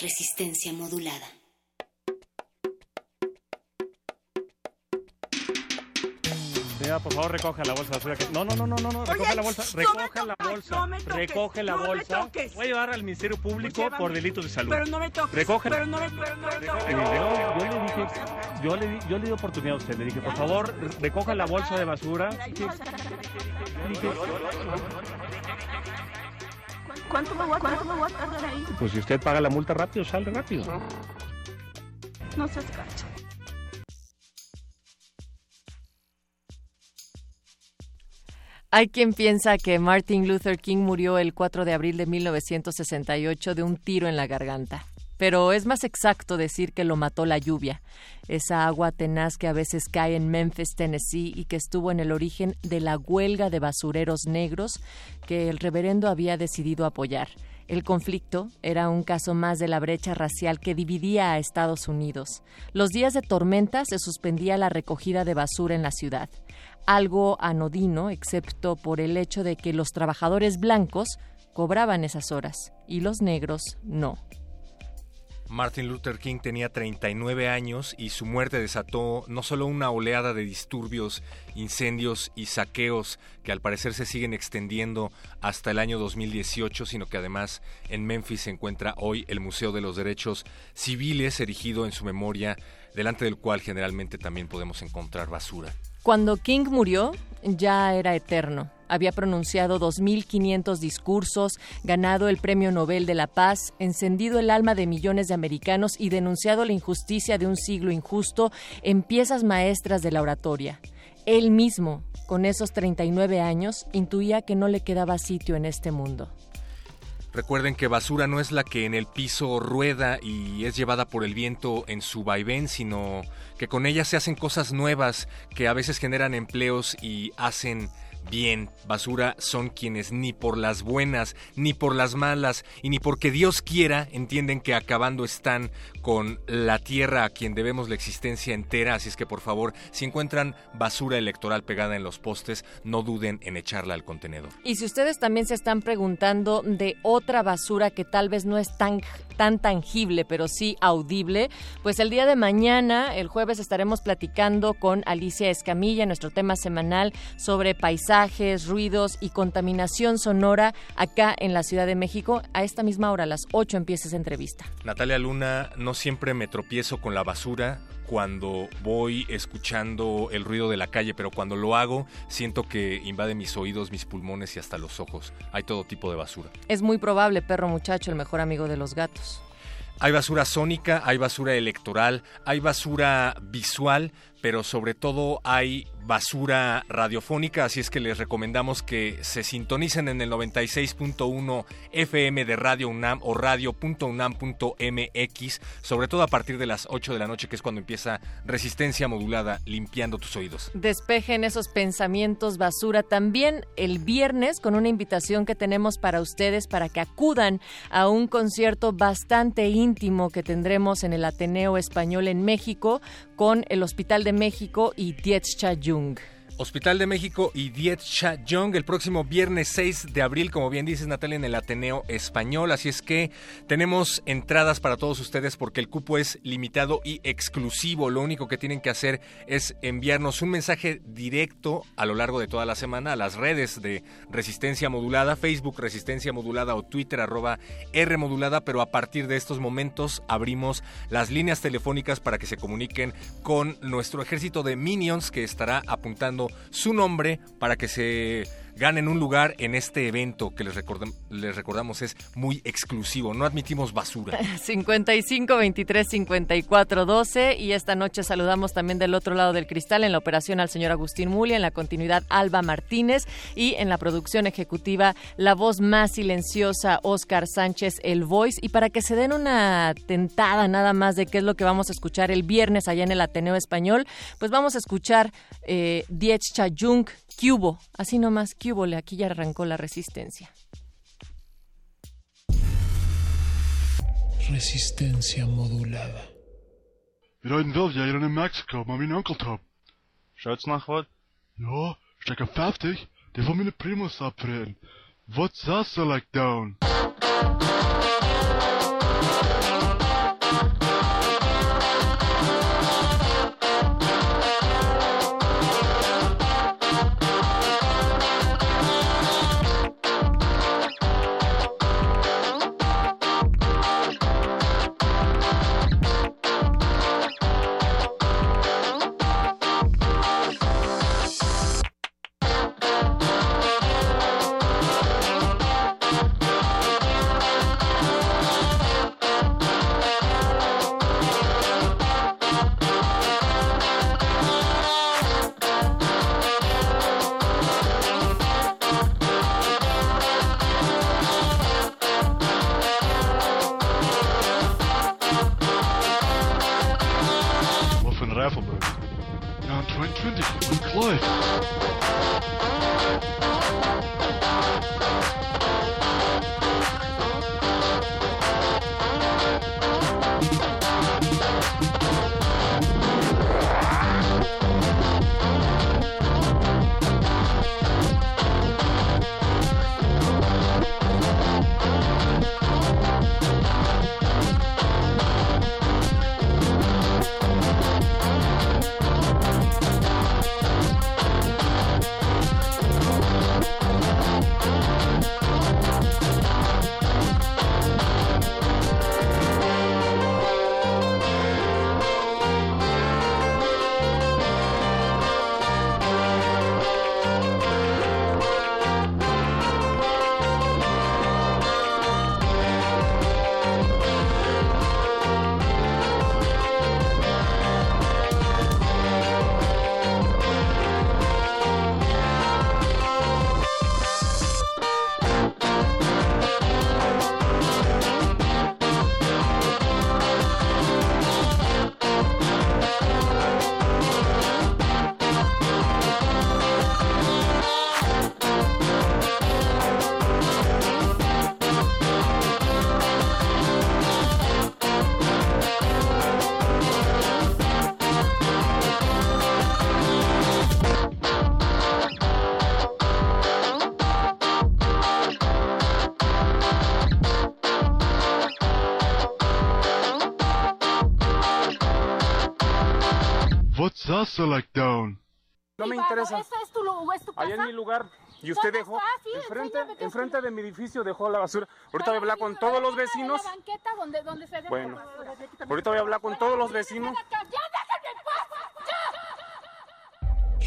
Resistencia modulada. Señora, por favor, recoja la bolsa de basura. que- No, no, no, no, no, no, recoja Oye, la bolsa. Recoja la bolsa. recoge la bolsa. Voy a llevar al Ministerio Público Llévame. por delitos de salud. Pero no me toques. Recógela. Pero no me, pero no me toques. Yo, yo le dije, yo le, di- yo le di oportunidad a usted. Le dije, por favor, recoja la bolsa de basura. ¿Cuánto me voy a, cuánto me voy a tardar ahí? Pues si usted paga la multa rápido, sale rápido. No seas cacho. Hay quien piensa que Martin Luther King murió el 4 de abril de 1968 de un tiro en la garganta. Pero es más exacto decir que lo mató la lluvia, esa agua tenaz que a veces cae en Memphis, Tennessee, y que estuvo en el origen de la huelga de basureros negros que el reverendo había decidido apoyar. El conflicto era un caso más de la brecha racial que dividía a Estados Unidos. Los días de tormenta se suspendía la recogida de basura en la ciudad algo anodino, excepto por el hecho de que los trabajadores blancos cobraban esas horas y los negros no. Martin Luther King tenía 39 años y su muerte desató no solo una oleada de disturbios, incendios y saqueos que al parecer se siguen extendiendo hasta el año 2018, sino que además en Memphis se encuentra hoy el Museo de los Derechos Civiles erigido en su memoria, delante del cual generalmente también podemos encontrar basura. Cuando King murió, ya era eterno. Había pronunciado 2.500 discursos, ganado el Premio Nobel de la Paz, encendido el alma de millones de americanos y denunciado la injusticia de un siglo injusto en piezas maestras de la oratoria. Él mismo, con esos 39 años, intuía que no le quedaba sitio en este mundo. Recuerden que basura no es la que en el piso rueda y es llevada por el viento en su vaivén, sino que con ella se hacen cosas nuevas que a veces generan empleos y hacen bien. Basura son quienes ni por las buenas, ni por las malas, y ni porque Dios quiera entienden que acabando están con la tierra a quien debemos la existencia entera. Así es que por favor, si encuentran basura electoral pegada en los postes, no duden en echarla al contenedor. Y si ustedes también se están preguntando de otra basura que tal vez no es tan, tan tangible, pero sí audible, pues el día de mañana, el jueves, estaremos platicando con Alicia Escamilla, nuestro tema semanal sobre paisajes, ruidos y contaminación sonora acá en la Ciudad de México. A esta misma hora, a las 8, empieza esa entrevista. Natalia Luna, no siempre me tropiezo con la basura cuando voy escuchando el ruido de la calle, pero cuando lo hago siento que invade mis oídos, mis pulmones y hasta los ojos. Hay todo tipo de basura. Es muy probable, perro muchacho, el mejor amigo de los gatos. Hay basura sónica, hay basura electoral, hay basura visual, pero sobre todo hay basura radiofónica, así es que les recomendamos que se sintonicen en el 96.1 FM de Radio UNAM o radio.unam.mx, sobre todo a partir de las 8 de la noche, que es cuando empieza resistencia modulada limpiando tus oídos. Despejen esos pensamientos basura también el viernes con una invitación que tenemos para ustedes para que acudan a un concierto bastante íntimo que tendremos en el Ateneo Español en México con el Hospital de México y Dietz Jung. Hospital de México y Diet Cha Young el próximo viernes 6 de abril, como bien dices Natalia, en el Ateneo Español. Así es que tenemos entradas para todos ustedes porque el cupo es limitado y exclusivo. Lo único que tienen que hacer es enviarnos un mensaje directo a lo largo de toda la semana a las redes de Resistencia Modulada, Facebook Resistencia Modulada o Twitter arroba R Modulada, pero a partir de estos momentos abrimos las líneas telefónicas para que se comuniquen con nuestro ejército de Minions que estará apuntando su nombre para que se ganen un lugar en este evento que les, les recordamos es muy exclusivo. No admitimos basura. 55 23 54 12 y esta noche saludamos también del otro lado del cristal en la operación al señor Agustín Muli, en la continuidad Alba Martínez y en la producción ejecutiva la voz más silenciosa Oscar Sánchez el Voice y para que se den una tentada nada más de qué es lo que vamos a escuchar el viernes allá en el Ateneo Español, pues vamos a escuchar eh, Diech Chayung Cubo, así nomás, Cubole, aquí ya arrancó la resistencia. Resistencia modulada. Wir rijden wel jij in Mexico, maar mijn onkel nach wat? Ja, stekker 50, die van mijn primus afreden. What's that so like down? Mi lugar. Y usted dejó, Sí, enfrente, enfrente de mi edificio dejó la basura. Ahorita voy a hablar con todos los vecinos. La banqueta donde, donde se deja Bueno, la basura. ahorita voy a hablar con todos los vecinos.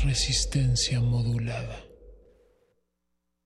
Resistencia modulada.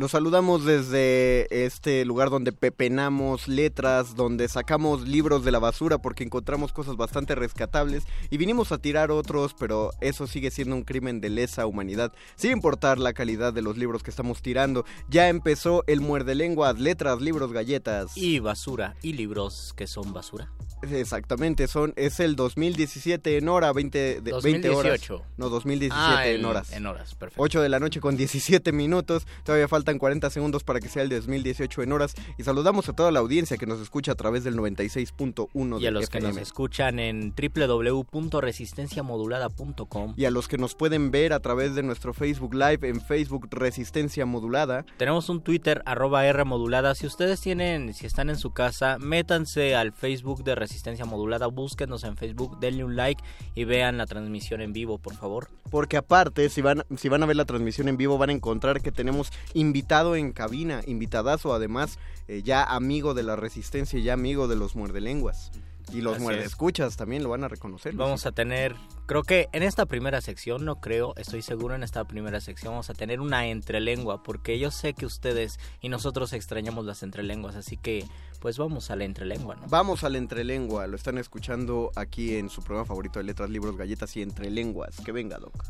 Los saludamos desde este lugar donde pepenamos letras, donde sacamos libros de la basura porque encontramos cosas bastante rescatables y vinimos a tirar otros, pero eso sigue siendo un crimen de lesa humanidad, sin importar la calidad de los libros que estamos tirando. Ya empezó el muerde lenguas, letras, libros, galletas. Y basura, y libros que son basura. Exactamente, son es el 2017 en hora, 20, de, 20 horas. 2018. No, 2017 Ah, en en- horas. en horas, perfecto. 8 de la noche con 17 minutos. Todavía faltan 40 segundos para que sea el de 2018 en horas. Y saludamos a toda la audiencia que nos escucha a través del 96.1 Y a los que nos escuchan en www.resistenciamodulada.com. Y a los que nos pueden ver a través de nuestro Facebook Live en Facebook Resistencia Modulada. Tenemos un Twitter, arroba R modulada. Si ustedes tienen, si están en su casa, métanse al Facebook de Resistencia Modulada, búsquenos en Facebook, denle un like y vean la transmisión en vivo, por favor. Porque aparte, si van, si van a ver la transmisión en vivo, van a encontrar que tenemos invitado en cabina, invitadazo, además, eh, ya amigo de la resistencia, ya amigo de los muerdelenguas. Y los Así muerde es. escuchas también lo van a reconocer. Vamos a tener, creo que en esta primera sección, no creo, estoy seguro en esta primera sección vamos a tener una entrelengua, porque yo sé que ustedes y nosotros extrañamos las entrelenguas, así que pues vamos a la entrelengua, ¿no? Vamos al entrelengua, lo están escuchando aquí en su programa favorito de letras, libros, galletas y entrelenguas. Que venga, Doc.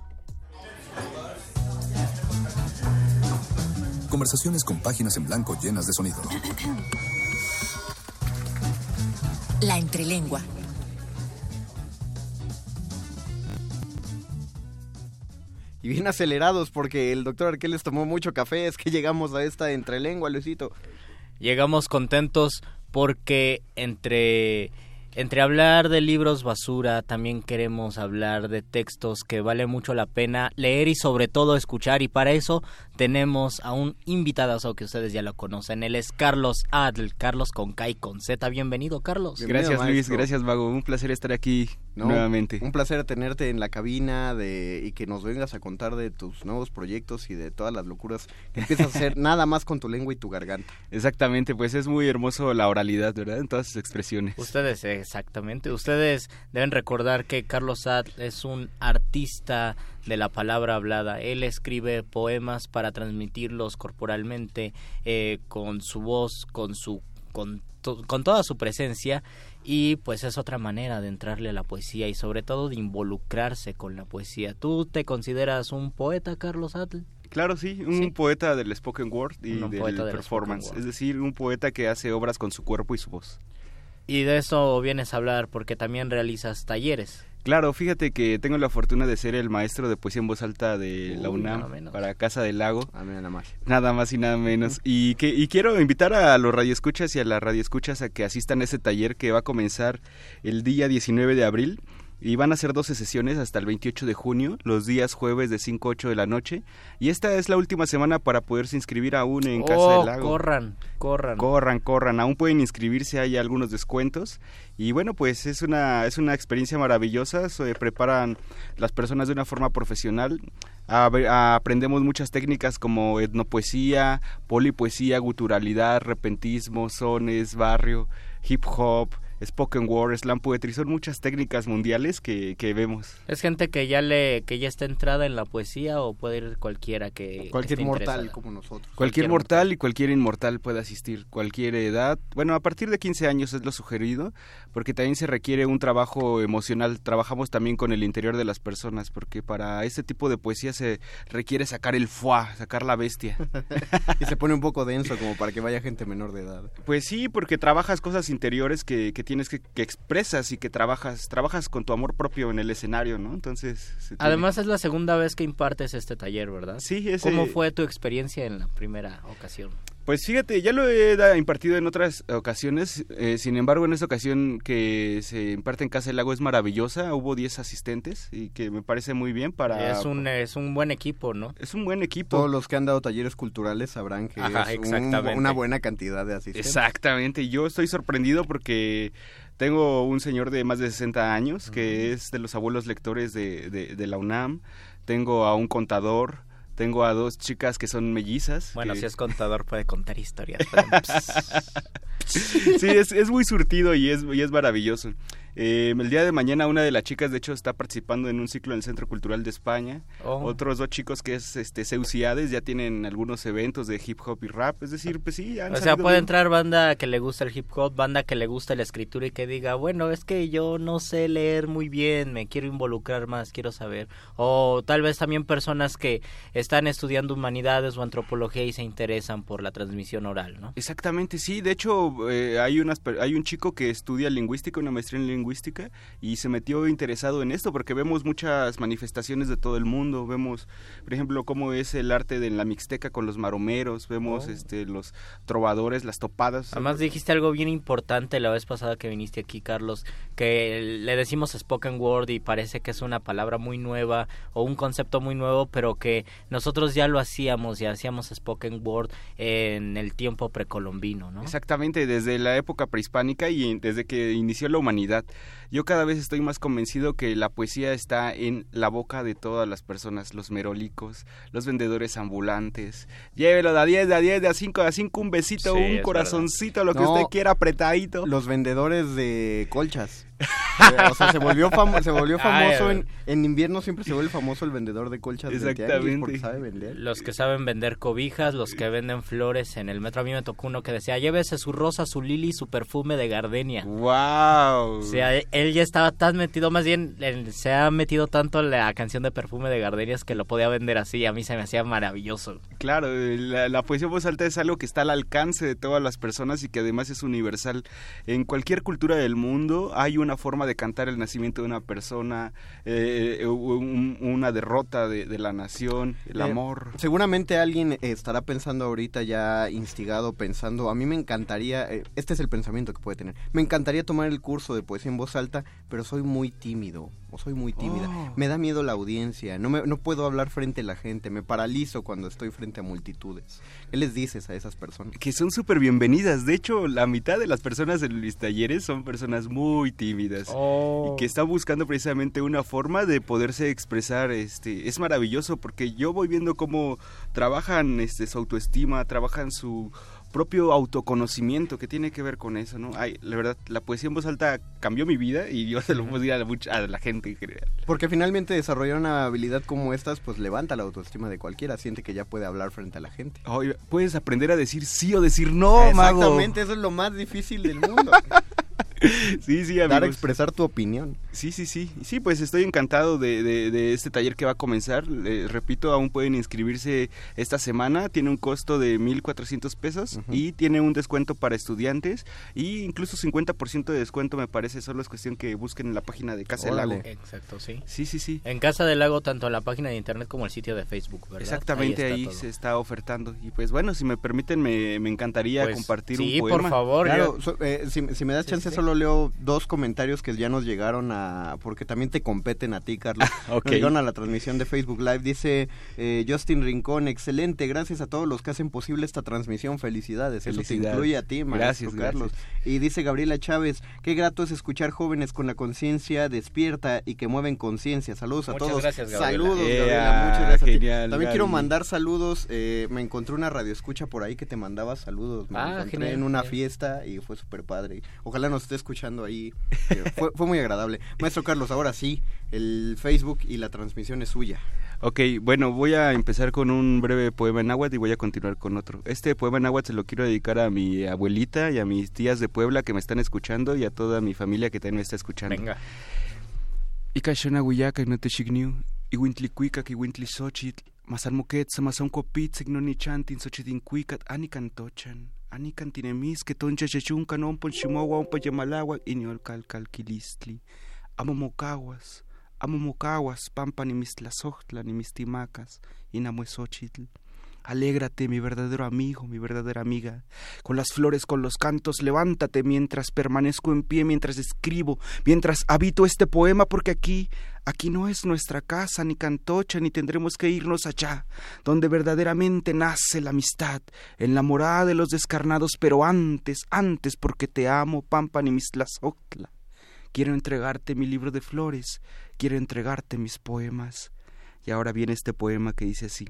Conversaciones con páginas en blanco llenas de sonido. La entrelengua. Y bien acelerados porque el doctor Arqueles tomó mucho café, es que llegamos a esta entrelengua, Luisito. Llegamos contentos porque entre entre hablar de libros basura, también queremos hablar de textos que vale mucho la pena leer y sobre todo escuchar. Y para eso tenemos a un invitadazo que ustedes ya lo conocen. Él es Carlos Adl, Carlos con K y con Z. Bienvenido, Carlos. Gracias Luis, gracias Vago, un placer estar aquí ¿no? nuevamente. Un placer tenerte en la cabina de, y que nos vengas a contar de tus nuevos proyectos y de todas las locuras que empiezas a hacer nada más con tu lengua y tu garganta. Exactamente, pues es muy hermoso la oralidad, ¿verdad? En todas sus expresiones. Ustedes, exactamente. Ustedes deben recordar que Carlos Adl es un artista de la palabra hablada. Él escribe poemas para transmitirlos corporalmente eh, con su voz, con su con, to- con toda su presencia y pues es otra manera de entrarle a la poesía y sobre todo de involucrarse con la poesía. ¿Tú te consideras un poeta, Carlos Adl? Claro, sí, un poeta del spoken word y Un del performance, es decir, un poeta que hace obras con su cuerpo y su voz. Y de eso vienes a hablar porque también realizas talleres. Claro, fíjate que tengo la fortuna de ser el maestro de poesía en voz alta de la UNAM para Casa del Lago. nada más. Nada más y nada menos. Y que y quiero invitar a los radioescuchas y a las radioescuchas a que asistan a ese taller que va a comenzar el día 19 de abril. Y van a ser 12 sesiones hasta el 28 de junio, los días jueves de 5 a 8 de la noche. Y esta es la última semana para poderse inscribir aún en Casa Oh, del Lago. corran, corran. Corran, corran, aún pueden inscribirse, hay algunos descuentos. Y bueno, pues es una, es una experiencia maravillosa, se preparan las personas de una forma profesional. A ver, a- aprendemos muchas técnicas como etnopoesía, polipoesía, guturalidad, repentismo, sones, barrio, hip hop, spoken word, slam poetry, son muchas técnicas mundiales que, que vemos. Es gente que ya le que ya está entrada en la poesía o puede ir cualquiera que Cualquier esté mortal interesada? como nosotros. Cualquier mortal y cualquier inmortal puede asistir, cualquier edad. Bueno, a partir de 15 años es lo sugerido, porque también se requiere un trabajo emocional. Trabajamos también con el interior de las personas, porque para este tipo de poesía se requiere sacar el fuá, sacar la bestia. y se pone un poco denso como para que vaya gente menor de edad. Pues sí, porque trabajas cosas interiores que, que tienes que, que expresas y que trabajas, trabajas con tu amor propio en el escenario, ¿no? Entonces... se tiene- Además es la segunda vez que impartes este taller, ¿verdad? Sí, ese- ¿Cómo fue tu experiencia en la primera ocasión? Pues fíjate, ya lo he impartido en otras ocasiones, eh, sin embargo en esta ocasión que se imparte en Casa del Lago es maravillosa, hubo 10 asistentes y que me parece muy bien para... Es un, es un buen equipo, ¿no? Es un buen equipo. Todos los que han dado talleres culturales sabrán que Ajá, es un- una buena cantidad de asistentes. Exactamente, y yo estoy sorprendido porque tengo un señor de más de 60 años que es de los abuelos lectores de, de- de la UNAM, tengo a un contador, tengo a dos chicas que son mellizas. Bueno, que- si es contador puede contar historias. pero, sí, es, es muy surtido y es, y es maravilloso. Eh, el día de mañana una de las chicas, de hecho, está participando en un ciclo en el Centro Cultural de España. Oh. Otros dos chicos que es este, ya tienen algunos eventos de hip hop y rap. Es decir, pues sí, han O sea, puede bien. entrar banda que le gusta el hip hop, banda que le gusta la escritura y que diga, bueno, es que yo no sé leer muy bien, me quiero involucrar más, quiero saber. O tal vez también personas que están estudiando humanidades o antropología y se interesan por la transmisión oral, ¿no? Exactamente, sí. De hecho, eh, hay, unas, hay un chico que estudia lingüística, una maestría en lingüística, y se metió interesado en esto porque vemos muchas manifestaciones de todo el mundo. Vemos, por ejemplo, cómo es el arte de la mixteca con los maromeros, vemos Oh. este, los trovadores, las topadas. Además dijiste algo bien importante la vez pasada que viniste aquí, Carlos, que le decimos spoken word y parece que es una palabra muy nueva o un concepto muy nuevo, pero que nosotros ya lo hacíamos, ya hacíamos spoken word en el tiempo precolombino, ¿no? Exactamente, desde la época prehispánica y desde que inició la humanidad. Yo cada vez estoy más convencido que la poesía está en la boca de todas las personas, los merolicos, los vendedores ambulantes. Llévelo de a 10, de a 10, de a 5, de a 5, un besito, Sí, un corazoncito, lo que No. usted quiera apretadito. Los vendedores de colchas. o sea, se volvió, famo- se volvió famoso Ay, en, en invierno siempre se vuelve famoso el vendedor de colchas Exactamente. porque sabe vender. Los que saben vender cobijas, los que venden flores en el metro. A mí me tocó uno que decía, llévese su rosa, su lili, su perfume de gardenia. ¡Wow! O sea, él ya estaba tan metido, más bien él se ha metido tanto en la canción de perfume de gardenias que lo podía vender así. A mí se me hacía maravilloso. Claro, la, la poesía voz alta es algo que está al alcance de todas las personas y que además es universal. En cualquier cultura del mundo hay una forma de cantar el nacimiento de una persona, eh, un- una derrota de, de la nación, el Eh, amor. Seguramente alguien estará pensando ahorita ya instigado, pensando, a mí me encantaría, eh, este es el pensamiento que puede tener, me encantaría tomar el curso de poesía en voz alta, pero soy muy tímido, o soy muy tímida, Oh. me da miedo la audiencia, no, me, no puedo hablar frente a la gente, me paralizo cuando estoy frente a multitudes. ¿Qué les dices a esas personas? Que son súper bienvenidas. De hecho, la mitad de las personas en mis talleres son personas muy tímidas. Oh. Y que están buscando precisamente una forma de poderse expresar. Este, es maravilloso porque yo voy viendo cómo trabajan este, su autoestima, trabajan su propio autoconocimiento que tiene que ver con eso, ¿no? Ay, la verdad, la poesía en voz alta cambió mi vida y yo se lo puedo decir a la, mucha- a la gente en general. Porque finalmente desarrollar una habilidad como estas, pues levanta la autoestima de cualquiera, siente que ya puede hablar frente a la gente. Puedes aprender a decir sí o decir no, mago. Exactamente, eso es lo más difícil del mundo. Sí, sí, Dar a amigos. expresar tu opinión. Sí, sí, sí. Sí, pues estoy encantado de, de- de este taller que va a comenzar. Les repito, aún pueden inscribirse esta semana. Tiene un costo de 1.400 pesos y tiene un descuento para estudiantes y incluso 50% de descuento me parece. Solo es cuestión que busquen en la página de Casa del Lago. Exacto, sí. Sí, sí, sí. En Casa del Lago, tanto en la página de internet como el sitio de Facebook, ¿verdad? Exactamente, ahí, está se está ofertando. Y pues bueno, si me permiten, me, me encantaría Pues, compartir sí, un poema. por favor. Claro, yo- so- eh, si, si me das Sí, chance, solo leo dos comentarios que ya nos llegaron a. Porque también te competen a ti, Carlos. Ok. Nos llegaron a la transmisión de Facebook Live. Dice eh, Justin Rincón: excelente, gracias a todos los que hacen posible esta transmisión. Felicidades. Eso te incluye a ti, maestro Gracias, Carlos. Y dice Gabriela Chávez: qué grato es escuchar jóvenes con la conciencia despierta y que mueven conciencia. Saludos a Muchas todos. gracias, Gabriela. Saludos, Gabriela. Muchas gracias. a ti. También quiero mandar saludos. eh, me encontré una radio escucha por ahí que te mandaba saludos. Me Ah, encontré genial, en una genial. fiesta y fue súper padre. Ojalá nos esté escuchando ahí. Fue, fue muy agradable. Maestro Carlos, ahora sí, el Facebook y la transmisión es suya. Ok, bueno, voy a empezar con un breve poema en náhuatl y voy a continuar con otro. Este poema en náhuatl se lo quiero dedicar a mi abuelita y a mis tías de Puebla que me están escuchando y a toda mi familia que también me está escuchando. Venga. Icashana huillaca no techigniu, iwintlicuicac iwintlisochitl, masalmoquet samasoncopit signonichantin anicantochan, anicantinemis que toncha chechuncan ompon ximowa ompa yamalagua iniolcalcalquilistli, amomocaguas, amomocaguas pampa nimistlasohtla nimistimacas, inamuesochitl, Alégrate, mi verdadero amigo, mi verdadera amiga. Con las flores, con los cantos, levántate mientras permanezco en pie, mientras escribo, mientras habito este poema, porque aquí, aquí no es nuestra casa, ni cantocha, ni tendremos que irnos allá, donde verdaderamente nace la amistad, en la morada de los descarnados, pero antes, antes, porque te amo, Pampa ni Mislazoctla. Quiero entregarte mi libro de flores, quiero entregarte mis poemas. Y ahora viene este poema que dice así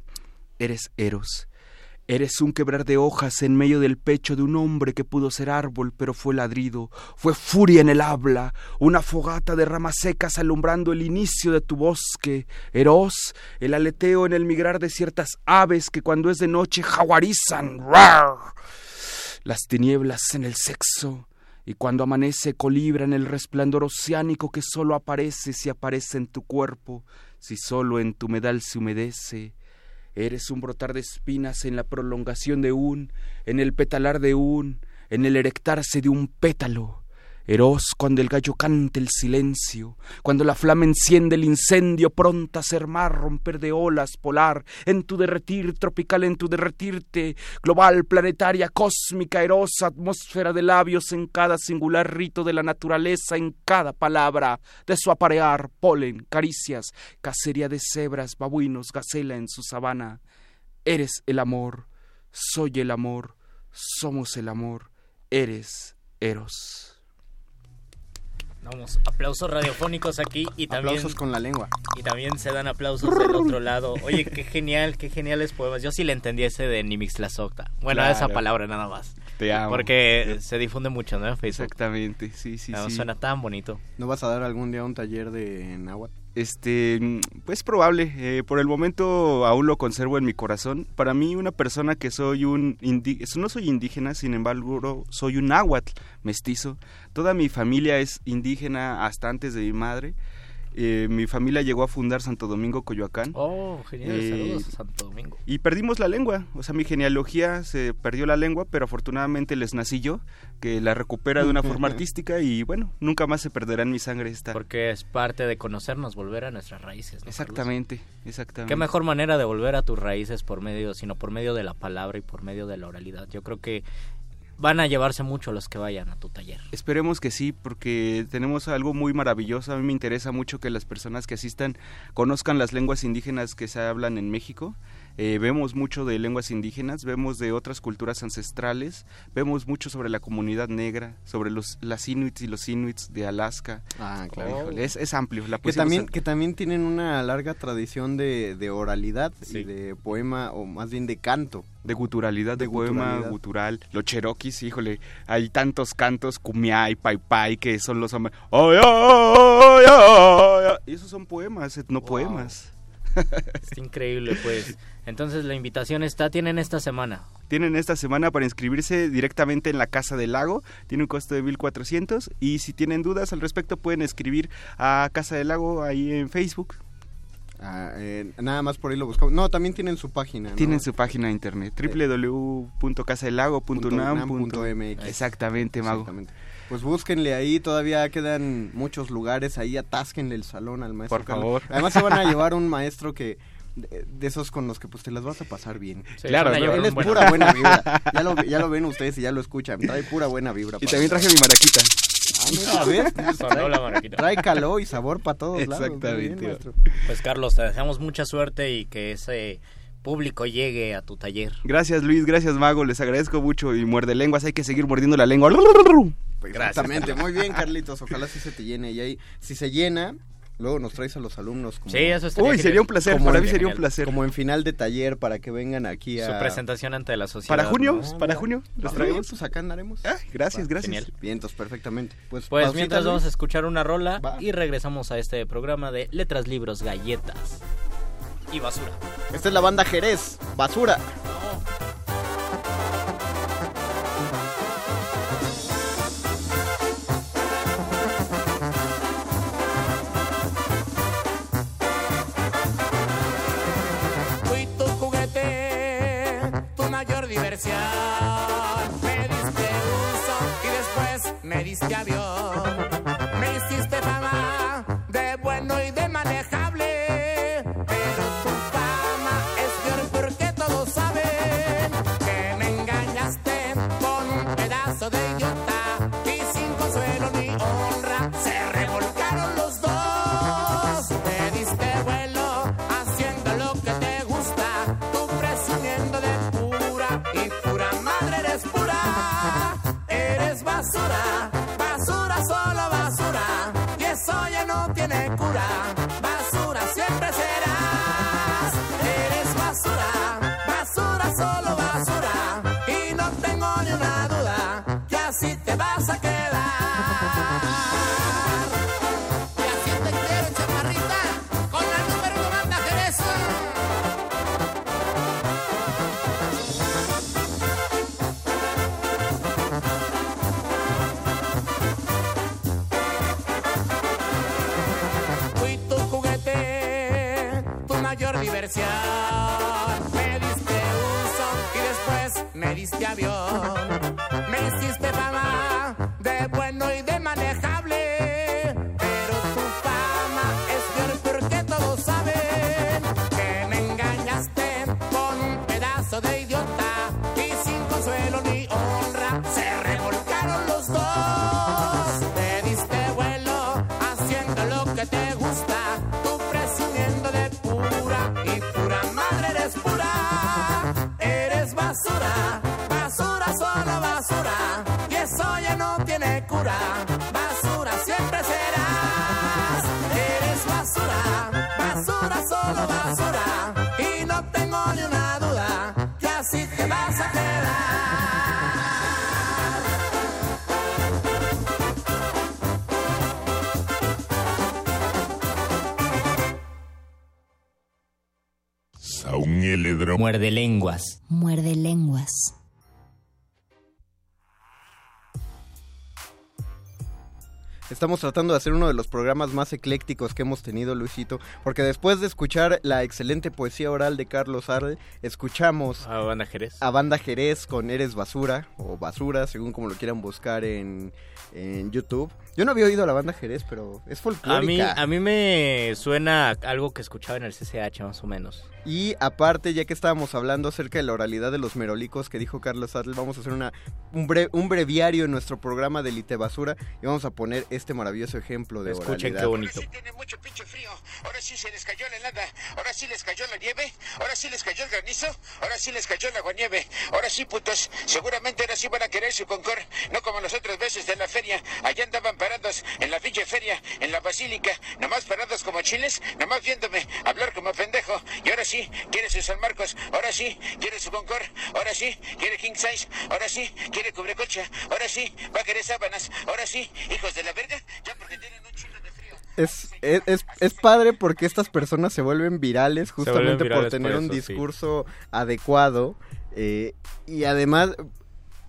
eres Eros. Eres un quebrar de hojas en medio del pecho de un hombre que pudo ser árbol, pero fue ladrido, fue furia en el habla, una fogata de ramas secas alumbrando el inicio de tu bosque. Eros, el aleteo en el migrar de ciertas aves que cuando es de noche jaguarizan. ¡Rar! Las tinieblas en el sexo, y cuando amanece colibra en el resplandor oceánico que solo aparece si aparece en tu cuerpo, si solo en tu medal se humedece Eres un brotar de espinas en la prolongación de un, en el petalar de un, en el erectarse de un pétalo. Eros cuando el gallo canta el silencio, cuando la flama enciende el incendio, pronta a ser mar, romper de olas, polar, en tu derretir tropical, en tu derretirte, global, planetaria, cósmica, erosa, atmósfera de labios en cada singular rito de la naturaleza, en cada palabra, de su aparear, polen, caricias, cacería de cebras, babuinos, gacela en su sabana. Eres el amor, soy el amor, somos el amor, eres Eros. Vamos, aplausos radiofónicos aquí y también... Aplausos con la lengua. Y también se dan aplausos del otro lado. Oye, qué genial, qué geniales poemas. Yo sí le entendí ese de Nimixtlazocta. Bueno, Claro. esa palabra nada más. Te amo. Porque se difunde mucho, ¿no? En Facebook. Exactamente, sí, sí, No, sí. Suena tan bonito. ¿No vas a dar algún día un taller de náhuatl? Este, pues probable. eh, por el momento aún lo conservo en mi corazón. Para mí, una persona que soy un no soy indígena, sin embargo, soy un náhuatl mestizo. Toda mi familia es indígena hasta antes de mi madre. Eh, mi familia llegó a fundar Santo Domingo, Coyoacán. Oh, genial. Eh, Saludos a Santo Domingo. Y perdimos la lengua, o sea, mi genealogía se perdió la lengua, pero afortunadamente les nací yo, que la recupera de una forma artística y bueno, nunca más se perderá en mi sangre esta. Porque es parte de conocernos, volver a nuestras raíces. ¿no, Carlos? Exactamente, exactamente. Qué mejor manera de volver a tus raíces por medio, sino por medio de la palabra y por medio de la oralidad. Yo creo que van a llevarse mucho los que vayan a tu taller. Esperemos que sí, porque tenemos algo muy maravilloso. A mí me interesa mucho que las personas que asistan conozcan las lenguas indígenas que se hablan en México. Eh, vemos mucho de lenguas indígenas, vemos de otras culturas ancestrales, vemos mucho sobre la comunidad negra, sobre los las inuits y los inuits de Alaska. Ah, claro. Híjole, es, es amplio. La Que también, que también tienen una larga tradición de, de oralidad y de poema, o más bien de canto. de guturalidad, de, De poema guturalidad. gutural. Los cheroquis, híjole, hay tantos cantos, cumiay, pai pai, que son los hombres. ¡Ay, ay, ay, ay, ay! Y esos son poemas, no poemas. Es increíble, pues. Entonces la invitación está, tienen esta semana. Tienen esta semana para inscribirse directamente en la Casa del Lago. Tiene un costo de 1.400. Y si tienen dudas al respecto, pueden escribir a Casa del Lago ahí en Facebook. Ah, eh, nada más por ahí lo buscamos. No, también tienen su página. ¿no? Tienen su página de internet www.casadelago.unam.mx. Exactamente, Mago. Exactamente. Pues búsquenle ahí, todavía quedan muchos lugares ahí, atásquenle el salón al maestro. Por Carlos. favor. Además se van a llevar un maestro que de, de esos con los que pues te las vas a pasar bien. Sí, Claro, Él es pura buena vibra. Ya lo, ya lo ven ustedes y ya lo escuchan. Trae pura buena vibra. Y también traje mi maraquita. Ah, mira, ¿ves? Sonó la maraquita. Trae calor y sabor para todos lados. Exactamente. Bien, maestro. Pues Carlos, te deseamos mucha suerte y que ese público llegue a tu taller. Gracias Luis, gracias Mago, les agradezco mucho y muerde lenguas, hay que seguir mordiendo la lengua. Exactamente, muy bien Carlitos, ojalá sí se te llene y ahí, si se llena, luego nos traes a los alumnos. Como, Sí, eso estaría Uy, genial. sería un placer, como para mí sería un placer. Como en final de taller para que vengan aquí a... Su presentación ante la sociedad. Para junio, ¿no? para junio, los Ah, traemos. Pues acá andaremos. gracias, Va, gracias. Genial. Vientos, perfectamente. Pues, Pues mientras vamos a escuchar una rola Va. y regresamos a este programa de Letras, Libros, Galletas y Basura. Esta es la banda Jerez, Basura. Fui diversión. Me diste uso y después me diste avión. Diste avión. Muerde lenguas. Muerde lenguas. Estamos tratando de hacer uno de los programas más eclécticos que hemos tenido, Luisito, porque después de escuchar la excelente poesía oral de Carlos Arde, escuchamos A Banda Jerez. a Banda Jerez con Eres Basura, o Basura, según como lo quieran buscar en, en YouTube. Yo no había oído a la Banda Jerez, pero es A folclórica. mí, a mí me suena algo que escuchaba en el CCH más o menos. Y aparte, ya que estábamos hablando acerca de la oralidad de los merolicos que dijo Carlos Adl, vamos a hacer una, un, bre- un breviario en nuestro programa de Lite Basura y vamos a poner este maravilloso ejemplo de Escuchen oralidad. qué bonito. Tiene mucho pinche frío. Ahora sí se les cayó la helada. Ahora sí les cayó la nieve. Ahora sí les cayó el granizo. Ahora sí les cayó el aguanieve. Ahora sí, putos. Seguramente ahora sí van a querer su concor. No como las otras veces de la feria. Allá andaban parados en la pinche feria, en la basílica. Nomás parados como chiles. Nomás viéndome hablar como pendejo. Y ahora sí, quiere su San Marcos. Ahora sí, quiere su concor. Ahora sí, quiere king size. Ahora sí, quiere cubrecolcha. Ahora sí, va a querer sábanas. Ahora sí, hijos de la verga. Ya porque tienen un chingo de frío. Es, es, es, es padre porque estas personas se vuelven virales justamente vuelven por tener por un sí. discurso adecuado. eh, y además,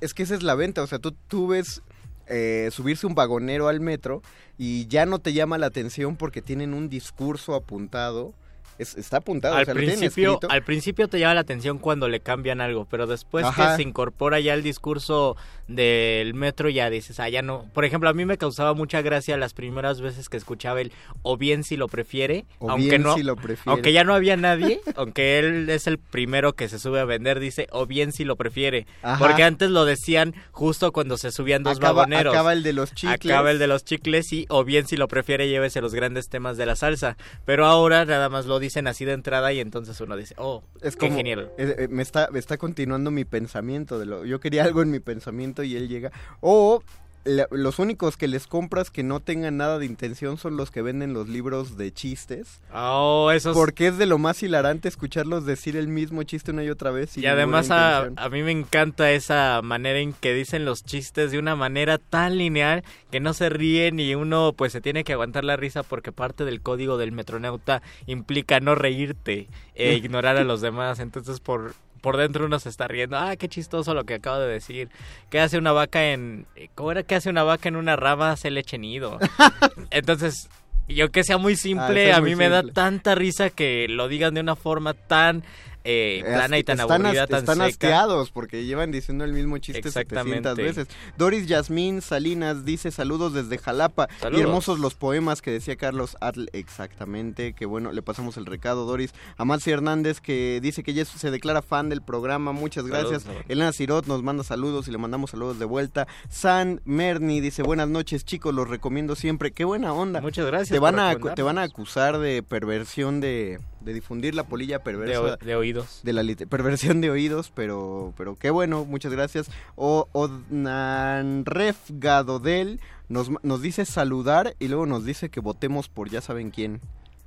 es que esa es la venta. O sea, tú, tú ves eh, subirse un vagonero al metro y ya no te llama la atención porque tienen un discurso apuntado. Es- está apuntado, Al o sea, principio, al principio te llama la atención cuando le cambian algo, pero después Ajá. que se incorpora ya el discurso del metro ya dices, ah, ya no. Por ejemplo, a mí me causaba mucha gracia las primeras veces que escuchaba el o bien si lo prefiere, O aunque bien no, si lo prefiere. aunque ya no había nadie, aunque él es el primero que se sube a vender, dice o bien si lo prefiere, Ajá. porque antes lo decían justo cuando se subían dos Acaba- vagoneros. acaba el de los chicles. Acaba el de los chicles y o bien si lo prefiere llévese los grandes temas de la salsa, pero ahora nada más lo dicen así de entrada y entonces uno dice, "Oh, Es qué como, genial." eh, me, está, me está continuando mi pensamiento. de lo Yo quería algo en mi pensamiento y él llega. O la- los únicos que les compras que no tengan nada de intención son los que venden los libros de chistes. Oh, esos Porque es de lo más hilarante escucharlos decir el mismo chiste una y otra vez. Y además a, a mí me encanta esa manera en que dicen los chistes de una manera tan lineal que no se ríen y uno pues se tiene que aguantar la risa porque parte del código del metronauta implica no reírte e ignorar a los demás. Entonces por, por dentro uno se está riendo. Ah, qué chistoso lo que acabo de decir. ¿Qué hace una vaca en... ¿Cómo era que hace una vaca en una rama? Hace leche nido. Entonces... Y aunque sea muy Ah, simple, es a mí me da tanta risa que lo digan de una forma tan eh, plana y tan están, aburrida, tan están seca. porque llevan diciendo el mismo chiste Exactamente. 700 veces. Doris Yasmín Salinas dice saludos desde Jalapa Saludos. y hermosos los poemas que decía Carlos Atl exactamente, que bueno, le pasamos el recado Doris. Amalci Hernández que dice que ella se declara fan del programa, muchas gracias. Elena Cirot nos manda saludos y le mandamos saludos de vuelta. San Merni dice buenas noches chicos, los recomiendo siempre, qué buena onda. Muchas gracias Te van, a, te van a acusar de perversión de, de difundir la polilla perversa de oídos. de la perversión de oídos, pero, pero qué bueno, muchas gracias. O Odnanref Gadodel nos, nos dice saludar y luego nos dice que votemos por ya saben quién.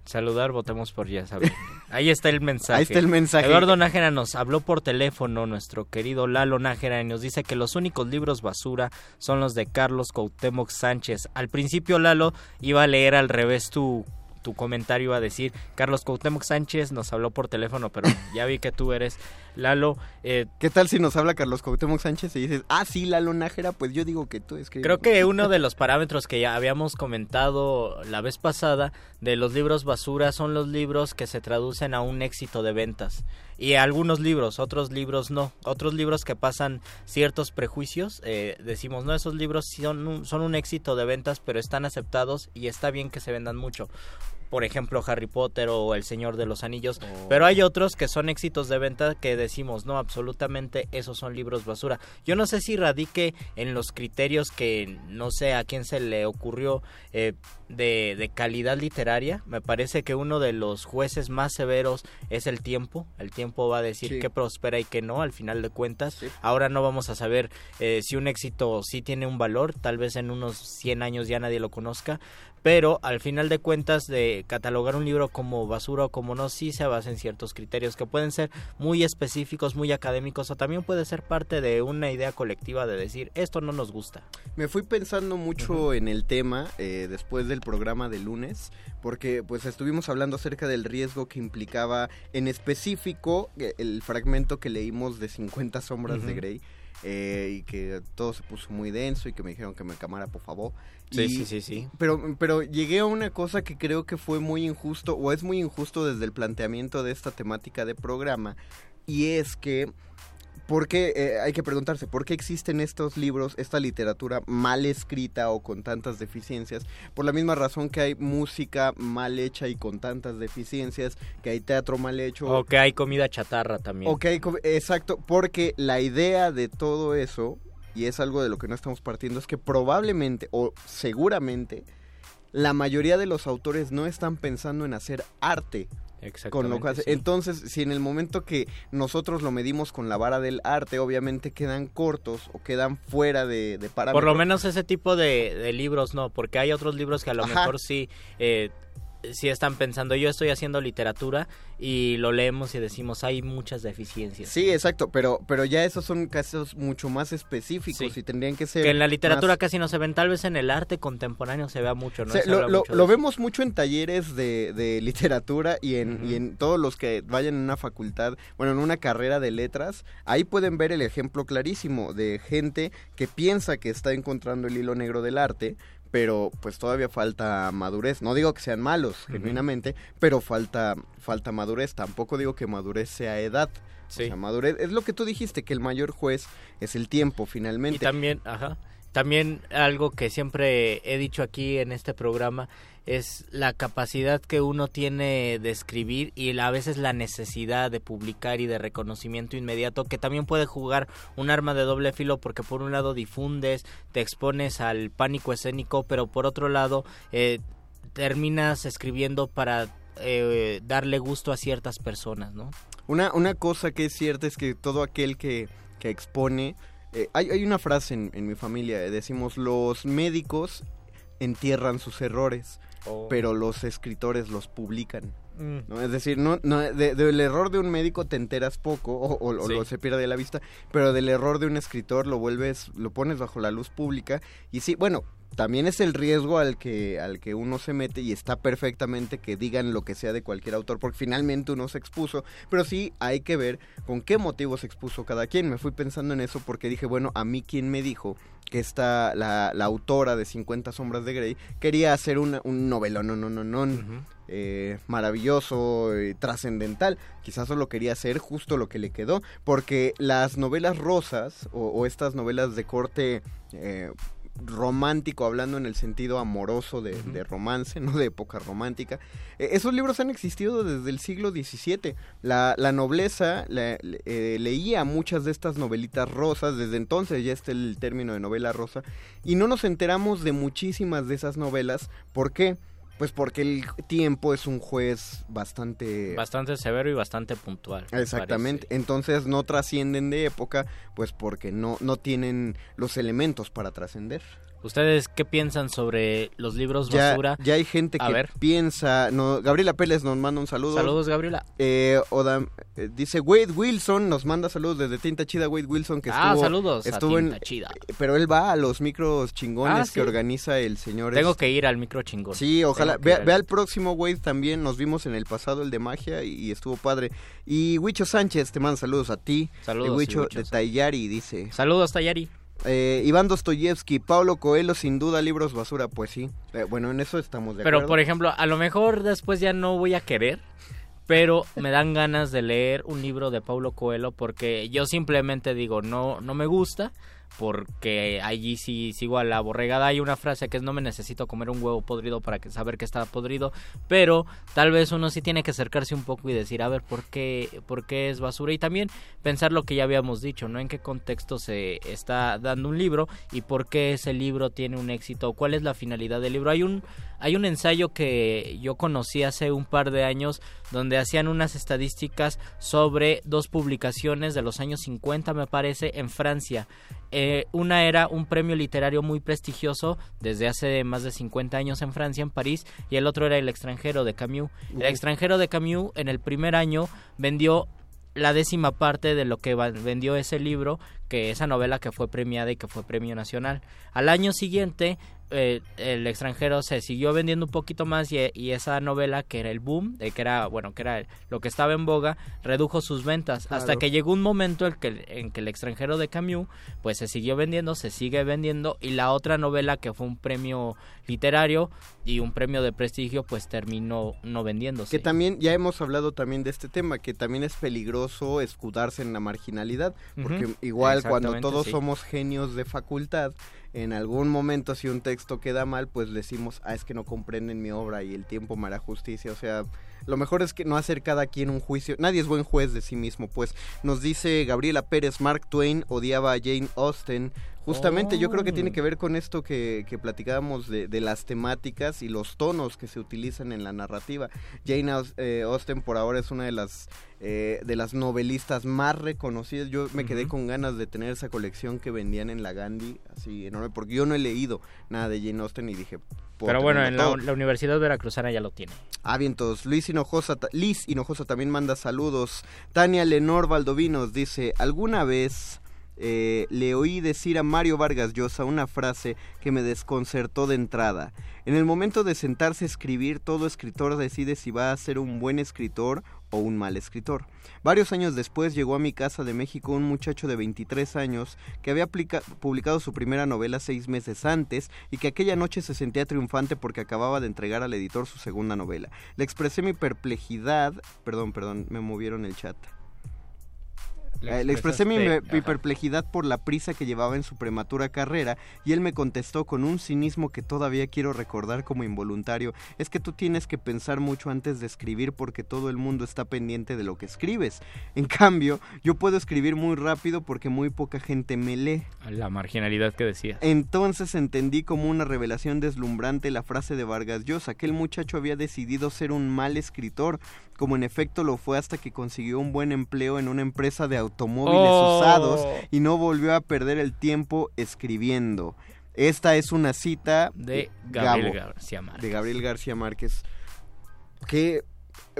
Saludar, votemos por ya saben. Ahí está el mensaje. Ahí está el mensaje. Eduardo Nájera nos habló por teléfono, nuestro querido Lalo Nájera, y nos dice que los únicos libros basura son los de Carlos Cuauhtémoc Sánchez. Al principio, Lalo, iba a leer al revés tu, tu comentario, a decir Carlos Cuauhtémoc Sánchez nos habló por teléfono, pero ya vi que tú eres Lalo. eh, ¿Qué tal si nos habla Carlos Cuauhtémoc Sánchez y dices, ah, sí, Lalo Nájera? Pues yo digo que tú escribes. Creo que uno de los parámetros que ya habíamos comentado la vez pasada de los libros basura son los libros que se traducen a un éxito de ventas. Y algunos libros, otros libros no. Otros libros que pasan ciertos prejuicios, eh, decimos, no, esos libros son un, son un éxito de ventas, pero están aceptados y está bien que se vendan mucho. Por ejemplo, Harry Potter o El Señor de los Anillos. Pero hay otros que son éxitos de venta que decimos, no, absolutamente esos son libros basura. Yo no sé si radique en los criterios que no sé a quién se le ocurrió eh, de, de calidad literaria. Me parece que uno de los jueces más severos es el tiempo. El tiempo va a decir Sí. qué prospera y qué no, al final de cuentas. Ahora no vamos a saber eh, si un éxito sí tiene un valor, tal vez en unos 100 años ya nadie lo conozca, pero al final de cuentas de catalogar un libro como basura o como no, sí se basa en ciertos criterios que pueden ser muy específicos, muy académicos o también puede ser parte de una idea colectiva de decir esto no nos gusta. Me fui pensando mucho en el tema eh, después del programa de lunes, porque pues estuvimos hablando acerca del riesgo que implicaba en específico el fragmento que leímos de 50 sombras de. Grey. Eh, y que todo se puso muy denso y que me dijeron que me camara por favor. Sí, Y- sí, sí, sí. Pero, pero llegué a una cosa que creo que fue muy injusto, o es muy injusto desde el planteamiento de esta temática de programa, y es que, ¿por qué, eh, hay que preguntarse, ¿por qué existen estos libros, esta literatura mal escrita o con tantas deficiencias? Por la misma razón que hay música mal hecha y con tantas deficiencias, que hay teatro mal hecho. O que hay comida chatarra también. Ok, co- exacto, porque la idea de todo eso, y es algo de lo que no estamos partiendo, es que probablemente o seguramente la mayoría de los autores no están pensando en hacer arte. Con lo que hace. sí. Entonces, si en el momento que nosotros lo medimos con la vara del arte, obviamente quedan cortos o quedan fuera de, de parámetros. Por lo menos ese tipo de, de libros no, porque hay otros libros que a lo Ajá. mejor sí, eh, sí están pensando, yo estoy haciendo literatura y lo leemos y decimos, hay muchas deficiencias. Sí, exacto, pero, pero ya esos son casos mucho más específicos Sí. y tendrían que ser... Que en la literatura más- casi no se ven, tal vez en el arte contemporáneo se vea mucho, ¿no? Se- Se lo mucho vemos mucho en talleres de, de literatura y en, y en todos los que vayan en una facultad, bueno, en una carrera de letras, ahí pueden ver el ejemplo clarísimo de gente que piensa que está encontrando el hilo negro del arte, pero pues todavía falta madurez. No digo que sean malos, genuinamente, pero falta, falta madurez. Tampoco digo que madurez sea edad. O sea, madurez es lo que tú dijiste, que el mayor juez es el tiempo, finalmente. Y también, ajá, también algo que siempre he dicho aquí en este programa es la capacidad que uno tiene de escribir y a veces la necesidad de publicar y de reconocimiento inmediato que también puede jugar un arma de doble filo porque por un lado difundes, te expones al pánico escénico, pero por otro lado eh, terminas escribiendo para eh, darle gusto a ciertas personas, ¿no? Una, una cosa que es cierta es que todo aquel que, que expone... eh, hay, hay una frase en, en mi familia, eh, decimos, los médicos entierran sus errores, Oh. pero los escritores los publican. Mm. ¿no? Es decir, no, no, de- del error de un médico te enteras poco o, o- o Sí. lo se pierde de la vista, pero del error de un escritor lo vuelves, lo pones bajo la luz pública y sí, bueno, también es el riesgo al que, al que uno se mete y está perfectamente que digan lo que sea de cualquier autor, porque finalmente uno se expuso, pero sí hay que ver con qué motivo se expuso cada quien. Me fui pensando en eso porque dije, bueno, a mí quién me dijo que esta, la, la autora de 50 sombras de Grey quería hacer una, un novelón, no, no, no, no, eh, maravilloso, eh, trascendental. Quizás solo quería hacer justo lo que le quedó, porque las novelas rosas o, o estas novelas de corte eh, romántico, hablando en el sentido amoroso de, de romance, no de época romántica, eh, esos libros han existido desde el siglo XVII. La, la nobleza la- eh, leía muchas de estas novelitas rosas, desde entonces ya está el término de novela rosa, y no nos enteramos de muchísimas de esas novelas. ¿Por qué? Pues porque el tiempo es un juez bastante... Bastante severo y bastante puntual. me Exactamente. Entonces no trascienden de época, pues porque no, no tienen los elementos para trascender. ¿Ustedes qué piensan sobre los libros Ya, basura? ya hay gente A que ver. piensa... No, Gabriela Pérez nos manda un saludo. Saludos, Gabriela. Eh, Oda- eh, dice Wade Wilson, nos manda saludos desde Tinta Chida, Wade Wilson, que Ah, estuvo... saludos a en- Tinta Chida. Pero él va a los micros chingones Ah, ¿sí? que organiza el señor... Tengo este- que ir al micro chingón. Sí, ojalá. Vea, al- vea el próximo, Wade, también. Nos vimos en el pasado, el de magia, y, y estuvo padre. Y Huicho Sánchez, te manda saludos a ti. Saludos, Huicho de Tayari, dice. Saludos, Tayari. Eh, Iván Dostoyevsky, Pablo Coelho, sin duda, libros basura. Pues sí. Eh, bueno, en eso estamos de Pero, acuerdo. por ejemplo, a lo mejor después ya no voy a querer, pero me dan ganas de leer un libro de Paulo Coelho porque yo simplemente digo, no, no me gusta, porque allí sí sigo a la borregada. Hay una frase que es no me necesito comer un huevo podrido para que saber que está podrido, pero tal vez uno sí tiene que acercarse un poco y decir, a ver, ¿por qué, por qué es basura? Y también pensar lo que ya habíamos dicho, ¿no? En qué contexto se está dando un libro y por qué ese libro tiene un éxito, cuál es la finalidad del libro. Hay un hay un ensayo que yo conocí hace un par de años donde hacían unas estadísticas sobre dos publicaciones de los años 50 me parece en Francia. Eh, una era un premio literario muy prestigioso desde hace más de 50 años en Francia, en París, y el otro era El extranjero de Camus. El extranjero de Camus en el primer año vendió la décima parte de lo que vendió ese libro, que esa novela que fue premiada y que fue premio nacional. Al año siguiente, eh, el extranjero se siguió vendiendo un poquito más y, y esa novela que era el boom, que era bueno, que era lo que estaba en boga, redujo sus ventas hasta que llegó un momento en que, en que el extranjero de Camus pues se siguió vendiendo, se sigue vendiendo y la otra novela que fue un premio literario y un premio de prestigio pues terminó no vendiéndose. Que también, ya hemos hablado también de este tema, que también es peligroso escudarse en la marginalidad, porque igual cuando todos sí. somos genios de facultad, en algún momento si un texto queda mal, pues decimos, ah, es que no comprenden mi obra y el tiempo me hará justicia, o sea... Lo mejor es que no hacer cada quien un juicio. Nadie es buen juez de sí mismo, pues. Nos dice Gabriela Pérez, Mark Twain odiaba a Jane Austen. Justamente yo creo que tiene Oh. que ver con esto que, que platicábamos de, de las temáticas y los tonos que se utilizan en la narrativa. Jane eh, Austen por ahora es una de las eh, de las novelistas más reconocidas. Yo me quedé con ganas de tener esa colección que vendían en la Gandhi, así enorme, porque yo no he leído nada de Jane Austen y dije... Pero bueno, en la, Universidad Veracruzana ya lo tiene. Ah, vientos. Luis Hinojosa, Liz Hinojosa también manda saludos. Tania Lenor Valdovinos dice, ¿alguna vez eh, le oí decir a Mario Vargas Llosa una frase que me desconcertó de entrada? En el momento de sentarse a escribir, todo escritor decide si va a ser un buen escritor o un mal escritor. Varios años después llegó a mi casa de México un muchacho de 23 años que había publicado su primera novela seis meses antes y que aquella noche se sentía triunfante porque acababa de entregar al editor su segunda novela. Le expresé mi perplejidad, perdón, perdón, me movieron el chat. Le Eh, Le expresé mi, perplejidad por la prisa que llevaba en su prematura carrera y él me contestó con un cinismo que todavía quiero recordar como involuntario. Es que tú tienes que pensar mucho antes de escribir porque todo el mundo está pendiente de lo que escribes. En cambio, yo puedo escribir muy rápido porque muy poca gente me lee. La marginalidad que decía. Entonces entendí como una revelación deslumbrante la frase de Vargas Llosa. Aquel muchacho había decidido ser un mal escritor, como en efecto lo fue hasta que consiguió un buen empleo en una empresa de automóviles Oh. usados y no volvió a perder el tiempo escribiendo. Esta es una cita De Gabriel Gabo, García Márquez. De Gabriel García Márquez. Qué,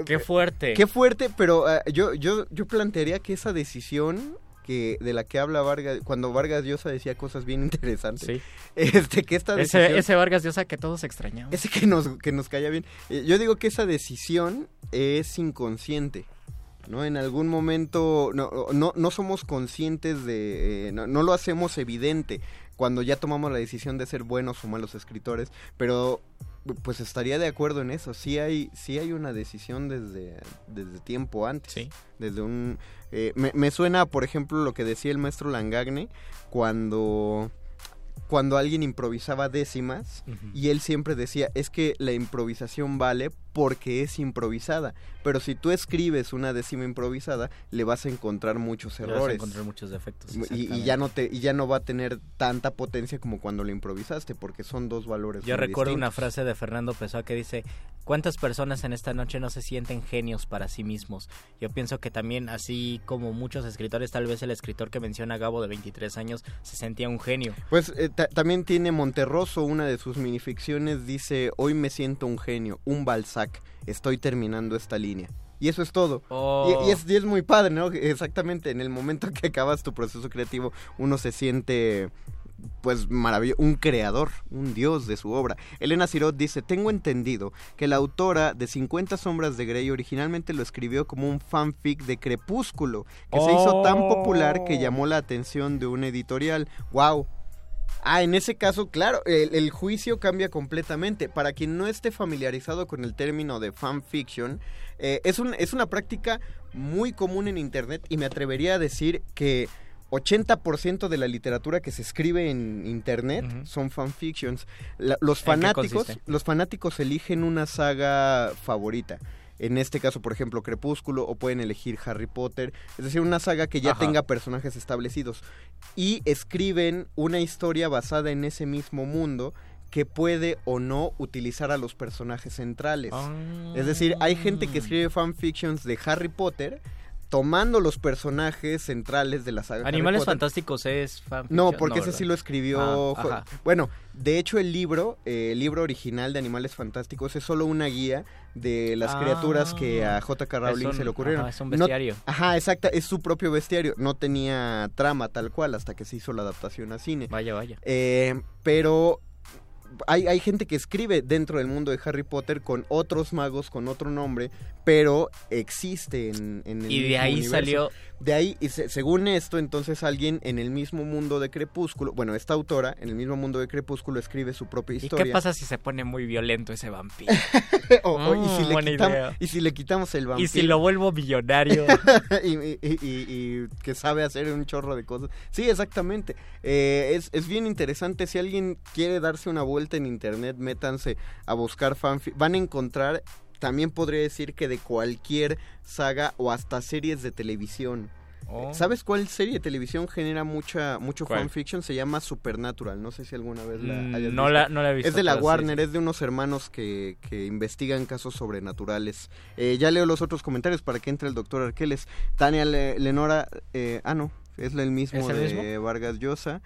Qué fuerte. Qué fuerte, pero ah, yo, yo, yo plantearía que esa decisión que de la que habla Vargas, cuando Vargas Llosa decía cosas bien interesantes, Sí. este, que esta decisión... Ese, ese Vargas Llosa que todos extrañamos. Ese que nos, que nos caía bien. Eh, yo digo que esa decisión es inconsciente. ¿No? En algún momento no, no, no somos conscientes de... eh, no, no lo hacemos evidente cuando ya tomamos la decisión de ser buenos o malos escritores, pero pues estaría de acuerdo en eso. Sí hay, sí hay una decisión desde, desde tiempo antes. Sí. Desde un... eh, me, me suena, por ejemplo, lo que decía el maestro Langagne cuando cuando alguien improvisaba décimas y él siempre decía, es que la improvisación vale porque es improvisada. Pero si tú escribes una décima improvisada, le vas a encontrar muchos Le vas a errores. encontrar muchos defectos. Y- ya no te y ya no va a tener tanta potencia como cuando lo improvisaste porque son dos valores Yo muy recuerdo una frase de Fernando Pessoa que dice, ¿cuántas personas en esta noche no se sienten genios para sí mismos? Yo pienso que también, así como muchos escritores, tal vez el escritor que menciona Gabo de 23 años se sentía un genio. Pues eh, ta- también tiene Monterroso, una de sus minificciones, dice, hoy me siento un genio, un Estoy terminando esta línea. Y eso es todo. Oh. Y, y es, y es muy padre, ¿no? Exactamente, en el momento que acabas tu proceso creativo, uno se siente pues maravilloso, un creador, un dios de su obra. Elena Sirot dice, tengo entendido que la autora de 50 sombras de Grey originalmente lo escribió como un fanfic de Crepúsculo, que se hizo tan popular que llamó la atención de un editorial. ¡Wow! Ah, en ese caso, claro, el, el juicio cambia completamente. Para quien no esté familiarizado con el término de fanfiction, eh, es, un, es una práctica muy común en Internet y me atrevería a decir que 80% de la literatura que se escribe en Internet son fanfictions. La- los ¿En qué fanáticos, los fanáticos eligen una saga favorita. En este caso, por ejemplo, Crepúsculo, o pueden elegir Harry Potter, es decir, una saga que ya Ajá. tenga personajes establecidos. Y escriben una historia basada en ese mismo mundo que puede o no utilizar a los personajes centrales. Es decir, hay gente que escribe fanfictions de Harry Potter tomando los personajes centrales de la saga. Animales. Fantásticos es fanfiction. No, porque ese ¿verdad? sí lo escribió. Ah. Bueno, de hecho el libro, eh, el libro original de Animales Fantásticos es solo una guía de las Ah, criaturas que a J.K. Rowling un- se le ocurrieron. ajá, es un No- bestiario. ajá, exacta, es su propio bestiario. No tenía trama tal cual hasta que se hizo la adaptación a cine. Vaya, vaya. Eh, pero hay, hay gente que escribe dentro del mundo de Harry Potter con otros magos, con otro nombre, pero existe en, en el Y de ahí universo. salió- De ahí, y se- según esto, entonces alguien en el mismo mundo de Crepúsculo, bueno, esta autora en el mismo mundo de Crepúsculo escribe su propia ¿Y historia. qué pasa si se pone muy violento ese vampiro? O- o- y, si Mm, le buena quitamos, idea. y si le quitamos el vampiro. Y si lo vuelvo millonario. y, y- y- y que sabe hacer un chorro de cosas. Sí, exactamente. Eh, es, es bien interesante. Si alguien quiere darse una vuelta en internet, métanse a buscar fanfic. Van a encontrar, también podría decir que de cualquier saga o hasta series de televisión. Oh. ¿Sabes cuál serie de televisión genera mucha mucho ¿Cuál? fanfiction? Se llama Supernatural. No sé si alguna vez la Mm, hayas no visto. la- no la he visto, Es de la Warner, es de unos hermanos que, que investigan casos sobrenaturales. Eh, ya leo los otros comentarios para que entre el doctor Arqueles. Tania Le- Lenora, eh, ah no, es el mismo ¿Es el de mismo? Vargas Llosa.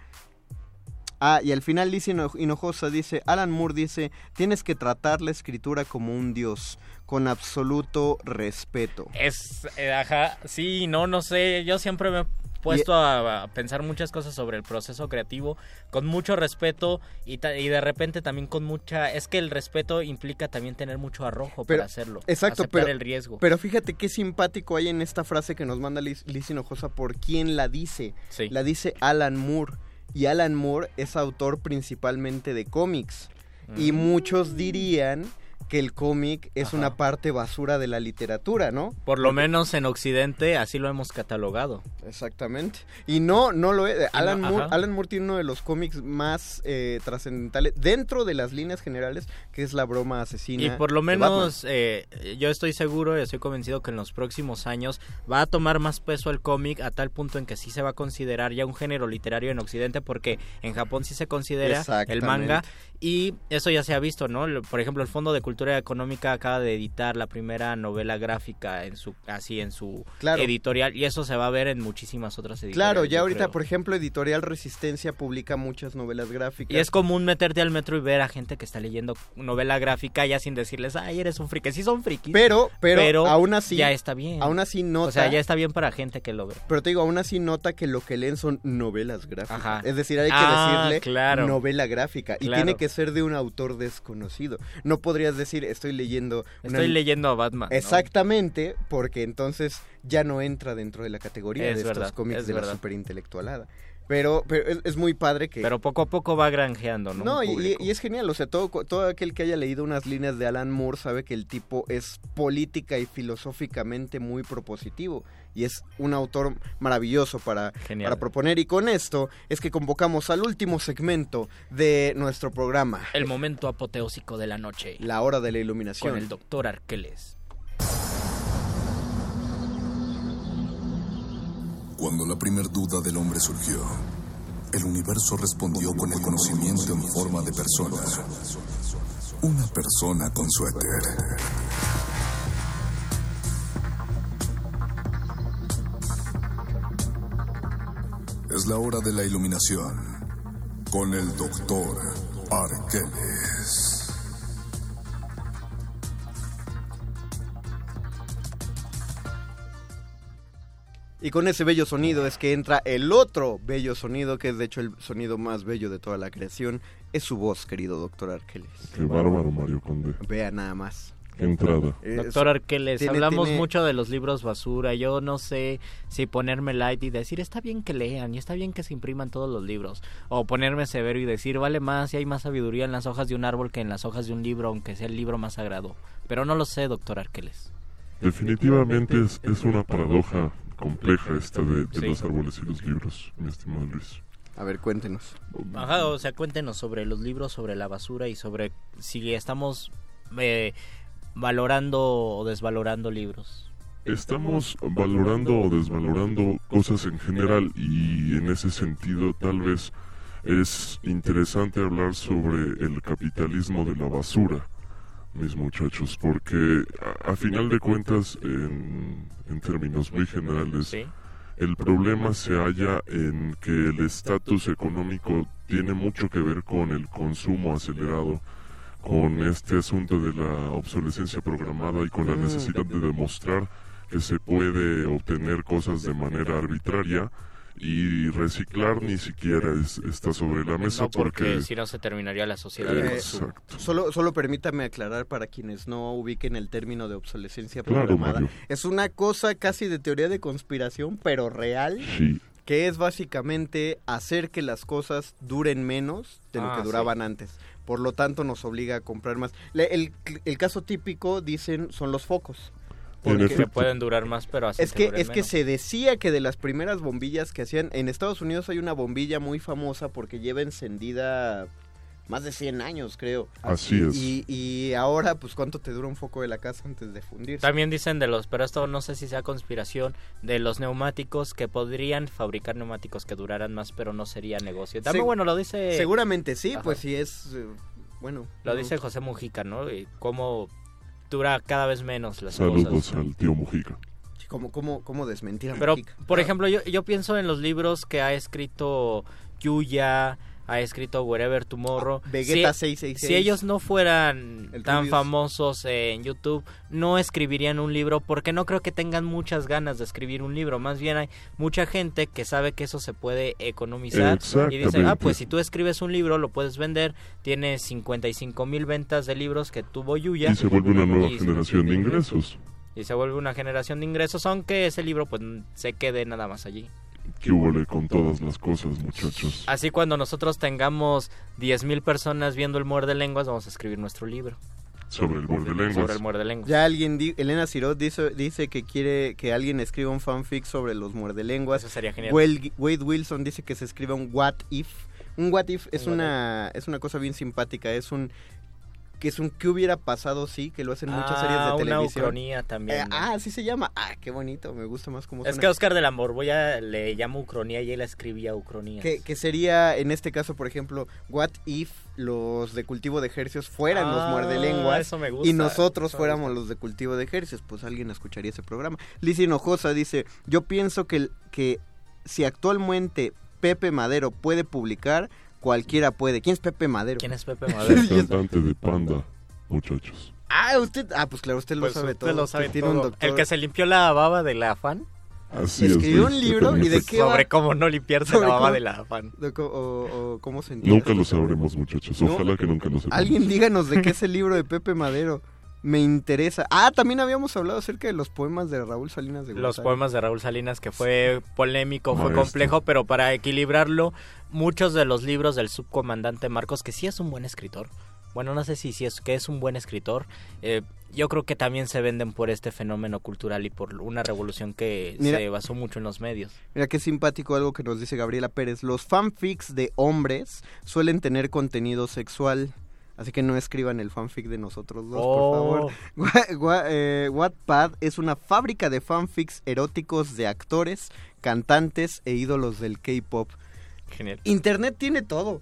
Ah, y al final Liz Hino- Hinojosa dice, Alan Moore dice, tienes que tratar la escritura como un dios, con absoluto respeto. Es, eh, ajá, sí, no, no sé, yo siempre me he puesto a, a pensar muchas cosas sobre el proceso creativo con mucho respeto y, ta- y de repente también con mucha, es que el respeto implica también tener mucho arrojo Pero- para hacerlo, Exacto, aceptar pero, el riesgo. pero fíjate qué simpático hay en esta frase que nos manda Liz, Liz Hinojosa por quién la dice. Sí. La dice Alan Moore. Y Alan Moore es autor principalmente de cómics. Y Mm. muchos dirían que el cómic es una parte basura de la literatura, ¿no? Por lo menos en Occidente así lo hemos catalogado. Exactamente. Y no, no lo es. Alan, no, Moore. Alan Moore tiene uno de los cómics más eh, trascendentales dentro de las líneas generales, que es la broma asesina. Y por lo menos eh, yo estoy seguro y estoy convencido que en los próximos años va a tomar más peso el cómic a tal punto en que sí se va a considerar ya un género literario en Occidente porque en Japón sí se considera el manga y eso ya se ha visto, ¿no? Por ejemplo, el Fondo de Cultura Económica acaba de editar la primera novela gráfica en su así en su Claro. editorial y eso se va a ver en muchísimas otras editoriales. Claro, ya ahorita, creo. por ejemplo, Editorial Resistencia publica muchas novelas gráficas. Y es común meterte al metro y ver a gente que está leyendo novela gráfica ya sin decirles, ay, eres un friki. Sí son frikis. Pero, pero, aún así, Ya está bien. aún así nota, O sea, ya está bien para gente que lo ve. pero te digo, aún así nota que lo que leen son novelas gráficas. Ajá. Es decir, hay que Ah, decirle claro. novela gráfica y Claro. tiene que ser de un autor desconocido. No podrías decir, estoy leyendo una- Estoy leyendo a Batman. ¿no? Exactamente, porque entonces ya no entra dentro de la categoría Es de verdad, estos cómics es de la verdad. superintelectualada. Pero, pero es, es muy padre que... Pero poco a poco va granjeando, ¿no? No, y, es genial, o sea, todo, todo aquel que haya leído unas líneas de Alan Moore sabe que el tipo es política y filosóficamente muy propositivo y es un autor maravilloso para, Genial. para proponer. Y con esto es que convocamos al último segmento de nuestro programa, El momento apoteósico de la noche. La Hora de la Iluminación. Con el doctor Arqueles. Cuando la primer duda del hombre surgió, el universo respondió con el conocimiento en forma de persona. Una persona con suéter. Es la hora de la iluminación con el doctor Arqueles. Y con ese bello sonido es que entra el otro bello sonido, que es de hecho el sonido más bello de toda la creación. Es su voz, querido doctor Arqueles. Qué bárbaro, Mario Conde. Vea nada más. Qué entrada. Es- Doctor Arqueles, tiene- hablamos tiene- mucho de los libros basura. Yo no sé si ponerme light y decir está bien que lean y está bien que se impriman todos los libros. O ponerme severo y decir vale más y hay más sabiduría en las hojas de un árbol que en las hojas de un libro, aunque sea el libro más sagrado. Pero no lo sé, doctor Arqueles. Definitivamente es, es una paradoja compleja esta de, de Sí. los árboles y los libros, mi estimado Luis. A ver, cuéntenos. Ajá, o sea, cuéntenos sobre los libros, sobre la basura y sobre si estamos eh, valorando o desvalorando libros. Estamos valorando o desvalorando cosas en general y en ese sentido tal vez es interesante hablar sobre el capitalismo de la basura, mis muchachos, porque a, a final de cuentas, en, en términos muy generales, el problema se halla en que el estatus económico tiene mucho que ver con el consumo acelerado, con este asunto de la obsolescencia programada y con la Mm. necesidad de demostrar que se puede obtener cosas de manera arbitraria y reciclar ni siquiera es- está sobre la mesa No, porque, porque si no se terminaría la sociedad de Eh, consumo. Solo, solo permítame aclarar para quienes no ubiquen el término de obsolescencia programada. Es una cosa casi de teoría de conspiración, pero real, Sí. que es básicamente hacer que las cosas duren menos de lo Ah, que duraban antes. Por lo tanto, nos obliga a comprar más. Le- El, el caso típico, dicen, son los focos. Porque- que pueden durar más, pero así es que es que se decía que de las primeras bombillas que hacían en Estados Unidos hay una bombilla muy famosa porque lleva encendida más de 100 años, creo. Así es. Y, y ahora, pues, ¿cuánto te dura un foco de la casa antes de fundirse? También dicen de los, pero esto no sé si sea conspiración, de los neumáticos que podrían fabricar neumáticos que duraran más, pero no sería negocio. También, bueno, lo dice... Seguramente sí, Ajá. pues si es... eh, bueno. Lo no- dice José Mujica, ¿no? Y cómo dura cada vez menos las saludos cosas. al tío Mujica. ¿Cómo, cómo, cómo desmentir a Pero, Mujica? por ejemplo, yo, yo pienso en los libros que ha escrito Yuya, ha escrito Wherever Tomorrow. Vegeta si, 666. Si ellos no fueran El tan Rubius. famosos en YouTube, no escribirían un libro porque no creo que tengan muchas ganas de escribir un libro. Más bien hay mucha gente que sabe que eso se puede economizar y dice, ah, pues si tú escribes un libro, lo puedes vender. Tienes 55 mil ventas de libros que tuvo Yuya. Y se vuelve una nueva Y- generación de ingresos. y se vuelve una generación de ingresos, aunque ese libro pues se quede nada más allí. ¿Qué huele con todas las cosas, muchachos? Así cuando nosotros tengamos 10.000 personas viendo el muerde lenguas, vamos a escribir nuestro libro. Sobre el muerde lenguas. Sobre el muerde lenguas. Ya alguien, di- Elena Cirot dice, dice que quiere que alguien escriba un fanfic sobre los muerdelenguas. Eso sería genial. Wade, Wade Wilson dice que se escriba un what if. Un what if es Un what una es una cosa bien simpática, es un que es un qué hubiera pasado sí, que lo hacen muchas Ah, series de una televisión. ucronía también, Eh, ¿no? ah, así se llama. Ah, qué bonito, me gusta más como Es que Oscar de la Morboya le llama ucronía y él escribía ucronía. que, que sería, en este caso, por ejemplo, what if los de cultivo de ejercios fueran los Ah, muerdelenguas eso me gusta, y nosotros fuéramos los de cultivo de ejercios? Pues alguien escucharía ese programa. Lizzie Hinojosa dice, yo pienso que, que si actualmente Pepe Madero puede publicar, cualquiera puede. ¿Quién es Pepe Madero? ¿Quién es Pepe El cantante de Panda, muchachos. Ah, usted, ah, pues claro, usted lo Pues sabe usted todo. lo usted sabe tiene todo. un doctor. El que se limpió la baba de la afán. Así Escribió es, un libro y de qué va? Sobre cómo no limpiarse la baba cómo- de la afán. de co- o, o cómo se entiende. Nunca lo sabremos, muchachos. No. Ojalá que nunca lo sepamos. Alguien díganos de qué es el libro de Pepe Madero. Me interesa. Ah, también habíamos hablado acerca de los poemas de Raúl Salinas de Los poemas de Raúl Salinas, que fue polémico, fue complejo, pero para equilibrarlo, muchos de los libros del subcomandante Marcos, que sí es un buen escritor, bueno, no sé si, si es que es un buen escritor, eh, yo creo que también se venden por este fenómeno cultural y por una revolución que Mira. se basó mucho en los medios. Mira qué simpático algo que nos dice Gabriela Pérez. Los fanfics de hombres suelen tener contenido sexual. Así que no escriban el fanfic de nosotros dos, Oh. por favor. Gua- gua- eh, Wattpad es una fábrica de fanfics eróticos de actores, cantantes e ídolos del K-pop. Genial. Internet tiene todo.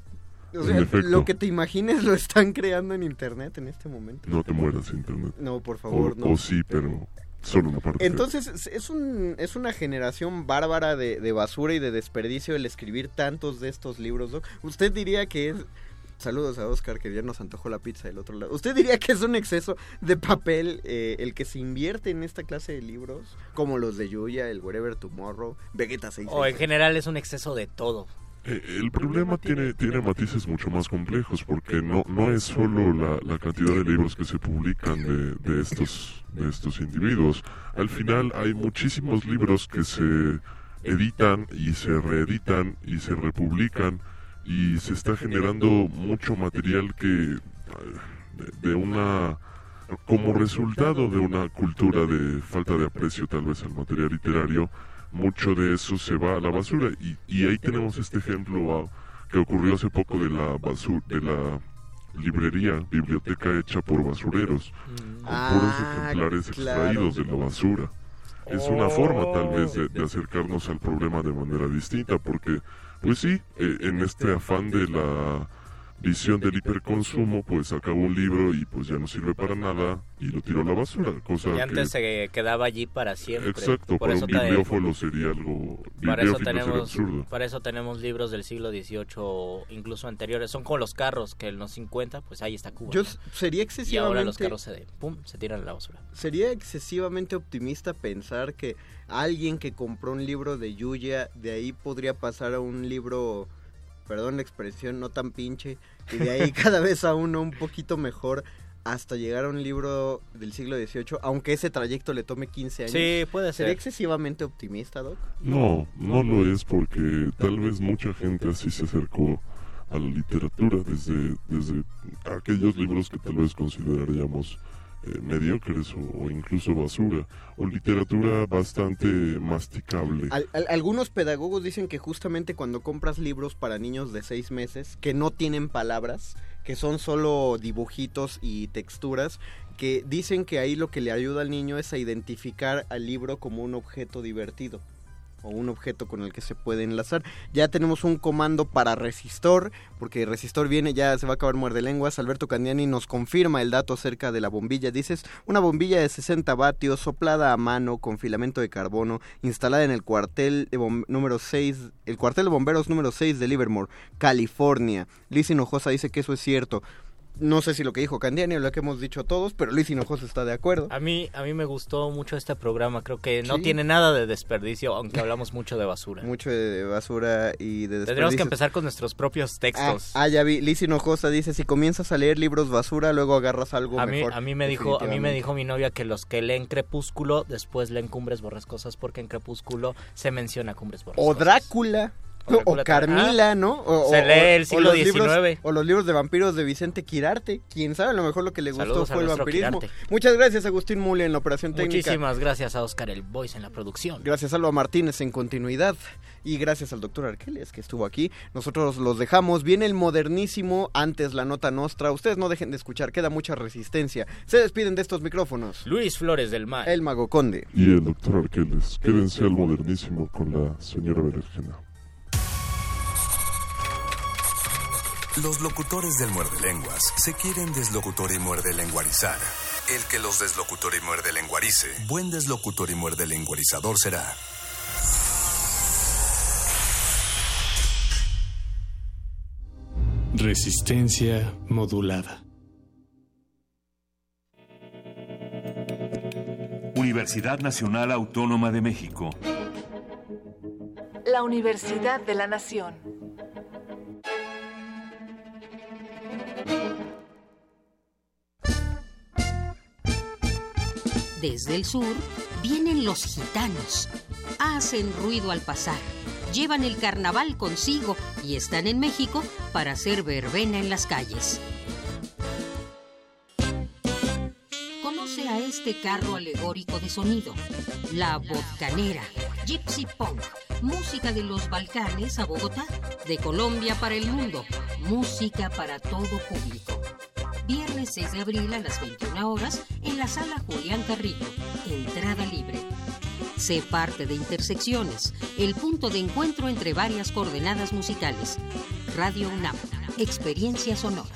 O sea, lo que te imagines lo están creando en Internet en este momento. No te mueras, Internet. No, por favor, O, no. o sí, pero solo una parte. Entonces es- es, un, es una generación bárbara de, de basura y de desperdicio el escribir tantos de estos libros. ¿no? Usted diría que es... Saludos a Oscar que ya nos antojó la pizza del otro lado. ¿Usted diría que es un exceso de papel eh, el que se invierte en esta clase de libros? Como los de Yuya, el Wherever Tomorrow, Vegeta 6. O en general es un exceso de todo. Eh, El problema tiene, tiene matices mucho más complejos porque no, no es solo la, la cantidad de libros que se publican de, de estos, de estos individuos. Al final hay muchísimos libros que se editan y se reeditan y se republican y se está generando mucho material que eh, de, de una como resultado de una cultura de falta de aprecio tal vez al material literario mucho de eso se va a la basura y, y ahí tenemos este ejemplo ah, que ocurrió hace poco de la basura de la librería biblioteca hecha por basureros con puros Ah, ejemplares claro. extraídos de la basura es una forma tal vez de, de acercarnos al problema de manera distinta porque pues sí eh, en este afán de la visión del hiperconsumo pues acabó un libro y pues ya no sirve para nada y lo tiró a la basura cosa Y que antes se quedaba allí para siempre. Exacto, Por para eso un te- bibliófilo sería algo... Para eso, tenemos, absurdo. para eso tenemos libros del siglo XVIII o incluso anteriores. Son como los carros, que en los 50, pues ahí está Cuba. Yo sería Y ahora los excesivamente- carros se, pum, se tiran a la basura. Sería excesivamente optimista pensar que alguien que compró un libro de Yuya, de ahí podría pasar a un libro, perdón la expresión, no tan pinche, y de ahí cada vez a uno un poquito mejor hasta llegar a un libro del siglo XVIII, aunque ese trayecto le tome 15 años. Sí, puede ¿Sería ser. excesivamente optimista, Doc? No, no lo es porque tal vez mucha gente así se acercó a la literatura desde, desde aquellos libros que tal vez consideraríamos eh, mediocres o, incluso basura, o literatura bastante masticable. Al- al- algunos pedagogos dicen que justamente cuando compras libros para niños de seis meses que no tienen palabras, que son solo dibujitos y texturas, que dicen que ahí lo que le ayuda al niño es a identificar al libro como un objeto divertido o un objeto con el que se puede enlazar. Ya tenemos un comando para Resistor, porque Resistor viene, ya se va a acabar muerde lenguas. Alberto Candiani nos confirma el dato acerca de la bombilla. Dices, una bombilla de 60 vatios, soplada a mano, con filamento de carbono, instalada en el cuartel de número 6, el cuartel de bomberos número 6 de Livermore, California. Liz Hinojosa dice que eso es cierto. No sé si lo que dijo Candiani o lo que hemos dicho todos, pero Liz Hinojosa está de acuerdo. A mí, a mí me gustó mucho este programa. Creo que no Sí. tiene nada de desperdicio, aunque hablamos mucho de basura. Mucho de basura y de Tendríamos que desperdicios. empezar con nuestros propios textos. Ah, ah, ya vi. Liz Hinojosa dice, si comienzas a leer libros basura, luego agarras algo a mí, mejor. a mí me dijo, a mí me dijo mi novia que los que leen Crepúsculo después leen Cumbres Borrascosas porque en Crepúsculo se menciona Cumbres Borrascosas. O Drácula. O Carmila. ¿no? O, Se lee el o siglo los libros- XIX. o los libros de vampiros de Vicente Quirarte. Quién sabe, a lo mejor lo que le gustó Saludos fue el vampirismo. Quirarte. Muchas gracias, Agustín Mule, en la operación técnica. Muchísimas gracias a Oscar el Voice en la producción. Gracias a Alba Martínez en continuidad. Y gracias al doctor Arqueles que estuvo aquí. Nosotros los dejamos. Viene el modernísimo, antes la nota nostra. Ustedes no dejen de escuchar, queda mucha resistencia. Se despiden de estos micrófonos. Luis Flores del Mar. El Mago Conde. Y el doctor Arqueles, quédense al modernísimo con la señora Berenjena. Los locutores del muerde lenguas se quieren deslocutor y muerde lenguarizar. El que los deslocutor y muerde lenguarice, buen deslocutor y muerde lenguarizador será. Resistencia modulada. Universidad Nacional Autónoma de México. La Universidad de la Nación. Desde el sur vienen los gitanos. Hacen ruido al pasar. Llevan el carnaval consigo y están en México para hacer verbena en las calles. Conoce a este carro alegórico de sonido. La Vodkanera. Gypsy Punk. Música de los Balcanes a Bogotá. De Colombia para el mundo. Música para todo público. Viernes 6 de abril a las 21 horas en la sala Julián Carrillo. Entrada libre. Sé parte de Intersecciones, el punto de encuentro entre varias coordenadas musicales. Radio UNAM, experiencia sonora.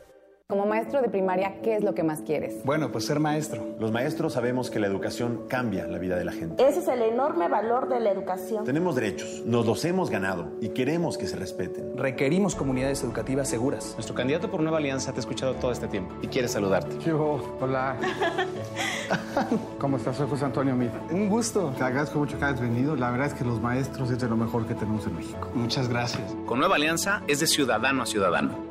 Como maestro de primaria, ¿qué es lo que más quieres? Bueno, pues ser maestro. Los maestros sabemos que la educación cambia la vida de la gente. Ese es el enorme valor de la educación. Tenemos derechos, nos los hemos ganado y queremos que se respeten. Requerimos comunidades educativas seguras. Nuestro candidato por Nueva Alianza te ha escuchado todo este tiempo y quiere saludarte. Yo, hola. ¿Cómo estás? Soy José Antonio Mir. Un gusto. Te agradezco mucho que hayas venido. La verdad es que los maestros es de lo mejor que tenemos en México. Muchas gracias. Con Nueva Alianza es de ciudadano a ciudadano.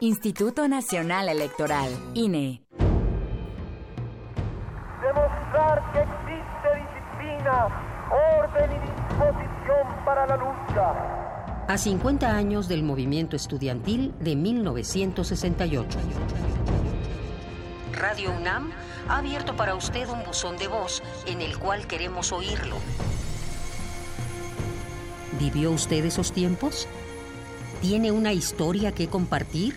Instituto Nacional Electoral, INE. Demostrar que existe disciplina, orden y disposición para la lucha. A 50 años del movimiento estudiantil de 1968. Radio UNAM ha abierto para usted un buzón de voz en el cual queremos oírlo. ¿Vivió usted esos tiempos? ¿Tiene una historia que compartir?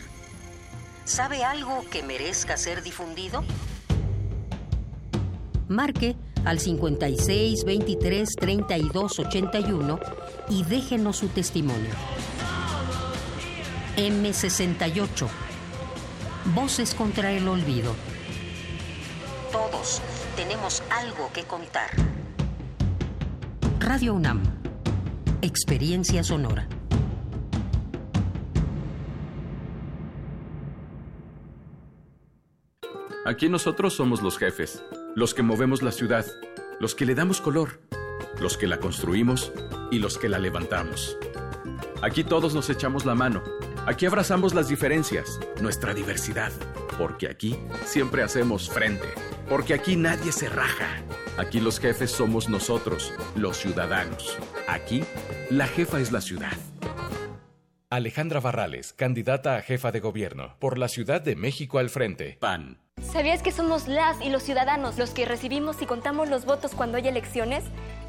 ¿Sabe algo que merezca ser difundido? Marque al 56 23 32 81 y déjenos su testimonio. M68. Voces contra el olvido. Todos tenemos algo que contar. Radio UNAM. Experiencia sonora. Aquí nosotros somos los jefes, los que movemos la ciudad, los que le damos color, los que la construimos y los que la levantamos. Aquí todos nos echamos la mano, aquí abrazamos las diferencias, nuestra diversidad, porque aquí siempre hacemos frente, porque aquí nadie se raja. Aquí los jefes somos nosotros, los ciudadanos. Aquí, la jefa es la ciudad. Alejandra Barrales, candidata a jefa de gobierno por la Ciudad de México al frente. PAN. ¿Sabías que somos las y los ciudadanos los que recibimos y contamos los votos cuando hay elecciones?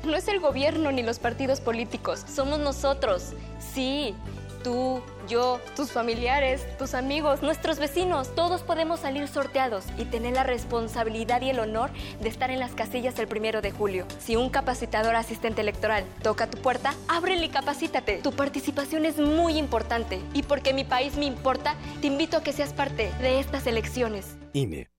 No es el gobierno ni los partidos políticos, somos nosotros. Sí, tú, yo, tus familiares, tus amigos, nuestros vecinos, todos podemos salir sorteados y tener la responsabilidad y el honor de estar en las casillas el primero de julio. Si un capacitador asistente electoral toca tu puerta, ábrele y capacítate. Tu participación es muy importante y porque mi país me importa, te invito a que seas parte de estas elecciones. INE.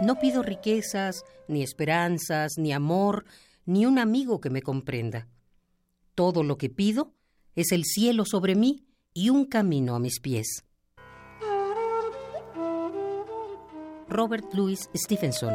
No pido riquezas, ni esperanzas, ni amor, ni un amigo que me comprenda. Todo lo que pido es el cielo sobre mí y un camino a mis pies. Robert Louis Stevenson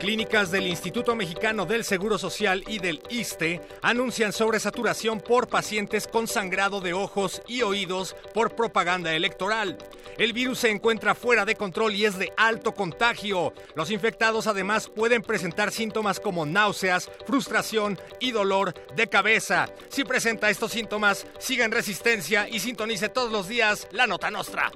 Clínicas del Instituto Mexicano del Seguro Social y del ISTE anuncian sobresaturación por pacientes con sangrado de ojos y oídos por propaganda electoral. El virus se encuentra fuera de control y es de alto contagio. Los infectados además pueden presentar síntomas como náuseas, frustración y dolor de cabeza. Si presenta estos síntomas, siga en resistencia y sintonice todos los días la nota nostra.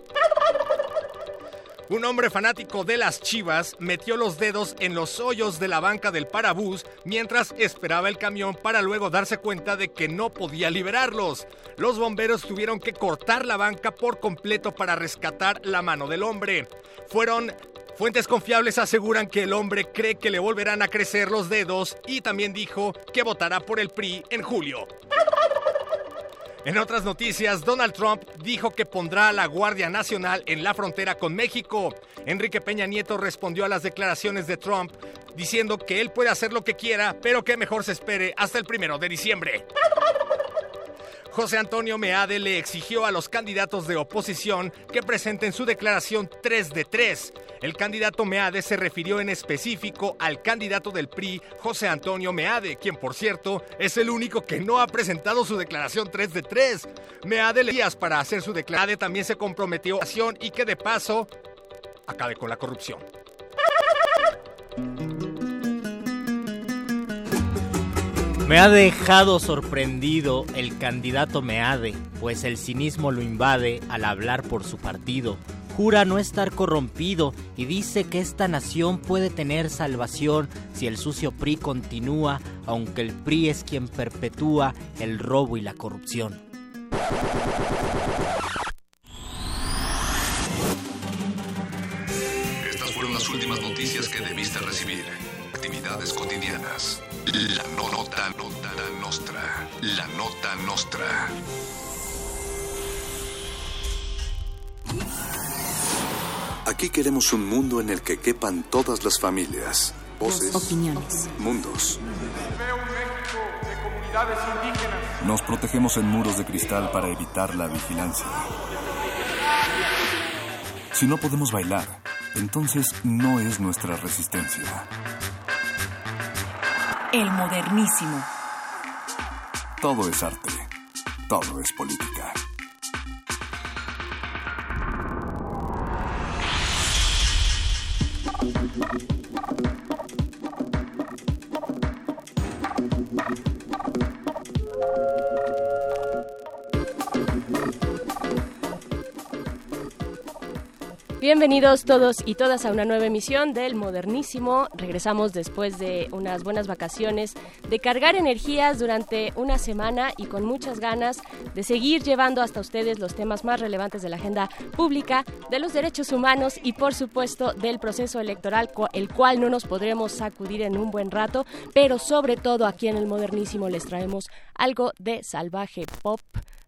Un hombre fanático de las chivas metió los dedos en los hoyos de la banca del parabús mientras esperaba el camión para luego darse cuenta de que no podía liberarlos. Los bomberos tuvieron que cortar la banca por completo para rescatar la mano del hombre. Fueron Fuentes confiables aseguran que el hombre cree que le volverán a crecer los dedos y también dijo que votará por el PRI en julio. En otras noticias, Donald Trump dijo que pondrá a la Guardia Nacional en la frontera con México. Enrique Peña Nieto respondió a las declaraciones de Trump diciendo que él puede hacer lo que quiera, pero que mejor se espere hasta el primero de diciembre. José Antonio Meade le exigió a los candidatos de oposición que presenten su declaración 3 de 3. El candidato Meade se refirió en específico al candidato del PRI, José Antonio Meade, quien por cierto es el único que no ha presentado su declaración 3 de 3. Meade le días para hacer su declaración también se comprometió a acción y que de paso acabe con la corrupción. Me ha dejado sorprendido el candidato Meade, pues el cinismo lo invade al hablar por su partido. Jura no estar corrompido y dice que esta nación puede tener salvación si el sucio PRI continúa, aunque el PRI es quien perpetúa el robo y la corrupción. Estas fueron las últimas noticias que debiste recibir. Actividades cotidianas. La no nota nota nostra. La nota nostra. Aquí queremos un mundo en el que quepan todas las familias, voces, opiniones, mundos. Veo un México de comunidades indígenas. Nos protegemos en muros de cristal para evitar la vigilancia. Si no podemos bailar, entonces no es nuestra resistencia. El modernísimo. Todo es arte. Todo es política. Bienvenidos todos y todas a una nueva emisión del Modernísimo. Regresamos después de unas buenas vacaciones, de cargar energías durante una semana y con muchas ganas de seguir llevando hasta ustedes los temas más relevantes de la agenda pública, de los derechos humanos y por supuesto del proceso electoral, el cual no nos podremos sacudir en un buen rato, pero sobre todo aquí en el Modernísimo les traemos algo de salvaje pop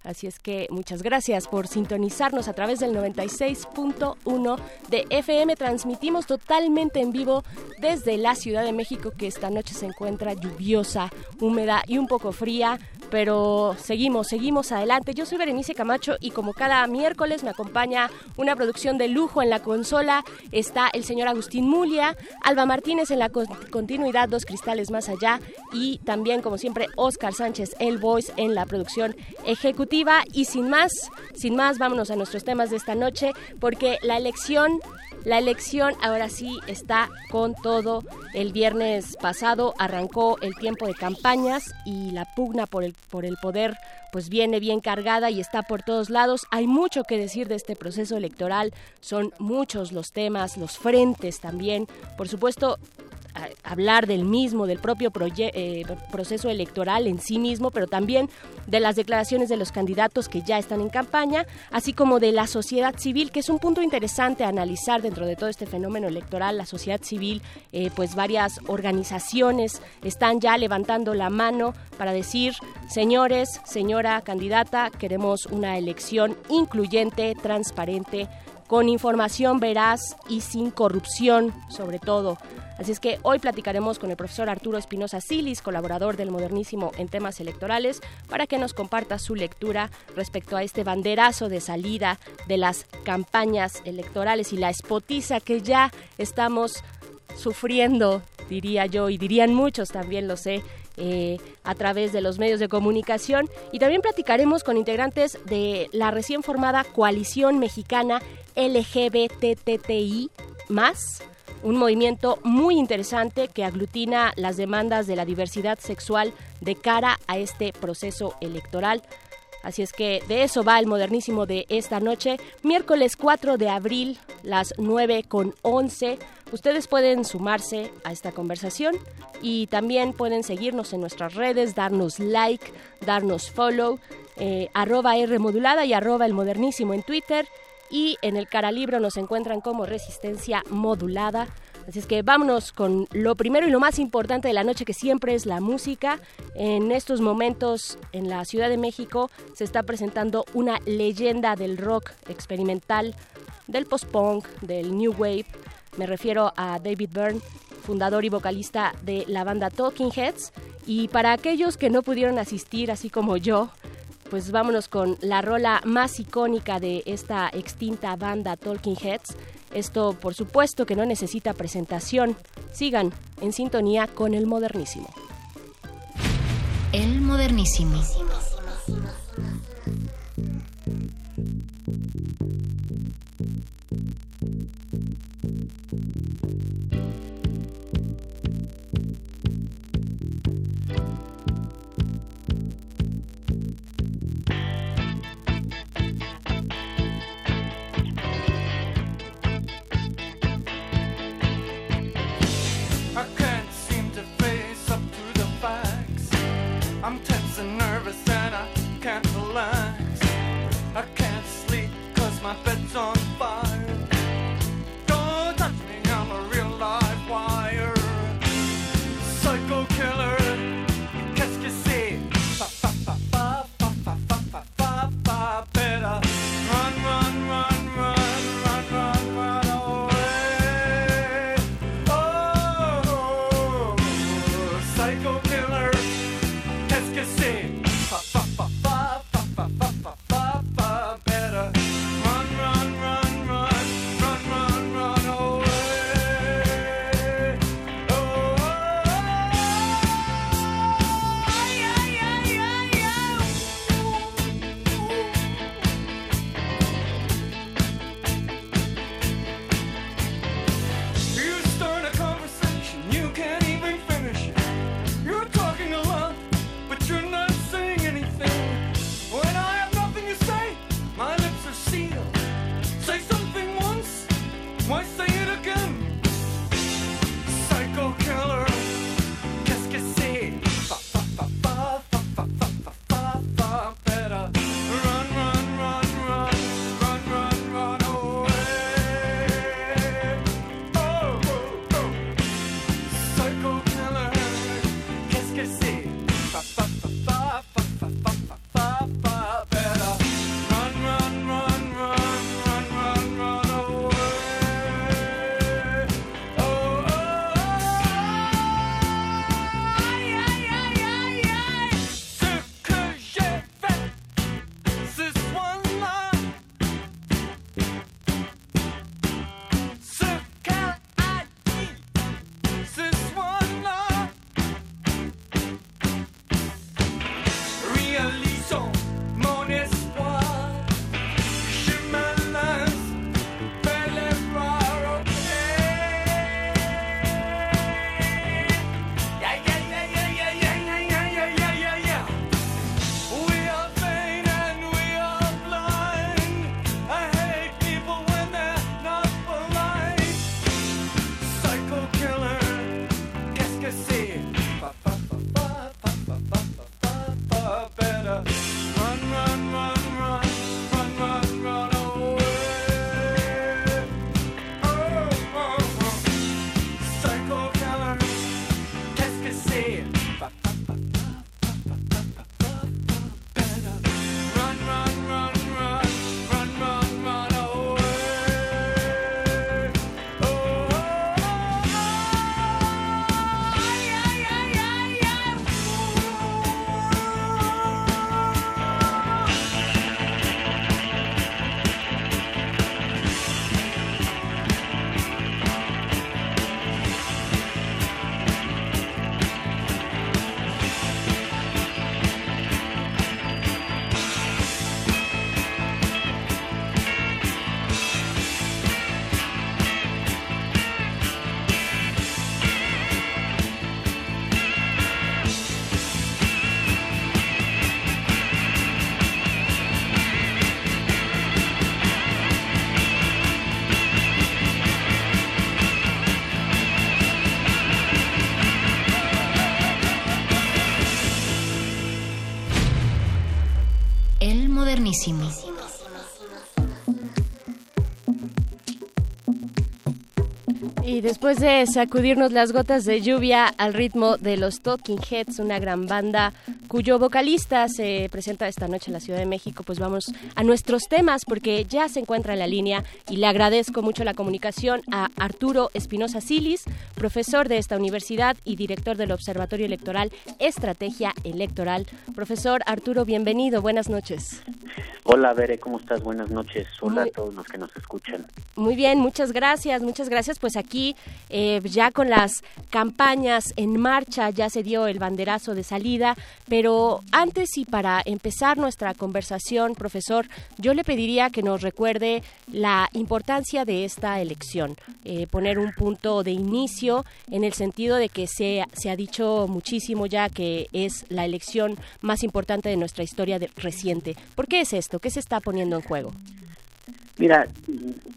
Así es que muchas gracias por sintonizarnos a través del 96.1 de FM. Transmitimos totalmente en vivo desde la Ciudad de México, que esta noche se encuentra lluviosa, húmeda y un poco fría pero seguimos, seguimos adelante. Yo soy Berenice Camacho y como cada miércoles me acompaña una producción de lujo en la consola. Está el señor Agustín Mulia, Alba Martínez en la continuidad, dos cristales más allá y también como siempre Oscar Sánchez, el voice en la producción ejecutiva. Y sin más, sin más, vámonos a nuestros temas de esta noche porque la elección la elección ahora sí está con todo. El viernes pasado arrancó el tiempo de campañas y la pugna por el, por el poder pues viene bien cargada y está por todos lados. Hay mucho que decir de este proceso electoral. Son muchos los temas, los frentes también. Por supuesto, hablar del mismo, del propio eh, proceso electoral en sí mismo, pero también de las declaraciones de los candidatos que ya están en campaña, así como de la sociedad civil, que es un punto interesante a analizar dentro de todo este fenómeno electoral. La sociedad civil, eh, pues varias organizaciones están ya levantando la mano para decir, señores, señora candidata, queremos una elección incluyente, transparente, con información veraz y sin corrupción, sobre todo. Así es que hoy platicaremos con el profesor Arturo Espinosa Silis, colaborador del Modernísimo en temas electorales, para que nos comparta su lectura respecto a este banderazo de salida de las campañas electorales y la espotiza que ya estamos sufriendo, diría yo, y dirían muchos también, lo sé, eh, a través de los medios de comunicación. Y también platicaremos con integrantes de la recién formada coalición mexicana LGBTTI más un movimiento muy interesante que aglutina las demandas de la diversidad sexual de cara a este proceso electoral. Así es que de eso va el modernísimo de esta noche, miércoles 4 de abril, las 9 con 11. Ustedes pueden sumarse a esta conversación y también pueden seguirnos en nuestras redes, darnos like, darnos follow, eh, arroba R modulada y arroba el modernísimo en Twitter y en el Caralibro nos encuentran como resistencia modulada. Así es que vámonos con lo primero y lo más importante de la noche que siempre es la música. En estos momentos en la Ciudad de México se está presentando una leyenda del rock experimental, del post-punk, del new wave. Me refiero a David Byrne, fundador y vocalista de la banda Talking Heads. Y para aquellos que no pudieron asistir, así como yo, pues vámonos con la rola más icónica de esta extinta banda Talking Heads. Esto, por supuesto, que no necesita presentación. Sigan en sintonía con el modernísimo. El modernísimo. Y después de sacudirnos las gotas de lluvia al ritmo de los Talking Heads, una gran banda cuyo vocalista se presenta esta noche en la Ciudad de México, pues vamos a nuestros temas porque ya se encuentra en la línea y le agradezco mucho la comunicación a Arturo Espinosa Silis, profesor de esta universidad y director del Observatorio Electoral Estrategia Electoral. Profesor Arturo, bienvenido, buenas noches. Hola, Bere, ¿cómo estás? Buenas noches. Hola a todos los que nos escuchan. Muy bien, muchas gracias, muchas gracias. Pues aquí eh, ya con las campañas en marcha, ya se dio el banderazo de salida, pero antes y para empezar nuestra conversación, profesor, yo le pediría que nos recuerde la importancia de esta elección, eh, poner un punto de inicio en el sentido de que se, se ha dicho muchísimo ya que es la elección más importante de nuestra historia de, reciente. ¿Por qué es esto? ¿Qué se está poniendo en juego? Mira,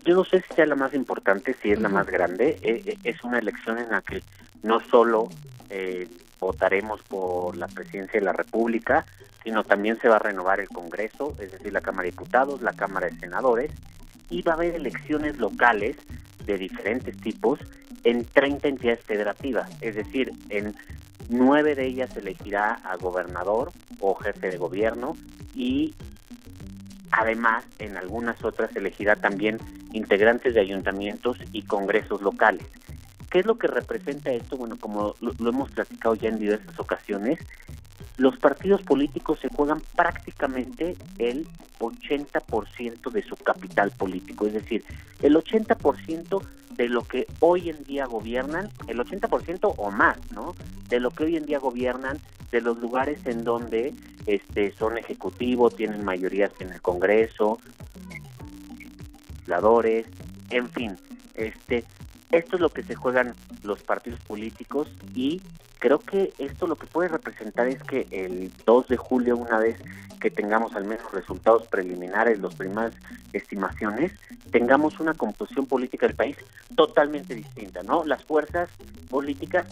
yo no sé si sea la más importante, si es la más grande. Eh, es una elección en la que no solo eh, votaremos por la presidencia de la República, sino también se va a renovar el Congreso, es decir, la Cámara de Diputados, la Cámara de Senadores, y va a haber elecciones locales de diferentes tipos en 30 entidades federativas, es decir, en nueve de ellas se elegirá a gobernador o jefe de gobierno y además en algunas otras elegirá también integrantes de ayuntamientos y congresos locales. ¿Qué es lo que representa esto? Bueno, como lo, lo hemos platicado ya en diversas ocasiones, los partidos políticos se juegan prácticamente el 80% de su capital político, es decir, el 80% de lo que hoy en día gobiernan, el 80% o más, ¿no? De lo que hoy en día gobiernan, de los lugares en donde este son ejecutivos, tienen mayorías en el Congreso, legisladores, en fin, este esto es lo que se juegan los partidos políticos y creo que esto lo que puede representar es que el 2 de julio, una vez que tengamos al menos resultados preliminares, las primeras estimaciones, tengamos una composición política del país totalmente distinta, ¿no? Las fuerzas políticas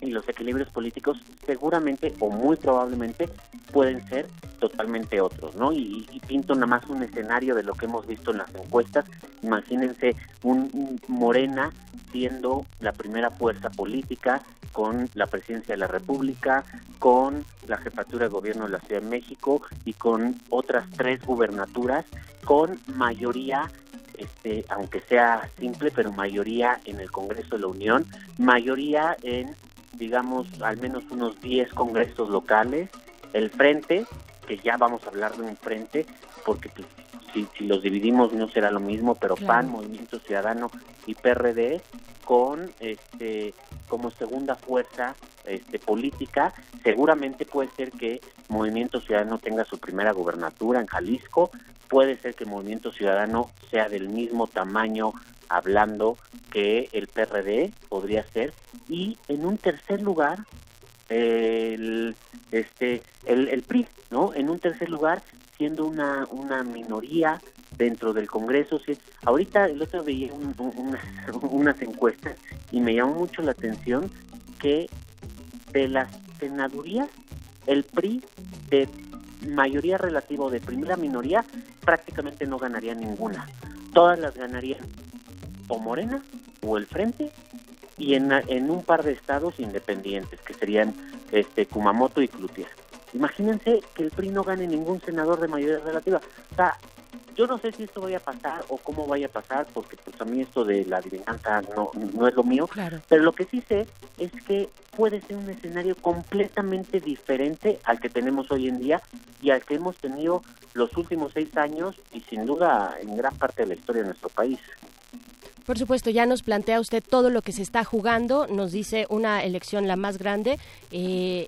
y los equilibrios políticos seguramente o muy probablemente pueden ser totalmente otros, ¿no? Y, y, pinto nada más un escenario de lo que hemos visto en las encuestas. Imagínense un, un, Morena siendo la primera fuerza política con la presidencia de la República, con la jefatura de gobierno de la Ciudad de México y con otras tres gubernaturas con mayoría este, aunque sea simple, pero mayoría en el Congreso de la Unión, mayoría en digamos, al menos unos 10 congresos locales, el frente, que ya vamos a hablar de un frente, porque pues, si, si, los dividimos no será lo mismo, pero claro. PAN, Movimiento Ciudadano y PRD, con este como segunda fuerza este, política, seguramente puede ser que Movimiento Ciudadano tenga su primera gubernatura en Jalisco, puede ser que Movimiento Ciudadano sea del mismo tamaño hablando que el PRD podría ser. Y en un tercer lugar el este el, PRI no en un tercer lugar siendo una una minoría dentro del Congreso. Sí. ahorita el otro veía un, un, unas, unas encuestas y me llamó mucho la atención que de las senadurías el PRI de mayoría relativa o de primera minoría prácticamente no ganaría ninguna. Todas las ganarían o Morena o el Frente y en, en un par de estados independientes, que serían este Kumamoto y Clutier. Imagínense que el PRI no gane ningún senador de mayoría relativa. O sea, yo no sé si esto vaya a pasar o cómo vaya a pasar, porque pues a mí esto de la adivinanza no, no es lo mío, pero lo que sí sé es que puede ser un escenario completamente diferente al que tenemos hoy en día y al que hemos tenido los últimos seis años y sin duda en gran parte de la historia de nuestro país. Por supuesto, ya nos plantea usted todo lo que se está jugando, nos dice una elección la más grande eh,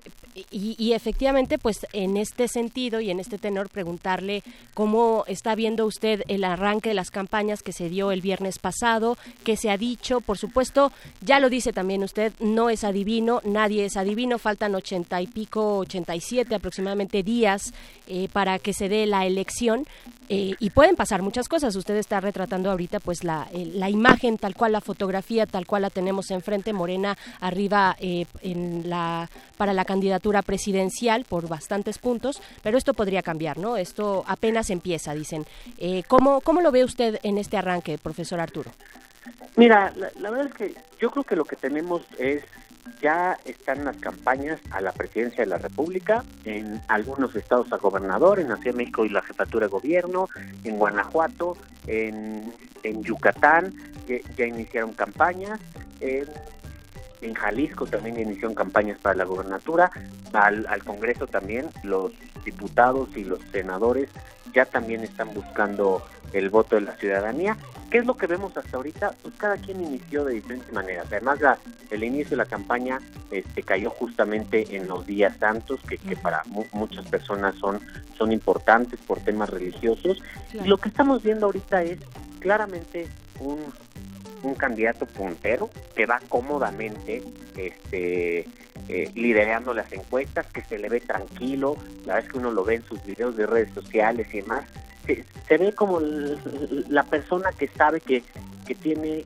y, efectivamente, pues en este sentido y en este tenor, preguntarle cómo está viendo usted el arranque de las campañas que se dio el viernes pasado, qué se ha dicho, por supuesto, ya lo dice también usted, no es adivino, nadie es adivino, faltan ochenta y pico, ochenta y siete aproximadamente días eh, para que se dé la elección, eh, y pueden pasar muchas cosas. Usted está retratando ahorita pues la, la, imagen tal cual, la fotografía tal cual la tenemos enfrente, Morena arriba eh, en la, para la candidatura presidencial por bastantes puntos, pero esto podría cambiar, ¿no? Esto apenas empieza, dicen. Eh, ¿cómo, ¿Cómo lo ve usted en este arranque, profesor Arturo? Mira, la verdad es que yo creo que lo que tenemos es ya están las campañas a la presidencia de la República, en algunos estados a gobernador, en la México y la jefatura de gobierno, en Guanajuato, en, en Yucatán, ya, iniciaron campañas, en, en, Jalisco también iniciaron campañas para la gobernatura, al, al Congreso también, los diputados y los senadores ya también están buscando el voto de la ciudadanía. ¿Qué es lo que vemos hasta ahorita? Pues cada quien inició de diferentes maneras. Además, la, el inicio de la campaña este, cayó justamente en los días santos, que, que para muchas personas son, son importantes por temas religiosos. Y lo que estamos viendo ahorita es claramente un, un candidato puntero que va cómodamente este, eh, liderando las encuestas, que se le ve tranquilo, la vez que uno lo ve en sus videos de redes sociales y demás, se, ve como la persona que sabe que, que tiene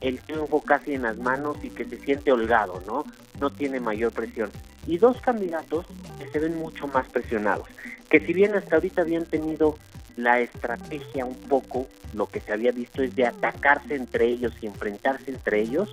el triunfo casi en las manos y que se siente holgado, ¿no? No tiene mayor presión. Y dos candidatos que se ven mucho más presionados, que si bien hasta ahorita habían tenido la estrategia un poco, lo que se había visto es de atacarse entre ellos y enfrentarse entre ellos,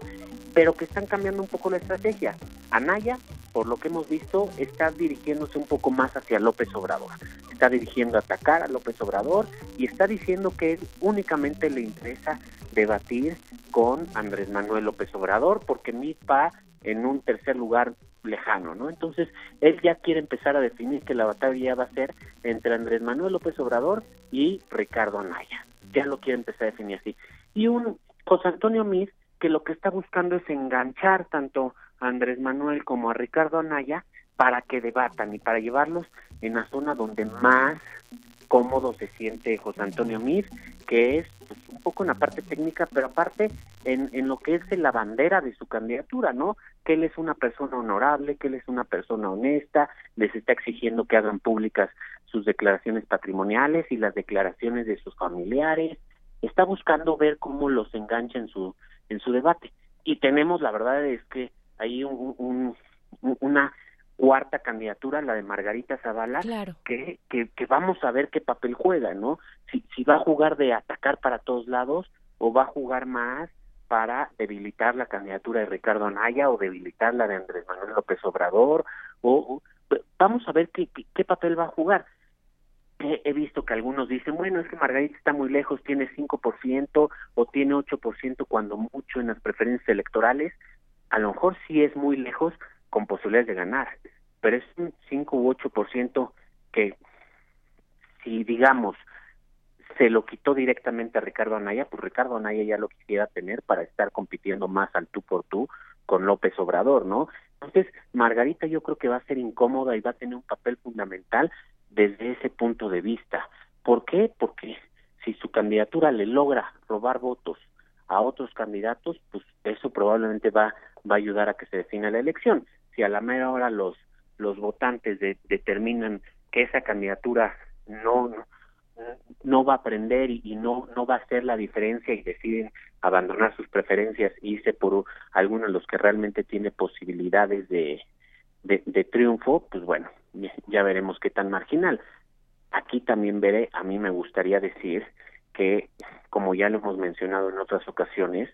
pero que están cambiando un poco la estrategia. Anaya, por lo que hemos visto, está dirigiéndose un poco más hacia López Obrador. Está dirigiendo a atacar a López Obrador y está diciendo que únicamente le interesa debatir con Andrés Manuel López Obrador porque va en un tercer lugar lejano, ¿no? Entonces, él ya quiere empezar a definir que la batalla va a ser entre Andrés Manuel López Obrador y Ricardo Anaya. Ya lo quiere empezar a definir así. Y un José Antonio Mir que lo que está buscando es enganchar tanto a Andrés Manuel como a Ricardo Anaya para que debatan y para llevarlos en la zona donde más cómodo se siente José Antonio Mir, que es pues, un poco en la parte técnica, pero aparte en, en lo que es la bandera de su candidatura, ¿no? Que él es una persona honorable, que él es una persona honesta, les está exigiendo que hagan públicas sus declaraciones patrimoniales y las declaraciones de sus familiares, está buscando ver cómo los engancha en su en su debate. Y tenemos, la verdad es que hay un, una cuarta candidatura, la de Margarita Zavala, que, que, que, vamos a ver qué papel juega, ¿no? Si, si va a jugar de atacar para todos lados o va a jugar más para debilitar la candidatura de Ricardo Anaya o debilitar la de Andrés Manuel López Obrador, o, vamos a ver qué, qué papel va a jugar he, visto que algunos dicen, bueno, es que Margarita está muy lejos, tiene 5% o tiene 8% cuando mucho en las preferencias electorales. A lo mejor sí es muy lejos con posibilidades de ganar, pero es un 5 u 8% que si digamos se lo quitó directamente a Ricardo Anaya, pues Ricardo Anaya ya lo quisiera tener para estar compitiendo más al tú por tú con López Obrador, ¿no? Entonces, Margarita yo creo que va a ser incómoda y va a tener un papel fundamental desde ese punto de vista. ¿Por qué? Porque si su candidatura le logra robar votos a otros candidatos, pues eso probablemente va, va a ayudar a que se defina la elección. Si a la mera hora los, los votantes determinan que esa candidatura no, no, va a aprender y, no, no va a hacer la diferencia y deciden abandonar sus preferencias e irse por alguno de los que realmente tiene posibilidades de, de triunfo, pues bueno, ya veremos qué tan marginal. Aquí también veré, a mí me gustaría decir que, como ya lo hemos mencionado en otras ocasiones,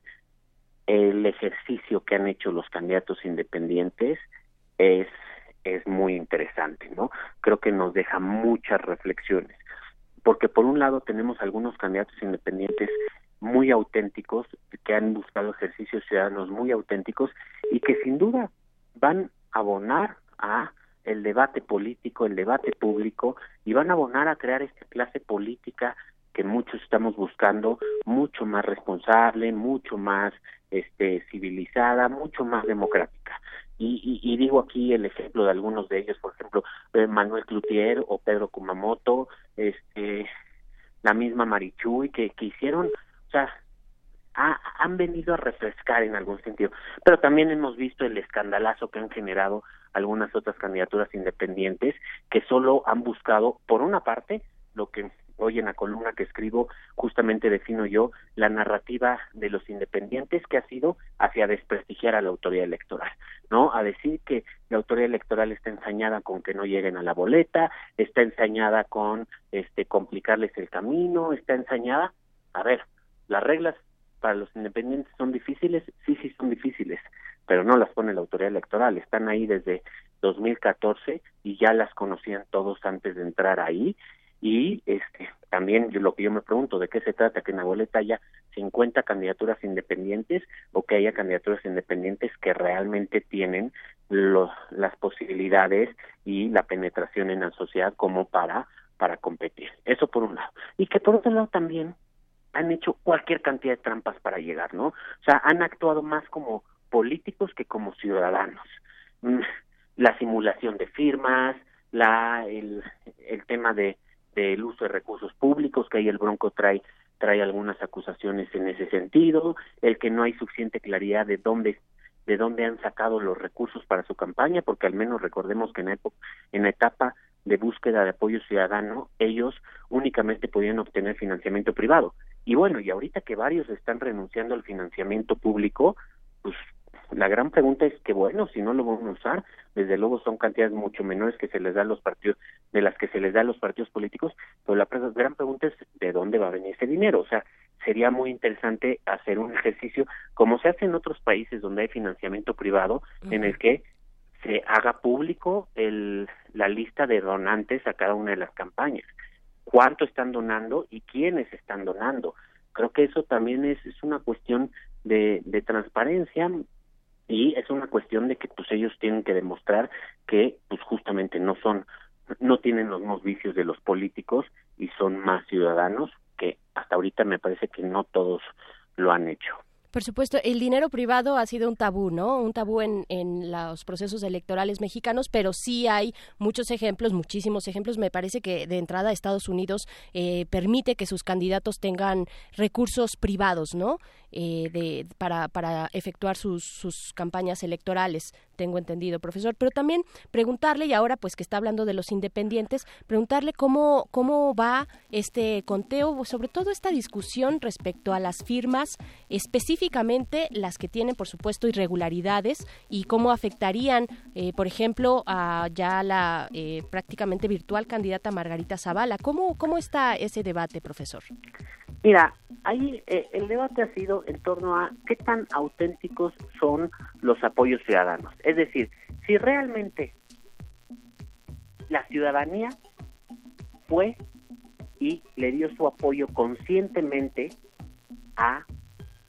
el ejercicio que han hecho los candidatos independientes es es muy interesante, ¿no? Creo que nos deja muchas reflexiones, porque por un lado tenemos algunos candidatos independientes muy auténticos que han buscado ejercicios ciudadanos muy auténticos y que sin duda van a abonar a el debate político, el debate público y van a abonar a crear esta clase política que muchos estamos buscando mucho más responsable, mucho más este, civilizada, mucho más democrática. Y, y, digo aquí el ejemplo de algunos de ellos, por ejemplo, eh, Manuel Cloutier o Pedro Kumamoto, este, la misma Marichuy, que, que hicieron, o sea, han venido a refrescar en algún sentido. Pero también hemos visto el escandalazo que han generado algunas otras candidaturas independientes que solo han buscado, por una parte, lo que hoy en la columna que escribo justamente defino yo la narrativa de los independientes que ha sido hacia desprestigiar a la autoridad electoral, ¿no? A decir que la autoridad electoral está ensañada con que no lleguen a la boleta, está ensañada con este complicarles el camino, está ensañada, a ver, las reglas para los independientes son difíciles, sí, sí son difíciles, pero no las pone la autoridad electoral, están ahí desde 2014 y ya las conocían todos antes de entrar ahí y este también yo, lo que yo me pregunto de qué se trata que en la boleta haya 50 candidaturas independientes o que haya candidaturas independientes que realmente tienen los, las posibilidades y la penetración en la sociedad como para para competir eso por un lado. Y que por otro lado también han hecho cualquier cantidad de trampas para llegar no o sea han actuado más como políticos que como ciudadanos. Mm, la simulación de firmas la el, el tema de del uso de recursos públicos, que ahí el Bronco trae trae algunas acusaciones en ese sentido, el que no hay suficiente claridad de dónde de dónde han sacado los recursos para su campaña, porque al menos recordemos que en, época, en la etapa de búsqueda de apoyo ciudadano, ellos únicamente podían obtener financiamiento privado. Y bueno, y ahorita que varios están renunciando al financiamiento público, pues la gran pregunta es que bueno, si no lo van a usar, desde luego son cantidades mucho menores que se les da a los partidos, de las que se les da a los partidos políticos, pero la gran pregunta es de dónde va a venir ese dinero, o sea, sería muy interesante hacer un ejercicio como se hace en otros países donde hay financiamiento privado, en el que se haga público el, la lista de donantes a cada una de las campañas, cuánto están donando y quiénes están donando. Creo que eso también es, es una cuestión de, de transparencia y es una cuestión de que pues ellos tienen que demostrar que pues justamente no son no tienen los mismos vicios de los políticos y son más ciudadanos que hasta ahorita me parece que no todos lo han hecho. Por supuesto, el dinero privado ha sido un tabú, ¿no? Un tabú en, en, los procesos electorales mexicanos, pero sí hay muchos ejemplos, muchísimos ejemplos. Me parece que de entrada Estados Unidos eh, permite que sus candidatos tengan recursos privados, ¿no? Eh, de, para, para efectuar sus, sus campañas electorales, tengo entendido, profesor. Pero también preguntarle, y ahora pues que está hablando de los independientes, preguntarle cómo, cómo va este conteo, sobre todo esta discusión respecto a las firmas, específicamente las que tienen, por supuesto, irregularidades y cómo afectarían, eh, por ejemplo, a ya la eh, prácticamente virtual candidata Margarita Zavala. ¿Cómo, ¿Cómo está ese debate, profesor? Mira, ahí eh, el debate ha sido en torno a qué tan auténticos son los apoyos ciudadanos. Es decir, si realmente la ciudadanía fue y le dio su apoyo conscientemente a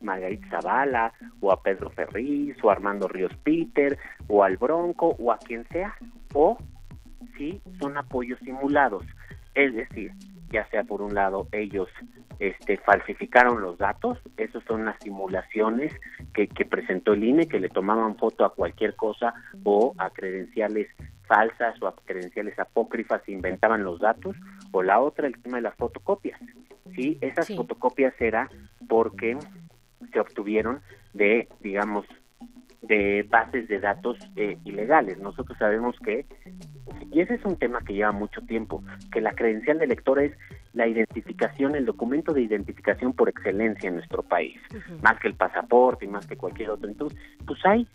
Margarita Zavala o a Pedro Ferriz o a Armando Ríos Peter o al Bronco o a quien sea o si son apoyos simulados es decir ya sea por un lado ellos este, falsificaron los datos, esas son las simulaciones que, que presentó el INE, que le tomaban foto a cualquier cosa o a credenciales falsas o a credenciales apócrifas inventaban los datos, o la otra, el tema de las fotocopias. Sí, esas fotocopias era porque se obtuvieron de, digamos, de bases de datos eh, ilegales. Nosotros sabemos que, y ese es un tema que lleva mucho tiempo, que la credencial de lector es la identificación, el documento de identificación por excelencia en nuestro país, más que el pasaporte y más que cualquier otro. Entonces, pues hay,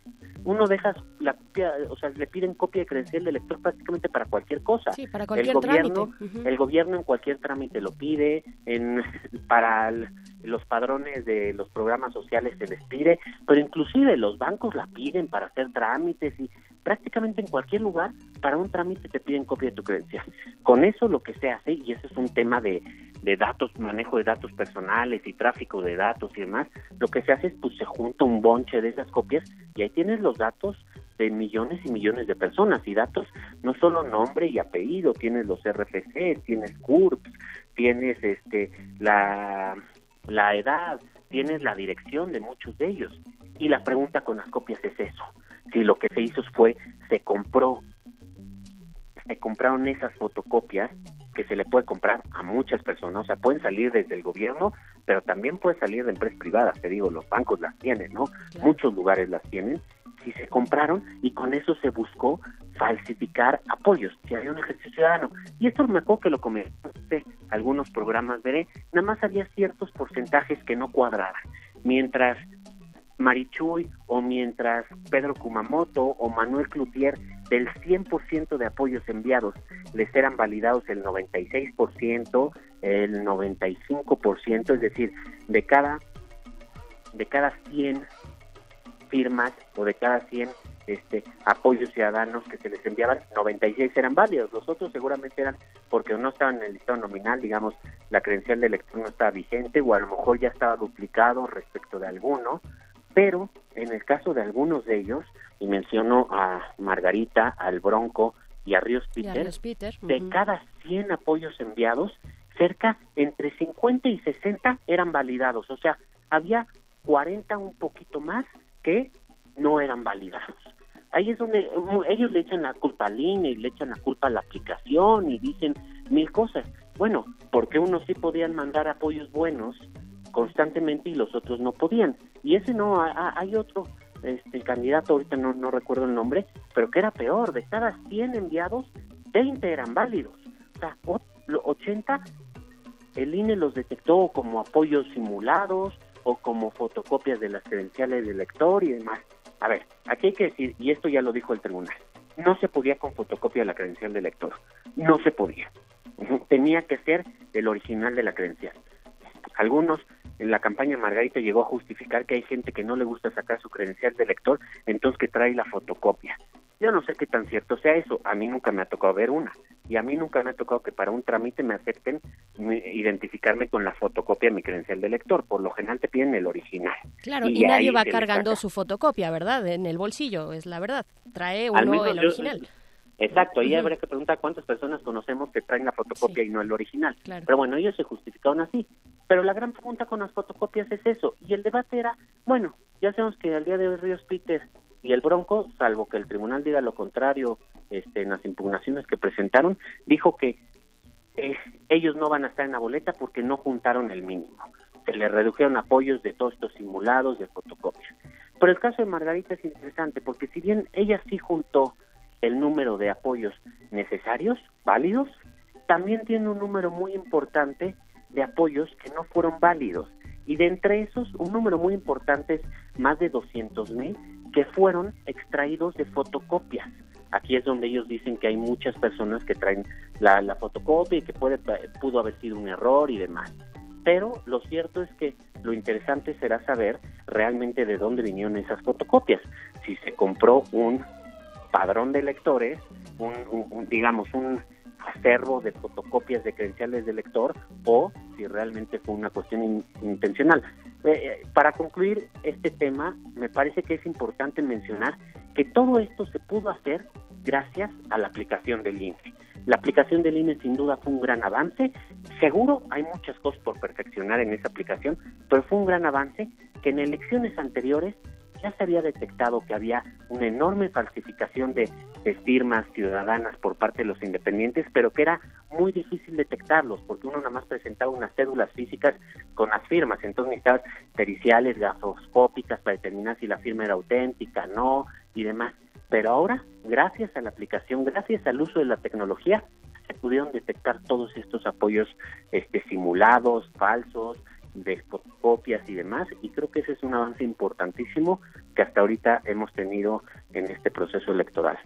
uno deja la copia, o sea, le piden copia de credencial de elector prácticamente para cualquier cosa. Sí, para cualquier el gobierno, trámite. el gobierno en cualquier trámite lo pide, en para el- los padrones de los programas sociales se les pide, pero inclusive los bancos la piden para hacer trámites y prácticamente en cualquier lugar para un trámite te piden copia de tu credencial. Con eso lo que se hace, y ese es un tema de, de datos, manejo de datos personales y tráfico de datos y demás, lo que se hace es pues se junta un bonche de esas copias y ahí tienes los datos de millones y millones de personas y datos no solo nombre y apellido, tienes los RFC, tienes CURPS, tienes este la, la edad, tienes la dirección de muchos de ellos. Y la pregunta con las copias es eso, si lo que se hizo fue, se compró, se compraron esas fotocopias que se le puede comprar a muchas personas, o sea, pueden salir desde el gobierno, pero también puede salir de empresas privadas, te digo, los bancos las tienen, ¿no? Muchos lugares las tienen, si se compraron y con eso se buscó falsificar apoyos, si había un ejercicio ciudadano. Y esto me acuerdo que lo comenté algunos programas, veré, nada más había ciertos porcentajes que no cuadraban, mientras Marichuy o mientras Pedro Kumamoto o Manuel Cloutier del 100% de apoyos enviados les eran validados el 96%, el 95%, es decir, de cada de cada 100 firmas o de cada 100 este apoyos ciudadanos que se les enviaban, 96 eran válidos, los otros seguramente eran porque no estaban en el listado nominal, digamos, la credencial de elector no estaba vigente o a lo mejor ya estaba duplicado respecto de alguno, pero en el caso de algunos de ellos, y menciono a Margarita, al Bronco y a Ríos a Peter, Ríos Peter, de cada 100 apoyos enviados, cerca entre 50 y 60 eran validados, o sea, había 40 un poquito más que no eran validados. Ahí es donde ellos le echan la culpa al INE y le echan la culpa a la aplicación y dicen mil cosas. Bueno, porque unos sí podían mandar apoyos buenos constantemente y los otros no podían. Y ese no, hay otro este candidato, ahorita no, no recuerdo el nombre, pero que era peor, de cada 100 enviados, 20 eran válidos. O sea, o- lo- 80 el INE los detectó como apoyos simulados o como fotocopias de las credenciales del lector y demás. A ver, aquí hay que decir, y esto ya lo dijo el tribunal, no se podía con fotocopia de la credencial del lector, no se podía. Tenía que ser el original de la credencial. Algunos en la campaña Margarita llegó a justificar que hay gente que no le gusta sacar su credencial de lector, entonces que trae la fotocopia. Yo no sé qué tan cierto sea eso, a mí nunca me ha tocado ver una, y a mí nunca me ha tocado que para un trámite me acepten identificarme con la fotocopia de mi credencial de lector, por lo general te piden el original. Claro, y, nadie va cargando su fotocopia, ¿verdad? En el bolsillo, es la verdad. Trae Al uno menos el yo- original. Exacto, ahí Ujú. habría que preguntar cuántas personas conocemos que traen la fotocopia y no el original. Claro. Pero bueno, ellos se justificaron así. Pero la gran pregunta con las fotocopias es eso. Y el debate era, bueno, ya sabemos que al día de hoy Ríos Peter y el Bronco, salvo que el tribunal diga lo contrario este, en las impugnaciones que presentaron, dijo que eh, ellos no van a estar en la boleta porque no juntaron el mínimo. Se le redujeron apoyos de todos estos simulados de fotocopias. Pero el caso de Margarita es interesante porque si bien ella sí juntó el número de apoyos necesarios, válidos, también tiene un número muy importante de apoyos que no fueron válidos. Y de entre esos, un número muy importante es más de 200 mil que fueron extraídos de fotocopias. Aquí es donde ellos dicen que hay muchas personas que traen la, la fotocopia y que pudo haber sido un error y demás. Pero lo cierto es que lo interesante será saber realmente de dónde vinieron esas fotocopias. Si se compró un padrón de lectores, un, un- un, digamos, un acervo de fotocopias de credenciales de lector o si realmente fue una cuestión in- intencional. Eh, eh, para concluir este tema, me parece que es importante mencionar que todo esto se pudo hacer gracias a la aplicación del INE. La aplicación del INE sin duda fue un gran avance. Seguro hay muchas cosas por perfeccionar en esa aplicación, pero fue un gran avance que en elecciones anteriores ya se había detectado que había una enorme falsificación de, firmas ciudadanas por parte de los independientes, pero que era muy difícil detectarlos, porque uno nada más presentaba unas cédulas físicas con las firmas, entonces necesitabas periciales, gafoscópicas para determinar si la firma era auténtica, no, y demás. Pero ahora, gracias a la aplicación, gracias al uso de la tecnología, se pudieron detectar todos estos apoyos este, simulados, falsos, de copias y demás, y creo que ese es un avance importantísimo que hasta ahorita hemos tenido en este proceso electoral.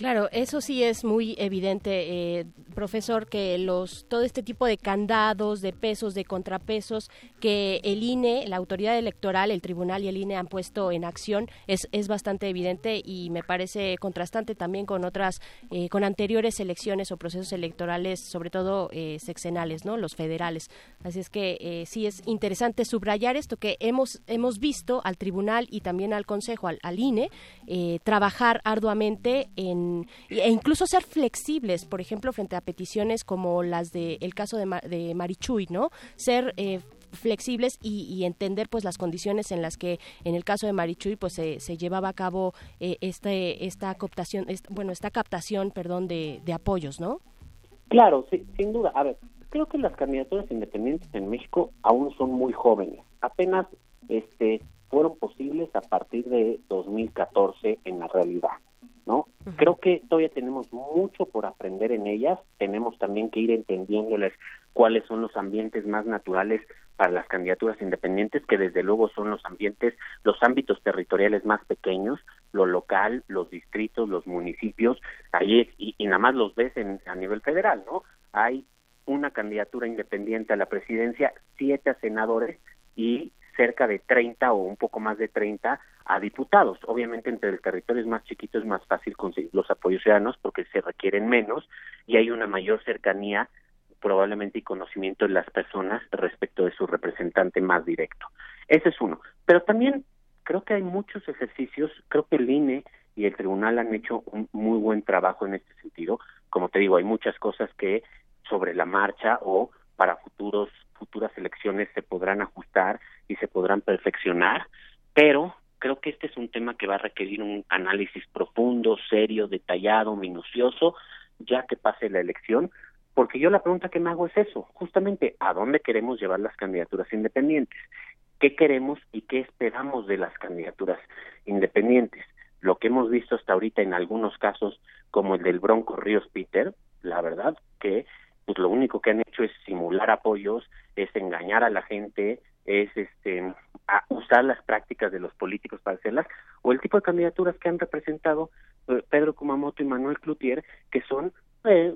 Claro, eso sí es muy evidente, eh, profesor, que los todo este tipo de candados, de pesos, de contrapesos que el INE, la autoridad electoral, el tribunal y el INE han puesto en acción es, es bastante evidente y me parece contrastante también con otras, eh, con anteriores elecciones o procesos electorales, sobre todo eh, sexenales, ¿no? Los federales. Así es que sí es interesante subrayar esto que hemos hemos visto al tribunal y también al consejo, al, al INE, trabajar arduamente en e incluso ser flexibles, por ejemplo, frente a peticiones como las el caso de, de Marichuy, ¿no? Ser eh, flexibles y, entender pues las condiciones en las que en el caso de Marichuy pues se, llevaba a cabo eh, este esta captación bueno esta captación perdón de, de apoyos no claro sí, sin duda. A ver creo que las candidaturas independientes en México aún son muy jóvenes. Apenas este fueron posibles a partir de 2014 en la realidad ¿no? Creo que todavía tenemos mucho por aprender en ellas, tenemos también que ir entendiéndoles cuáles son los ambientes más naturales para las candidaturas independientes, que desde luego son los ambientes, los ámbitos territoriales más pequeños, lo local, los distritos, los municipios, ahí y, y nada más los ves en, a nivel federal, ¿no? Hay una candidatura independiente a la presidencia, siete senadores y cerca de 30 o un poco más de 30 a diputados. Obviamente entre el territorio es más chiquito es más fácil conseguir los apoyos ciudadanos porque se requieren menos y hay una mayor cercanía probablemente y conocimiento de las personas respecto de su representante más directo. Ese es uno. Pero también creo que hay muchos ejercicios, creo que el INE y el tribunal han hecho un muy buen trabajo en este sentido. Como te digo, hay muchas cosas que sobre la marcha o para futuros futuras elecciones se podrán ajustar y se podrán perfeccionar, pero creo que este es un tema que va a requerir un análisis profundo, serio, detallado, minucioso, ya que pase la elección, porque yo la pregunta que me hago es eso, justamente, ¿a dónde queremos llevar las candidaturas independientes? ¿Qué queremos y qué esperamos de las candidaturas independientes? Lo que hemos visto hasta ahorita en algunos casos, como el del Bronco Ríos Peter, la verdad que pues lo único que han hecho es simular apoyos, es engañar a la gente, es este usar las prácticas de los políticos para hacerlas, o el tipo de candidaturas que han representado eh, Pedro Kumamoto y Manuel Cloutier, que son eh,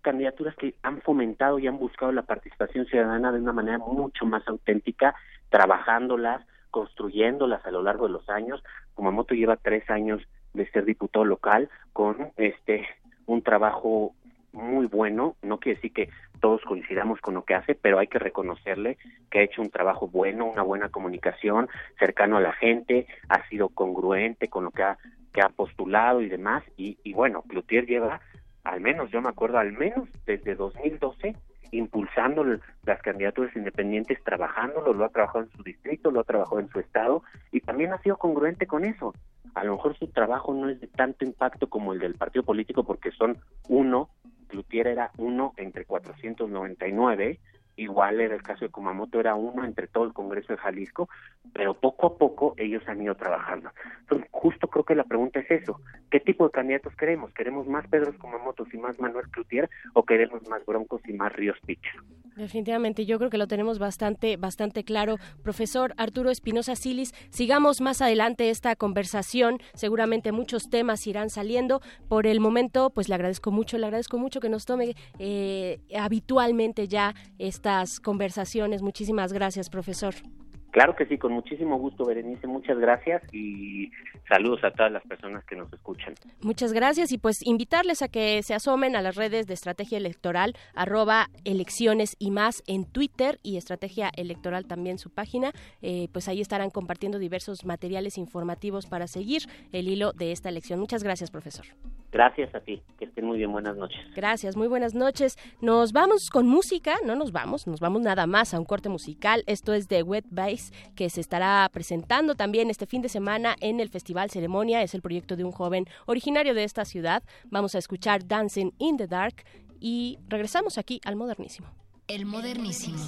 candidaturas que han fomentado y han buscado la participación ciudadana de una manera mucho más auténtica, trabajándolas, construyéndolas a lo largo de los años. Kumamoto lleva tres años de ser diputado local con este un trabajo muy bueno, no quiere decir que todos coincidamos con lo que hace, pero hay que reconocerle que ha hecho un trabajo bueno, una buena comunicación, cercano a la gente, ha sido congruente con lo que ha, que ha postulado y demás, y, y bueno, Cloutier lleva, al menos, yo me acuerdo, al menos desde 2012, impulsando las candidaturas independientes, trabajándolo, lo ha trabajado en su distrito, lo ha trabajado en su estado, y también ha sido congruente con eso. A lo mejor su trabajo no es de tanto impacto como el del partido político porque son uno Cloutier era uno entre 499, igual era el caso de Kumamoto, era uno entre todo el Congreso de Jalisco, pero poco a poco ellos han ido trabajando. Entonces, justo creo que la pregunta es eso, ¿qué tipo de candidatos queremos? ¿Queremos más Pedro Kumamoto y más Manuel Cloutier o queremos más Broncos y más Ríos Pitcher? Definitivamente, yo creo que lo tenemos bastante, bastante claro. Profesor Arturo Espinosa Silis, sigamos más adelante esta conversación. Seguramente muchos temas irán saliendo. Por el momento, pues le agradezco mucho, le agradezco mucho que nos tome eh, habitualmente ya conversaciones. Muchísimas gracias, profesor. Claro que sí, con muchísimo gusto, Berenice. Muchas gracias y saludos a todas las personas que nos escuchan. Muchas gracias y pues invitarles a que se asomen a las redes de Estrategia Electoral, arroba elecciones y más en Twitter y Estrategia Electoral también su página. Eh, pues ahí estarán compartiendo diversos materiales informativos para seguir el hilo de esta elección. Muchas gracias, profesor. Gracias a ti, que estén muy bien, buenas noches. Gracias, muy buenas noches. Nos vamos con música, no nos vamos, nos vamos nada más a un corte musical. Esto es de Wet Que se estará presentando también este fin de semana en el Festival Ceremonia. Es el proyecto de un joven originario de esta ciudad. Vamos a escuchar Dancing in the Dark y regresamos aquí al modernísimo. El modernísimo.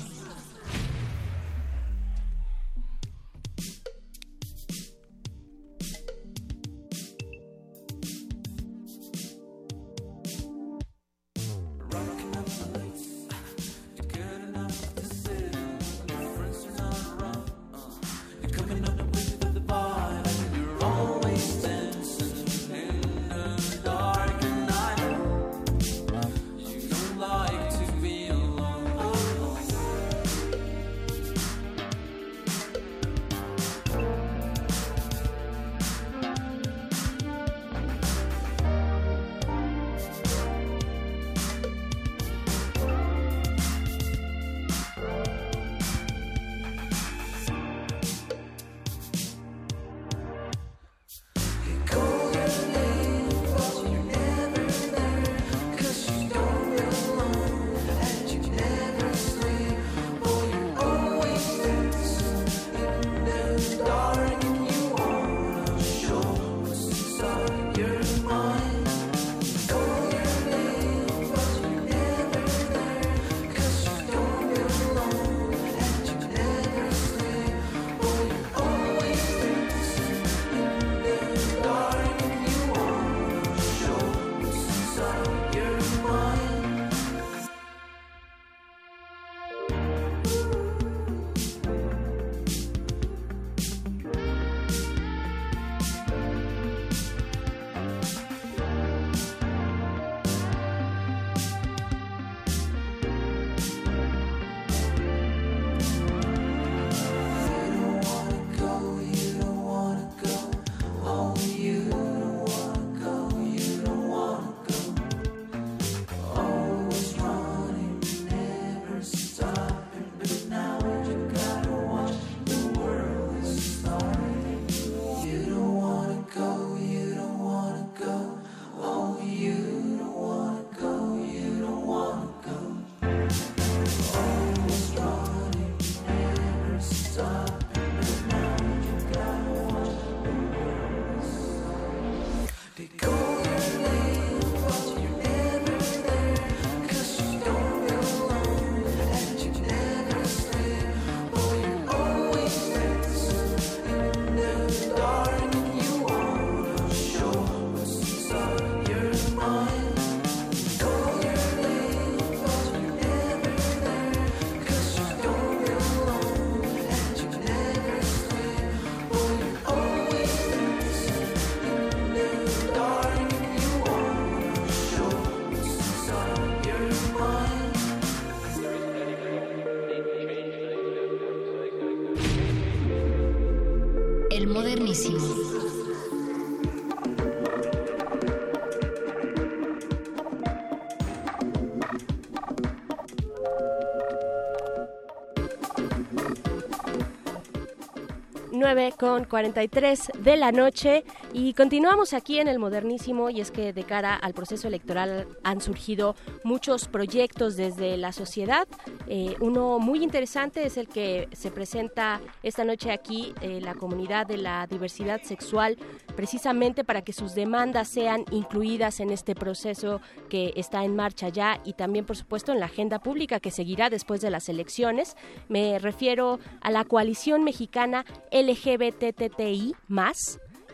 9 con 43 de la noche y continuamos aquí en el modernísimo y es que de cara al proceso electoral han surgido muchos proyectos desde la sociedad. Eh, uno muy interesante es el que se presenta esta noche aquí, eh, la comunidad de la diversidad sexual, precisamente para que sus demandas sean incluidas en este proceso que está en marcha ya y también, por supuesto, en la agenda pública que seguirá después de las elecciones. Me refiero a la coalición mexicana LGBTTI.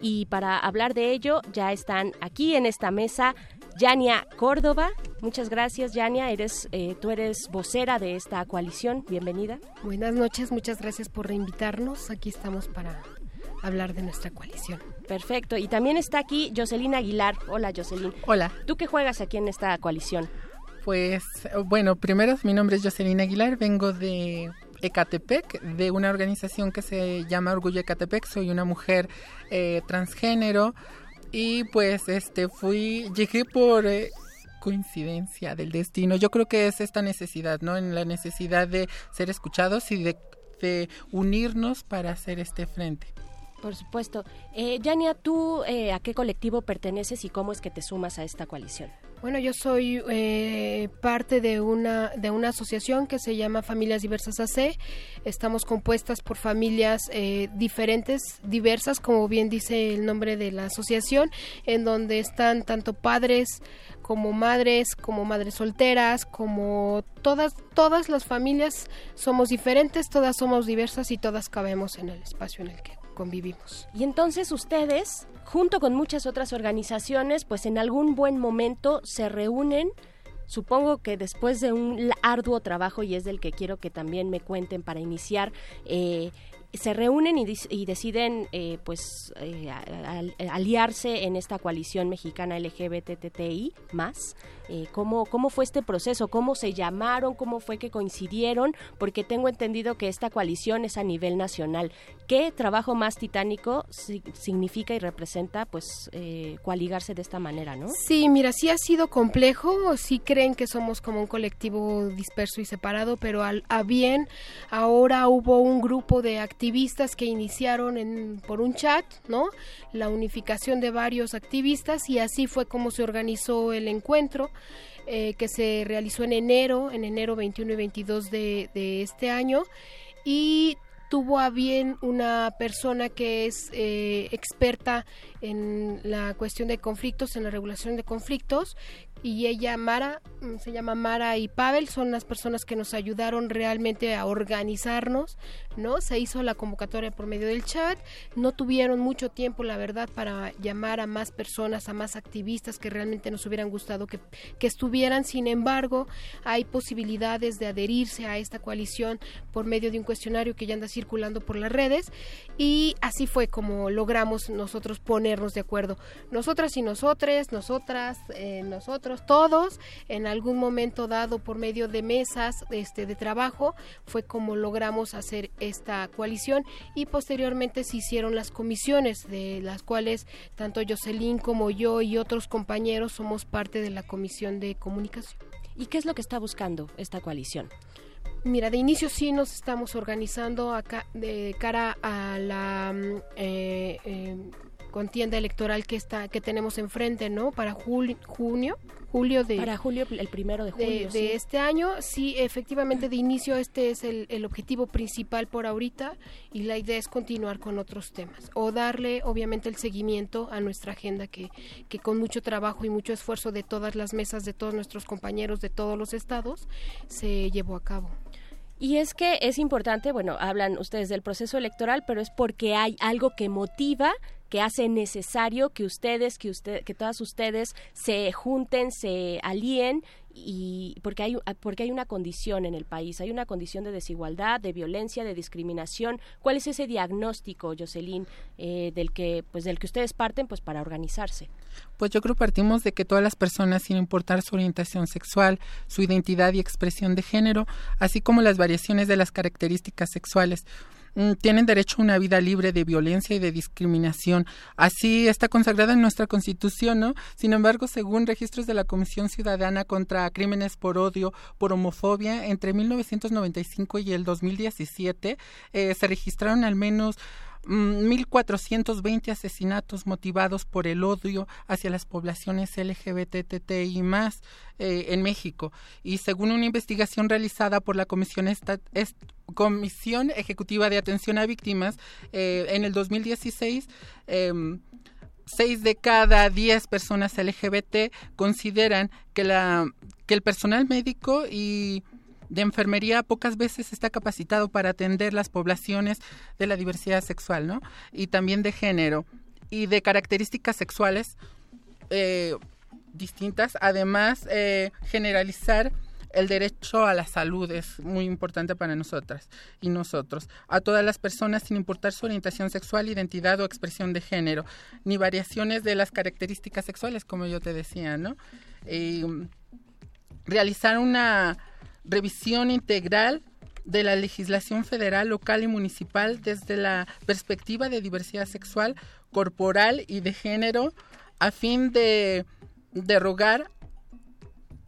Y para hablar de ello ya están aquí en esta mesa Yania Córdoba. Muchas gracias, Yania. Eh, tú eres vocera de esta coalición. Bienvenida. Buenas noches, muchas gracias por reinvitarnos. Aquí estamos para hablar de nuestra coalición. Perfecto. Y también está aquí Jocelyn Aguilar. Hola, Jocelyn. Hola. ¿Tú qué juegas aquí en esta coalición? Pues, bueno, primero mi nombre es Jocelyn Aguilar, vengo de Ecatepec, de una organización que se llama Orgullo Ecatepec. Soy una mujer eh, transgénero y pues este fui, llegué por eh, coincidencia del destino. Yo creo que es esta necesidad, ¿no? En la necesidad de ser escuchados y de, de unirnos para hacer este frente. Por supuesto. Eh, Yania, ¿tú eh, a qué colectivo perteneces y cómo es que te sumas a esta coalición? Bueno, yo soy eh, parte de una, de una asociación que se llama Familias Diversas AC. Estamos compuestas por familias eh, diferentes, diversas, como bien dice el nombre de la asociación, en donde están tanto padres como madres, como madres solteras, como todas, todas las familias somos diferentes, todas somos diversas y todas cabemos en el espacio en el que Y entonces ustedes junto con muchas otras organizaciones, pues en algún buen momento se reúnen. Supongo que después de un arduo trabajo, y es del que quiero que también me cuenten para iniciar, eh, se reúnen y, deciden eh, pues eh, aliarse en esta coalición mexicana LGBTTI más eh, ¿cómo, ¿Cómo fue este proceso? ¿Cómo se llamaron? ¿Cómo fue que coincidieron? Porque tengo entendido que esta coalición es a nivel nacional. ¿Qué trabajo más titánico significa y representa pues eh, coaligarse de esta manera, no? Sí, mira, sí ha sido complejo, sí creen que somos como un colectivo disperso y separado, pero al, a bien ahora hubo un grupo de activistas que iniciaron en, por un chat, ¿no? La unificación de varios activistas y así fue como se organizó el encuentro eh, que se realizó en enero, en enero 21 y 22 de, de este año. Y tuvo a bien una persona que es eh, experta en la cuestión de conflictos, en la regulación de conflictos, y ella, Mara, mm, se llama Mara y Pavel, son las personas que nos ayudaron realmente a organizarnos, ¿no? Se hizo la convocatoria por medio del chat, no tuvieron mucho tiempo, la verdad, para llamar a más personas, a más activistas que realmente nos hubieran gustado que, que estuvieran, sin embargo, hay posibilidades de adherirse a esta coalición por medio de un cuestionario que ya anda circulando por las redes, y así fue como logramos nosotros ponernos de acuerdo, nosotras y nosotras, nosotras, eh, nosotros, todos, en algún momento dado por medio de mesas este, de trabajo, fue como logramos hacer esta coalición y posteriormente se hicieron las comisiones, de las cuales tanto Jocelyn como yo y otros compañeros somos parte de la comisión de comunicación. ¿Y qué es lo que está buscando esta coalición? Mira, de inicio sí nos estamos organizando acá de cara a la mm, eh, eh, contienda electoral que está que tenemos enfrente, ¿no? Para julio, junio, julio de para julio el primero de julio de, este año. Sí, efectivamente de inicio este es el, el, objetivo principal por ahorita y la idea es continuar con otros temas o darle obviamente el seguimiento a nuestra agenda que que con mucho trabajo y mucho esfuerzo de todas las mesas de todos nuestros compañeros de todos los estados se llevó a cabo. Y es que es importante, bueno, hablan ustedes del proceso electoral, pero es porque hay algo que motiva que hace necesario que ustedes, que usted, que todas ustedes se junten, se alíen y porque hay porque hay una condición en el país, hay una condición de desigualdad, de violencia, de discriminación. ¿Cuál es ese diagnóstico, Jocelyn, eh, del que pues del que ustedes parten pues para organizarse? Pues yo creo partimos de que todas las personas, sin importar su orientación sexual, su identidad y expresión de género, así como las variaciones de las características sexuales, tienen derecho a una vida libre de violencia y de discriminación. Así está consagrada en nuestra Constitución, ¿no? Sin embargo, según registros de la Comisión Ciudadana contra Crímenes por Odio, por Homofobia, entre 1995 y el 2017 eh, se registraron al menos 1.420 mm, asesinatos motivados por el odio hacia las poblaciones LGBTTI más eh, en México. Y según una investigación realizada por la Comisión, Comisión Ejecutiva de Atención a Víctimas, eh, en el 2016, em, seis de cada diez personas LGBT consideran que, la, que el personal médico y de enfermería pocas veces está capacitado para atender las poblaciones de la diversidad sexual, ¿no? Y también de género y de características sexuales eh, distintas. Además, eh, generalizar el derecho a la salud es muy importante para nosotras y nosotros, a todas las personas sin importar su orientación sexual, identidad o expresión de género, ni variaciones de las características sexuales, como yo te decía, ¿no? Y, realizar una revisión integral de la legislación federal, local y municipal desde la perspectiva de diversidad sexual, corporal y de género, a fin de derogar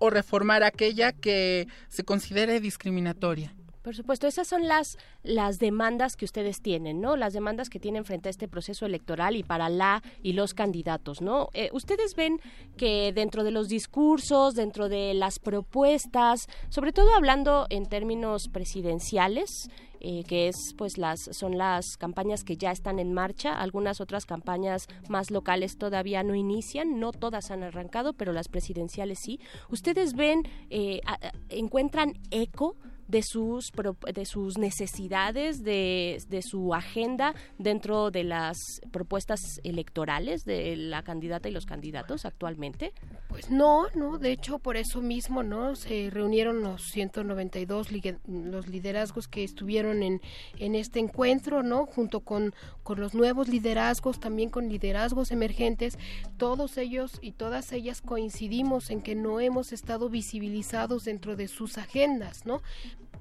o reformar aquella que se considere discriminatoria. Por supuesto, esas son las, las demandas que ustedes tienen, ¿no? Las demandas que tienen frente a este proceso electoral y para la y los candidatos, ¿no? Eh, ustedes ven que dentro de los discursos, dentro de las propuestas, sobre todo hablando en términos presidenciales, eh, que es pues las son las campañas que ya están en marcha. Algunas otras campañas más locales todavía no inician no todas han arrancado pero las presidenciales sí. Ustedes ven eh, encuentran eco de sus, de sus necesidades, de, de su agenda dentro de las propuestas electorales de la candidata y los candidatos actualmente? Pues no, no, de hecho por eso mismo, ¿no? Se reunieron los 192 los liderazgos que estuvieron en, en este encuentro, ¿no? Junto con, con los nuevos liderazgos, también con liderazgos emergentes, todos ellos y todas ellas coincidimos en que no hemos estado visibilizados dentro de sus agendas, ¿no?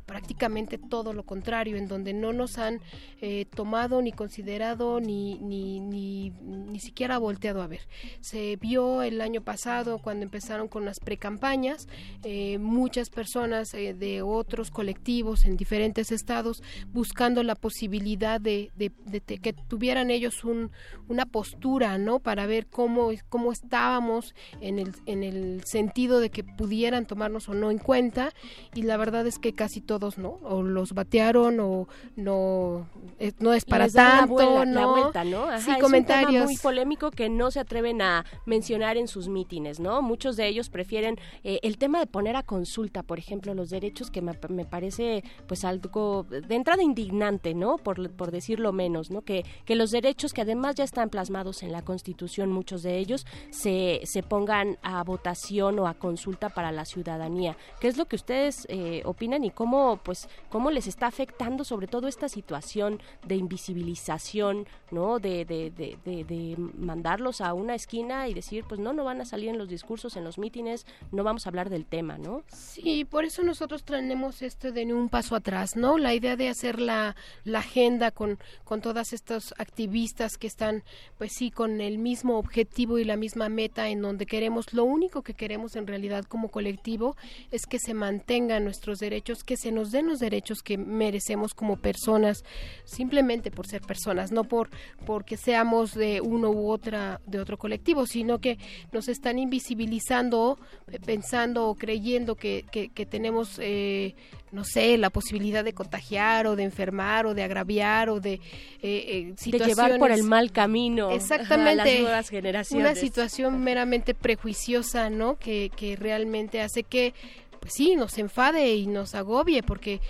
Prácticamente todo lo contrario, en donde no nos han eh, tomado ni considerado ni, ni, ni, ni, siquiera volteado a ver. Se vio el año pasado cuando empezaron con las precampañas, eh, muchas personas eh, de otros colectivos en diferentes estados buscando la posibilidad de, de, que tuvieran ellos un, una postura, ¿no? Para ver cómo, cómo estábamos en el, en el sentido de que pudieran tomarnos o no en cuenta y la verdad es que casi todo ¿no? O los batearon o no, eh, no es para tanto, ¿no? vuelta, ¿no? sí, comentarios. muy polémico que no se atreven a mencionar en sus mítines, ¿no? Muchos de ellos prefieren eh, el tema de poner a consulta, por ejemplo, los derechos que me, parece pues algo de entrada indignante, ¿no? Por, por decirlo menos, ¿no? Que, que los derechos que además ya están plasmados en la Constitución, muchos de ellos, se, se pongan a votación o a consulta para la ciudadanía. ¿Qué es lo que ustedes eh, opinan y cómo pues cómo les está afectando sobre todo esta situación de invisibilización, ¿no? De, de, de, mandarlos a una esquina y decir, pues no, no van a salir en los discursos, en los mítines, no vamos a hablar del tema, ¿no? Sí, por eso nosotros tenemos este de un paso atrás, ¿no? La idea de hacer la, la agenda con, con todas estas activistas que están, pues sí, con el mismo objetivo y la misma meta en donde queremos, lo único que queremos en realidad como colectivo es que se mantengan nuestros derechos, que se den los derechos que merecemos como personas, simplemente por ser personas, no por porque seamos de uno u otra de otro colectivo, sino que nos están invisibilizando, eh, pensando o creyendo que, que, tenemos eh, no sé, la posibilidad de contagiar o de enfermar o de agraviar o de eh, situaciones... De llevar por el mal camino Exactamente, a las nuevas generaciones. Una situación meramente prejuiciosa, ¿no? Que, que realmente hace que pues sí, nos enfade y nos agobie, porque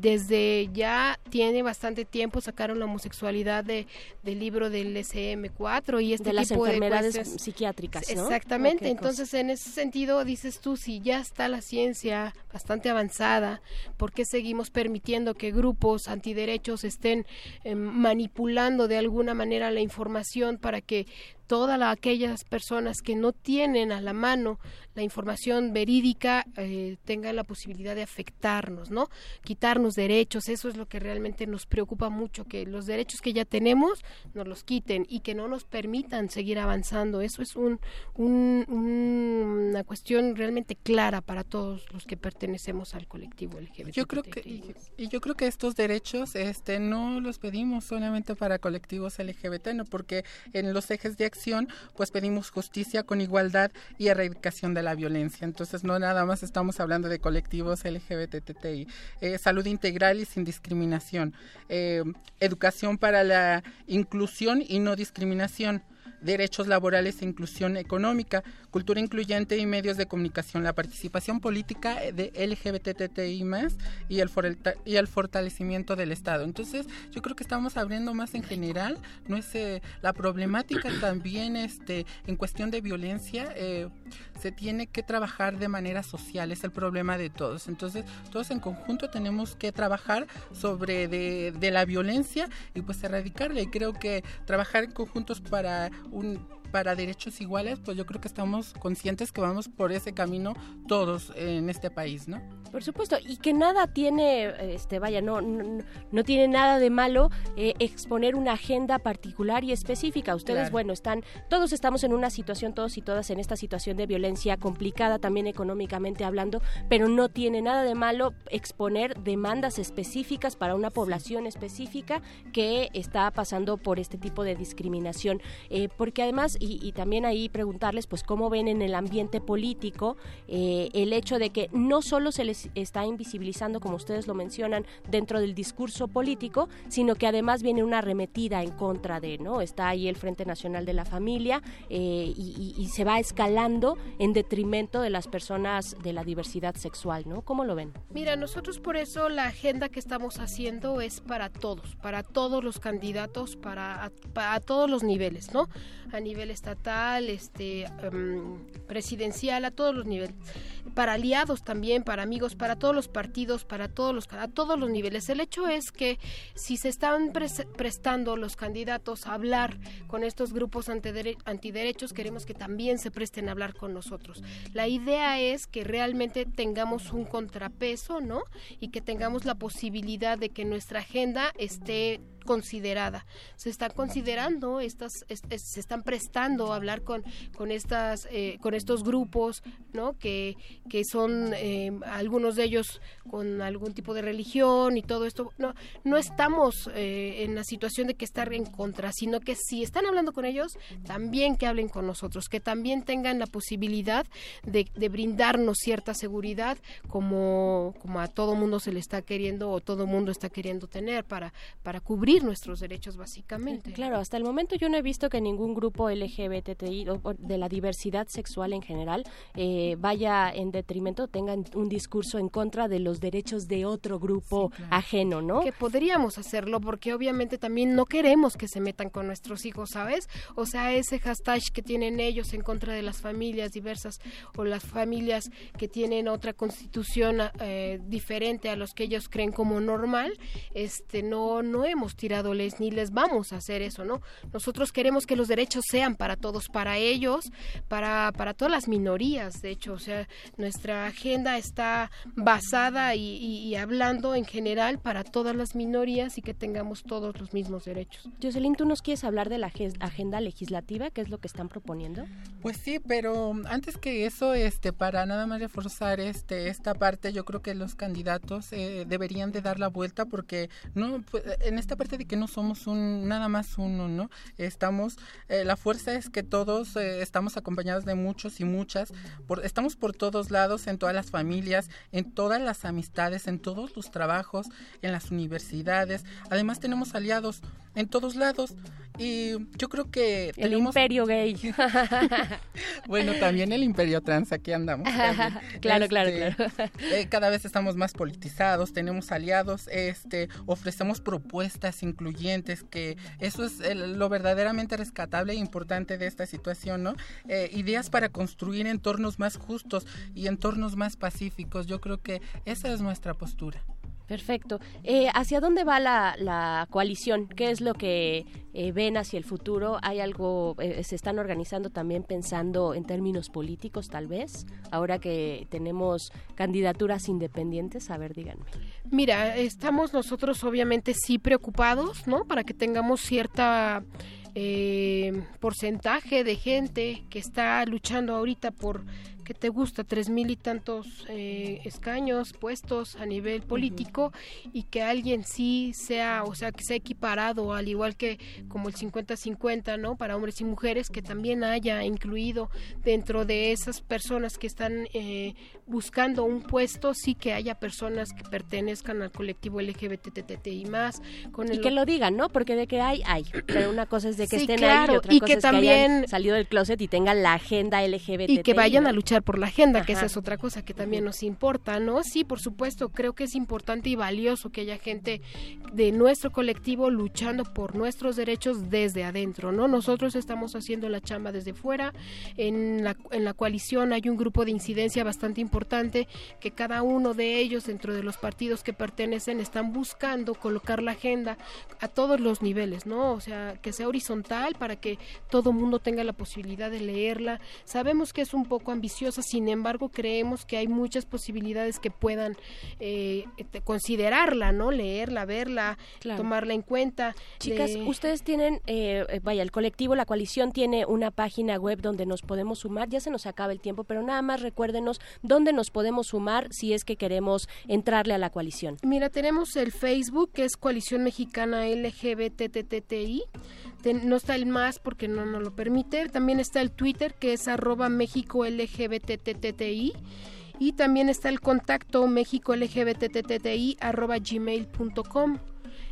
desde ya tiene bastante tiempo sacaron la homosexualidad de, del libro del SM4 y este de las tipo enfermedades de psiquiátricas, Exactamente, entonces en ese sentido dices tú, si ya está la ciencia bastante avanzada, ¿por qué seguimos permitiendo que grupos antiderechos estén em, manipulando de alguna manera la información para que todas aquellas personas que no tienen a la mano la información verídica eh, tengan la posibilidad de afectarnos, ¿no? Quitarnos derechos, eso es lo que realmente nos preocupa mucho, que los derechos que ya tenemos nos los quiten y que no nos permitan seguir avanzando. Eso es un, una cuestión realmente clara para todos los que pertenecemos al colectivo LGBT. Yo creo que y, yo creo que estos derechos este no los pedimos solamente para colectivos LGBT, no porque en los ejes de pues pedimos justicia con igualdad y erradicación de la violencia. Entonces no nada más estamos hablando de colectivos LGBTTI, eh, salud integral y sin discriminación, eh, educación para la inclusión y no discriminación derechos laborales e inclusión económica, cultura incluyente y medios de comunicación, la participación política de LGBTTI más y el, y el fortalecimiento del Estado. Entonces, yo creo que estamos abriendo más en general, no es eh, la problemática también este en cuestión de violencia eh, se tiene que trabajar de manera social, es el problema de todos. Entonces, todos en conjunto tenemos que trabajar sobre de, de la violencia y pues erradicarla y creo que trabajar en conjuntos para un para derechos iguales, pues yo creo que estamos conscientes que vamos por ese camino todos en este país, ¿no? Por supuesto, y que nada tiene, este, vaya, no, no, tiene nada de malo eh, exponer una agenda particular y específica. Ustedes, bueno, están, todos estamos en una situación, todos y todas en esta situación de violencia complicada, también económicamente hablando, pero no tiene nada de malo exponer demandas específicas para una población específica que está pasando por este tipo de discriminación. Eh, porque además, y, también ahí preguntarles, pues, cómo ven en el ambiente político eh, el hecho de que no solo se les está invisibilizando, como ustedes lo mencionan, dentro del discurso político, sino que además viene una arremetida en contra de, ¿no? Está ahí el Frente Nacional de la Familia eh, y, se va escalando en detrimento de las personas de la diversidad sexual, ¿no? ¿Cómo lo ven? Mira, nosotros por eso la agenda que estamos haciendo es para todos, para todos los candidatos, para, a, todos los niveles, ¿no? A nivel estatal, este, em, presidencial, a todos los niveles. Para aliados también, para amigos para todos los partidos, para todos los, a todos los niveles. El hecho es que si se están prestando los candidatos a hablar con estos grupos antiderechos, queremos que también se presten a hablar con nosotros. La idea es que realmente tengamos un contrapeso, ¿no? Y que tengamos la posibilidad de que nuestra agenda esté considerada. Se están considerando estas, se están prestando a hablar con con estas eh, con estos grupos, ¿no? Que que son eh, algunos de ellos con algún tipo de religión y todo esto. No no estamos eh, en la situación de que estar en contra, sino que si están hablando con ellos, también que hablen con nosotros, que también tengan la posibilidad de, de brindarnos cierta seguridad como como a todo mundo se le está queriendo o todo mundo está queriendo tener para para cubrir nuestros derechos básicamente. Claro, hasta el momento yo no he visto que ningún grupo LGBTI o de la diversidad sexual en general eh, vaya en detrimento, tengan un discurso en contra de los derechos de otro grupo ajeno, ¿no? Que podríamos hacerlo porque obviamente también no queremos que se metan con nuestros hijos, ¿sabes? O sea, ese hashtag que tienen ellos en contra de las familias diversas o las familias que tienen otra constitución eh, diferente a los que ellos creen como normal, este no no hemos tiradoles ni les vamos a hacer eso, ¿no? Nosotros queremos que los derechos sean para todos, para ellos, para, para todas las minorías, de hecho, o sea, nuestra agenda está basada y, hablando en general para todas las minorías y que tengamos todos los mismos derechos. Jocelyn, ¿tú nos quieres hablar de la agenda legislativa? ¿Qué es lo que están proponiendo? Pues sí, pero antes que eso, este, para nada más reforzar este, esta parte, yo creo que los candidatos eh, deberían de dar la vuelta porque no, pues, en esta parte de que no somos un nada más uno, ¿no? Estamos, eh, la fuerza es que todos eh, estamos acompañados de muchos y muchas, por, estamos por todos lados, en todas las familias, en todas las amistades, en todos los trabajos, en las universidades. Además tenemos aliados en todos lados. Y yo creo que el imperio gay. bueno, también el imperio trans, aquí andamos. claro, claro, este, claro. Eh, cada vez estamos más politizados, tenemos aliados, este, ofrecemos propuestas incluyentes, que eso es lo verdaderamente rescatable e importante de esta situación, ¿no? Eh, ideas para construir entornos más justos y entornos más pacíficos. Yo creo que esa es nuestra postura. Perfecto. Eh, ¿Hacia dónde va la, coalición? ¿Qué es lo que eh, ven hacia el futuro? ¿Hay algo, eh, se están organizando también pensando en términos políticos tal vez? Ahora que tenemos candidaturas independientes, a ver, díganme. Mira, estamos nosotros obviamente sí preocupados, ¿no? Para que tengamos cierta eh, porcentaje de gente que está luchando ahorita por que te gusta tres mil y tantos eh, escaños puestos a nivel político y que alguien sí sea o sea que sea equiparado al igual que como el 50-50 no para hombres y mujeres que también haya incluido dentro de esas personas que están eh, buscando un puesto sí que haya personas que pertenezcan al colectivo LGBTTI más con y que lo digan no porque de que hay hay pero una cosa es de que estén ahí y otra cosa que es también que hayan salido del closet y tengan la agenda LGBT y que vayan a luchar por la agenda, que esa es otra cosa que también nos importa, ¿no? Sí, por supuesto, creo que es importante y valioso que haya gente de nuestro colectivo luchando por nuestros derechos desde adentro, ¿no? Nosotros estamos haciendo la chamba desde fuera, en la, en la coalición hay un grupo de incidencia bastante importante que cada uno de ellos dentro de los partidos que pertenecen están buscando colocar la agenda a todos los niveles, ¿no? O sea, que sea horizontal para que todo mundo tenga la posibilidad de leerla. Sabemos que es un poco ambicioso sin embargo creemos que hay muchas posibilidades que puedan eh, este, considerarla, ¿no? Leerla, verla, tomarla en cuenta. Chicas, ustedes tienen, eh, vaya, el colectivo, la coalición tiene una página web donde nos podemos sumar, ya se nos acaba el tiempo, pero nada más recuérdenos dónde nos podemos sumar si es que queremos entrarle a la coalición. Mira, tenemos el Facebook, que es Coalición Mexicana LGBTTTI no está el más porque no nos lo permite. También está el Twitter que es arroba México LGBTTTI y también está el contacto México gmail.com.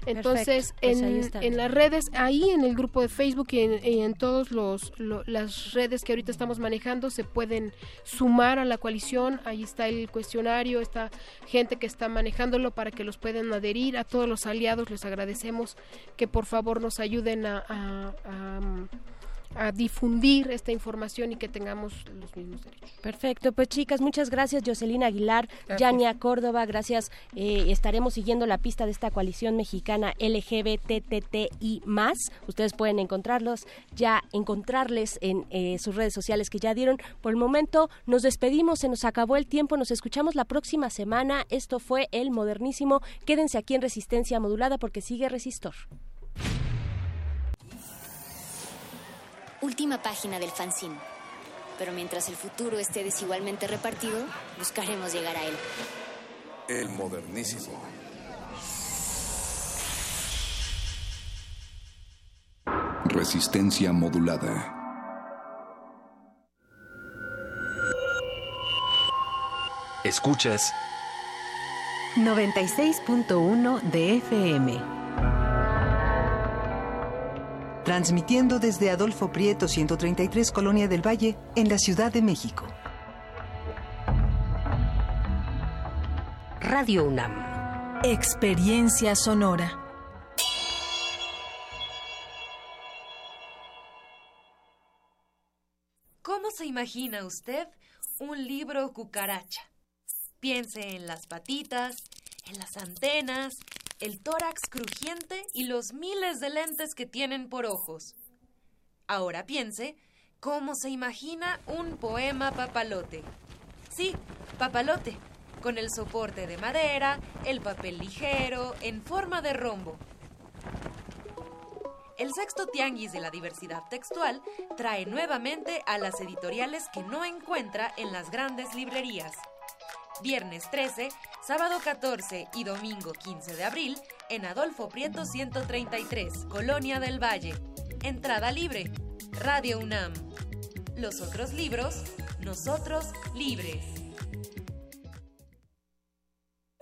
Entonces, pues en, las redes, ahí en el grupo de Facebook y en, todas todos las redes que ahorita estamos manejando, se pueden sumar a la coalición. Ahí está el cuestionario, está gente que está manejándolo para que los puedan adherir. A todos los aliados les agradecemos que por favor nos ayuden a a difundir esta información y que tengamos los mismos derechos. Perfecto, pues chicas, muchas gracias Jocelyn Aguilar, Yania Córdoba, gracias. Eh, estaremos siguiendo la pista de esta coalición mexicana LGBTTI más. Ustedes pueden encontrarlos, ya encontrarles en eh, sus redes sociales que ya dieron. Por el momento nos despedimos, se nos acabó el tiempo, nos escuchamos la próxima semana. Esto fue El Modernísimo. Quédense aquí en Resistencia Modulada porque sigue Resistor. Última página del fanzine. Pero mientras el futuro esté desigualmente repartido, buscaremos llegar a él. El modernísimo. Resistencia modulada. Escuchas 96.1 de FM transmitiendo desde Adolfo Prieto 133 Colonia del Valle en la Ciudad de México. Radio UNAM. Experiencia sonora. ¿Cómo se imagina usted un libro cucaracha? Piense en las patitas, en las antenas, el tórax crujiente y los miles de lentes que tienen por ojos. Ahora piense cómo se imagina un poema papalote. Sí, papalote, con el soporte de madera, el papel ligero, en forma de rombo. El sexto tianguis de la diversidad textual trae nuevamente a las editoriales que no encuentra en las grandes librerías viernes 13, sábado 14 y domingo 15 de abril en Adolfo Prieto 133, Colonia del Valle. Entrada libre. Radio UNAM. Los otros libros, nosotros libres.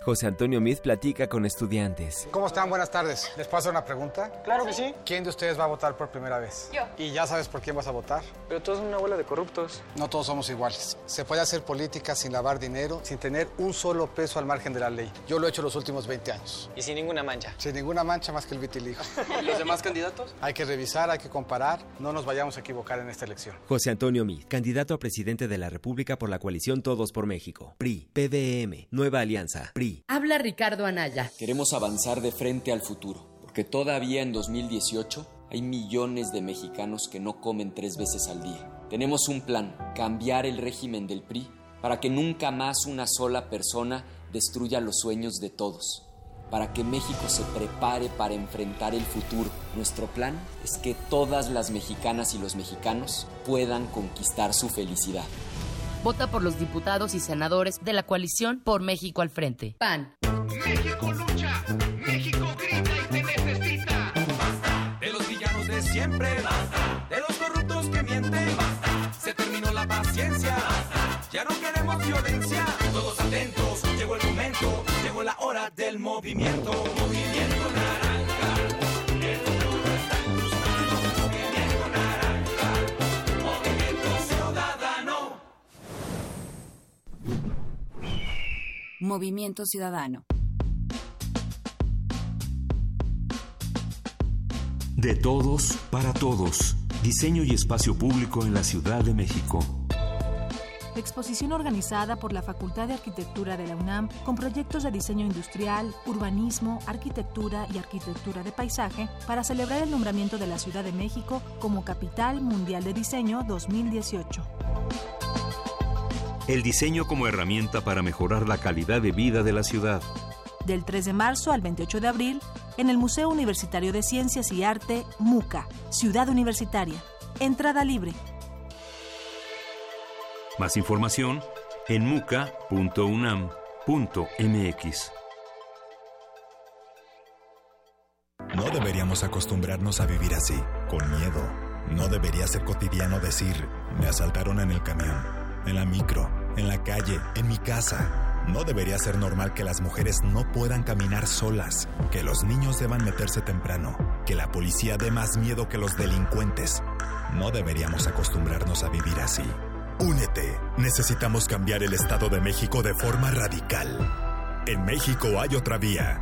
José Antonio Miz platica con estudiantes. ¿Cómo están? Buenas tardes. ¿Les puedo hacer una pregunta? Claro que sí. ¿Quién de ustedes va a votar por primera vez? Yo. ¿Y ya sabes por quién vas a votar? Pero todos son una bola de corruptos. No todos somos iguales. Se puede hacer política sin lavar dinero, sin tener un solo peso al margen de la ley. Yo lo he hecho los últimos 20 años. ¿Y sin ninguna mancha? Sin ninguna mancha más que el vitiligo. ¿Y los demás candidatos? Hay que revisar, hay que comparar. No nos vayamos a equivocar en esta elección. José Antonio Miz, candidato a presidente de la República por la coalición Todos por México. PRI, PDM, Nueva Alianza, PRI. PRI. Habla Ricardo Anaya. Queremos avanzar de frente al futuro, porque todavía en 2018 hay millones de mexicanos que no comen tres veces al día. Tenemos un plan, cambiar el régimen del PRI para que nunca más una sola persona destruya los sueños de todos, para que México se prepare para enfrentar el futuro. Nuestro plan es que todas las mexicanas y los mexicanos puedan conquistar su felicidad. Vota por los diputados y senadores de la coalición por México al frente. PAN. México lucha, México grita y te necesita. Basta de los villanos de siempre, basta de los corruptos que mienten, basta. Se terminó la paciencia, basta. Ya no queremos violencia. Todos atentos, llegó el momento, llegó la hora del movimiento. Movimiento Movimiento Ciudadano. De todos, para todos. Diseño y espacio público en la Ciudad de México. Exposición organizada por la Facultad de Arquitectura de la UNAM con proyectos de diseño industrial, urbanismo, arquitectura y arquitectura de paisaje para celebrar el nombramiento de la Ciudad de México como Capital Mundial de Diseño 2018. El diseño como herramienta para mejorar la calidad de vida de la ciudad. Del 3 de marzo al 28 de abril en el Museo Universitario de Ciencias y Arte, MUCA, Ciudad Universitaria. Entrada libre. Más información en muca.unam.mx. No deberíamos acostumbrarnos a vivir así, con miedo. No debería ser cotidiano decir, me asaltaron en el camión, en la micro, en la calle, en mi casa. No debería ser normal que las mujeres no puedan caminar solas, que los niños deban meterse temprano, que la policía dé más miedo que los delincuentes. No deberíamos acostumbrarnos a vivir así. Únete. Necesitamos cambiar el Estado de México de forma radical. En México hay otra vía.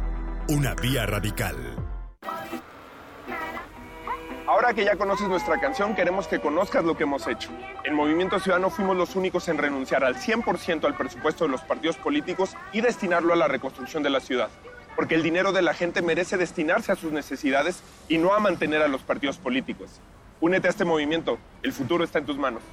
Una vía radical. Ahora que ya conoces nuestra canción, queremos que conozcas lo que hemos hecho. En Movimiento Ciudadano fuimos los únicos en renunciar al 100% al presupuesto de los partidos políticos y destinarlo a la reconstrucción de la ciudad. Porque el dinero de la gente merece destinarse a sus necesidades y no a mantener a los partidos políticos. Únete a este movimiento. El futuro está en tus manos.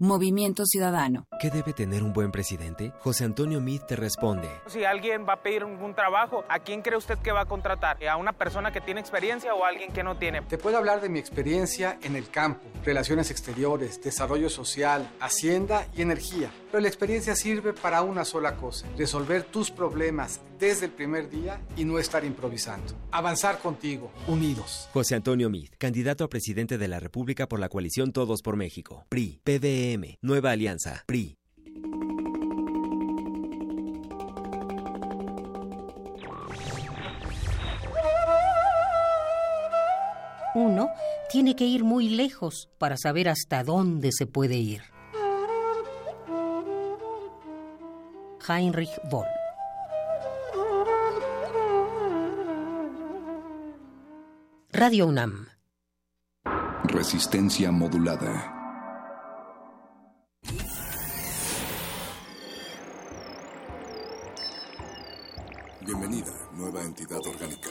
Movimiento Ciudadano. ¿Qué debe tener un buen presidente? José Antonio Meade te responde. Si alguien va a pedir un trabajo, ¿a quién cree usted que va a contratar? ¿A una persona que tiene experiencia o a alguien que no tiene? Te puedo hablar de mi experiencia en el campo, relaciones exteriores, desarrollo social, hacienda y energía. Pero la experiencia sirve para una sola cosa, resolver tus problemas desde el primer día y no estar improvisando. Avanzar contigo, unidos. José Antonio Meade, candidato a presidente de la República por la coalición Todos por México. PRI, PDM, Nueva Alianza, PRI. Uno tiene que ir muy lejos para saber hasta dónde se puede ir. Heinrich Boll. Radio UNAM. Resistencia modulada. Bienvenida, nueva entidad orgánica.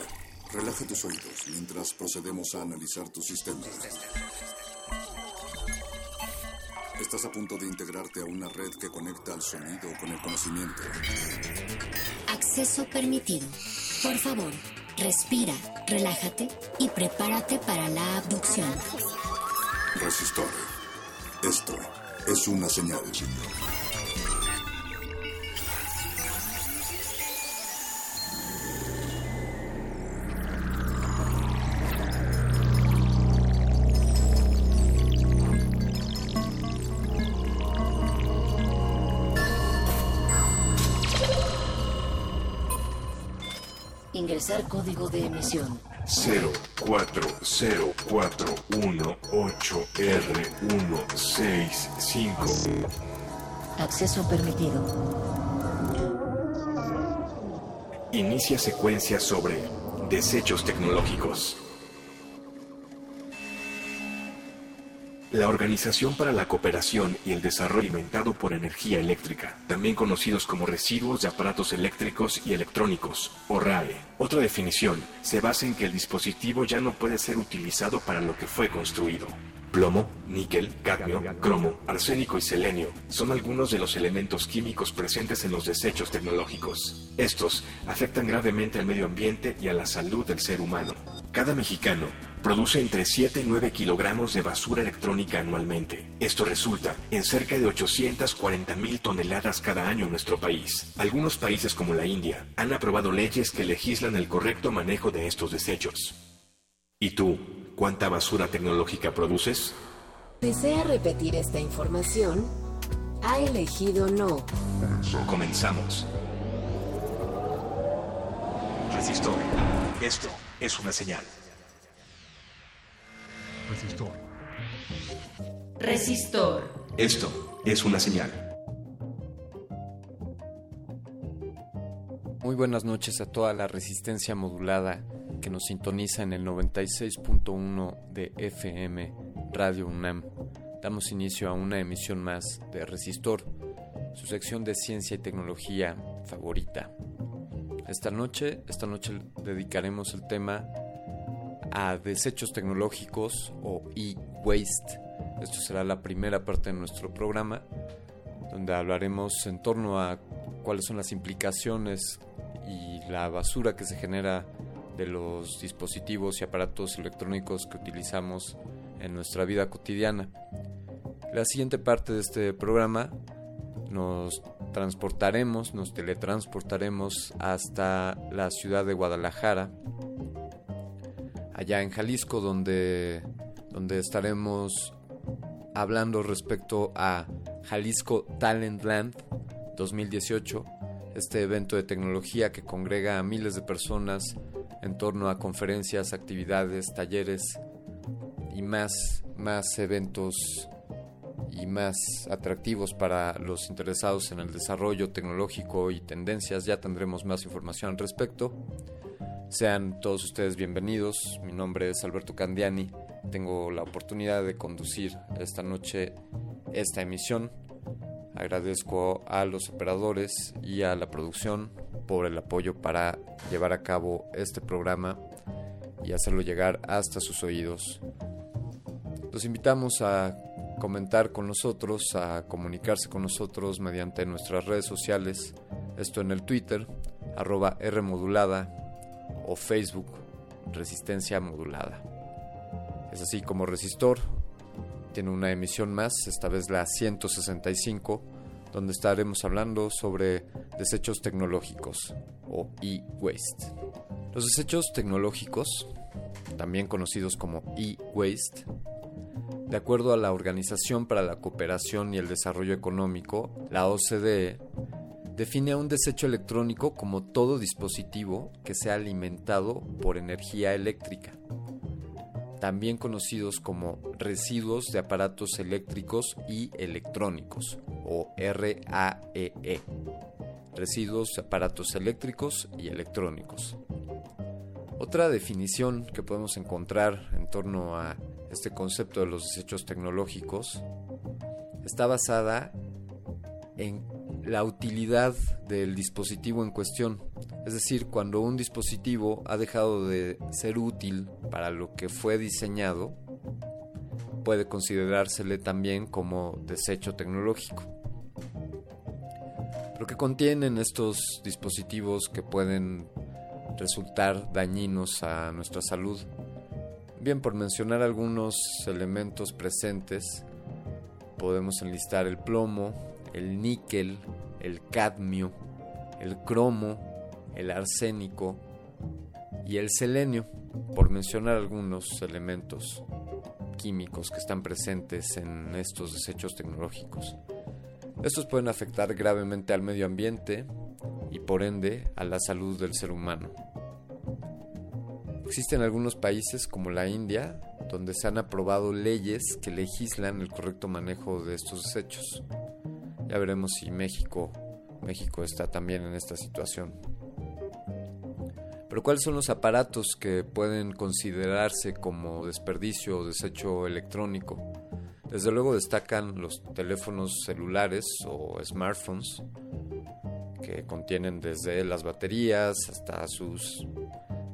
Relaja tus oídos mientras procedemos a analizar tu sistema. Estás a punto de integrarte a una red que conecta al sonido con el conocimiento. Acceso permitido. Por favor, respira, relájate y prepárate para la abducción. Resistor. Esto es una señal. Ingresar código de emisión. 04018R165. Acceso permitido. Inicia secuencia sobre desechos tecnológicos. La Organización para la Cooperación y el Desarrollo Alimentado por Energía Eléctrica, también conocidos como residuos de aparatos eléctricos y electrónicos, o RAE. Otra definición se basa en que el dispositivo ya no puede ser utilizado para lo que fue construido. Plomo, níquel, cadmio, cromo, arsénico y selenio son algunos de los elementos químicos presentes en los desechos tecnológicos. Estos afectan gravemente al medio ambiente y a la salud del ser humano. Cada mexicano produce entre 7 y 9 kilogramos de basura electrónica anualmente. Esto resulta en cerca de 840 mil toneladas cada año en nuestro país. Algunos países como la India han aprobado leyes que legislan el correcto manejo de estos desechos. ¿Y tú, cuánta basura tecnológica produces? ¿Desea repetir esta información? Ha elegido no. Comenzamos. Resistor. Esto es una señal. Resistor. Resistor. Esto es una señal. Muy buenas noches a toda la resistencia modulada que nos sintoniza en el 96.1 de FM Radio UNAM. Damos inicio a una emisión más de Resistor, su sección de ciencia y tecnología favorita. Esta noche, esta noche dedicaremos el tema a desechos tecnológicos o e-waste. Esto será la primera parte de nuestro programa, donde hablaremos en torno a cuáles son las implicaciones y la basura que se genera de los dispositivos y aparatos electrónicos que utilizamos en nuestra vida cotidiana. La siguiente parte de este programa nos transportaremos, nos teletransportaremos hasta la ciudad de Guadalajara, allá en Jalisco, donde, donde estaremos hablando respecto a Jalisco Talent Land 2018, este evento de tecnología que congrega a miles de personas en torno a conferencias, actividades, talleres y más, más eventos y más atractivos para los interesados en el desarrollo tecnológico y tendencias. Ya tendremos más información al respecto. Sean todos ustedes bienvenidos. Mi nombre es Alberto Candiani. Tengo la oportunidad de conducir esta noche esta emisión. Agradezco a los operadores y a la producción por el apoyo para llevar a cabo este programa y hacerlo llegar hasta sus oídos. Los invitamos a comentar con nosotros, a comunicarse con nosotros mediante nuestras redes sociales, esto en el Twitter, arroba Rmodulada o Facebook, Resistencia Modulada. Es así como Resistor tiene una emisión más, esta vez la 165, donde estaremos hablando sobre desechos tecnológicos o e-waste. Los desechos tecnológicos, también conocidos como e-waste, de acuerdo a la Organización para la Cooperación y el Desarrollo Económico, la OCDE, define a un desecho electrónico como todo dispositivo que sea alimentado por energía eléctrica, también conocidos como residuos de aparatos eléctricos y electrónicos, o RAEE, e. residuos de aparatos eléctricos y electrónicos. Otra definición que podemos encontrar en torno a este concepto de los desechos tecnológicos está basada en la utilidad del dispositivo en cuestión. Es decir, cuando un dispositivo ha dejado de ser útil para lo que fue diseñado, puede considerársele también como desecho tecnológico. Lo que contienen estos dispositivos que pueden resultar dañinos a nuestra salud Bien, por mencionar algunos elementos presentes, podemos enlistar el plomo, el níquel, el cadmio, el cromo, el arsénico y el selenio, por mencionar algunos elementos químicos que están presentes en estos desechos tecnológicos. Estos pueden afectar gravemente al medio ambiente y por ende a la salud del ser humano. Existen algunos países como la India donde se han aprobado leyes que legislan el correcto manejo de estos desechos. Ya veremos si México, México está también en esta situación. Pero ¿cuáles son los aparatos que pueden considerarse como desperdicio o desecho electrónico? Desde luego destacan los teléfonos celulares o smartphones que contienen desde las baterías hasta sus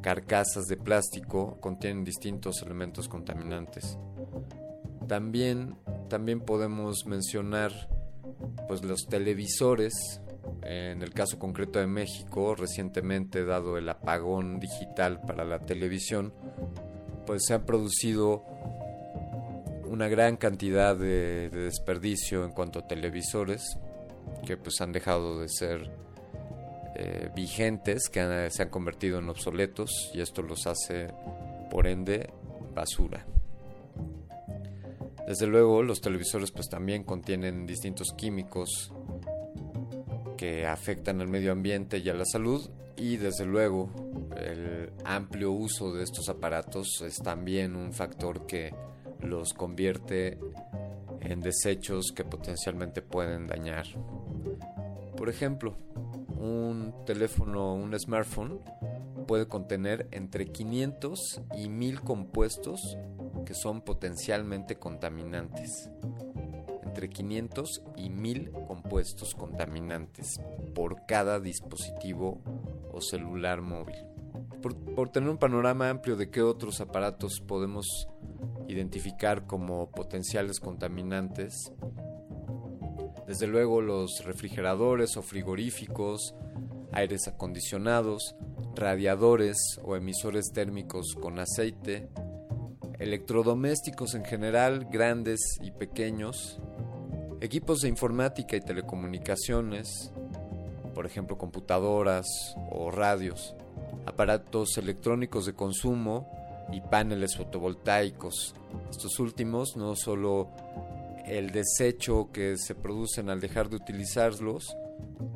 carcasas de plástico, contienen distintos elementos contaminantes. También, también podemos mencionar pues los televisores, en el caso concreto de México, recientemente dado el apagón digital para la televisión, pues se han producido una gran cantidad de, de desperdicio en cuanto a televisores que pues han dejado de ser eh, vigentes, que se han convertido en obsoletos y esto los hace por ende basura. Desde luego los televisores pues también contienen distintos químicos que afectan al medio ambiente y a la salud y desde luego el amplio uso de estos aparatos es también un factor que los convierte en desechos que potencialmente pueden dañar. Por ejemplo, un teléfono, un smartphone puede contener entre 500 y 1000 compuestos que son potencialmente contaminantes. Entre 500 y 1000 compuestos contaminantes por cada dispositivo o celular móvil. Por, por tener un panorama amplio de qué otros aparatos podemos identificar como potenciales contaminantes, desde luego los refrigeradores o frigoríficos, aires acondicionados, radiadores o emisores térmicos con aceite, electrodomésticos en general, grandes y pequeños, equipos de informática y telecomunicaciones, por ejemplo computadoras o radios, aparatos electrónicos de consumo y paneles fotovoltaicos. Estos últimos no solo el desecho que se producen al dejar de utilizarlos,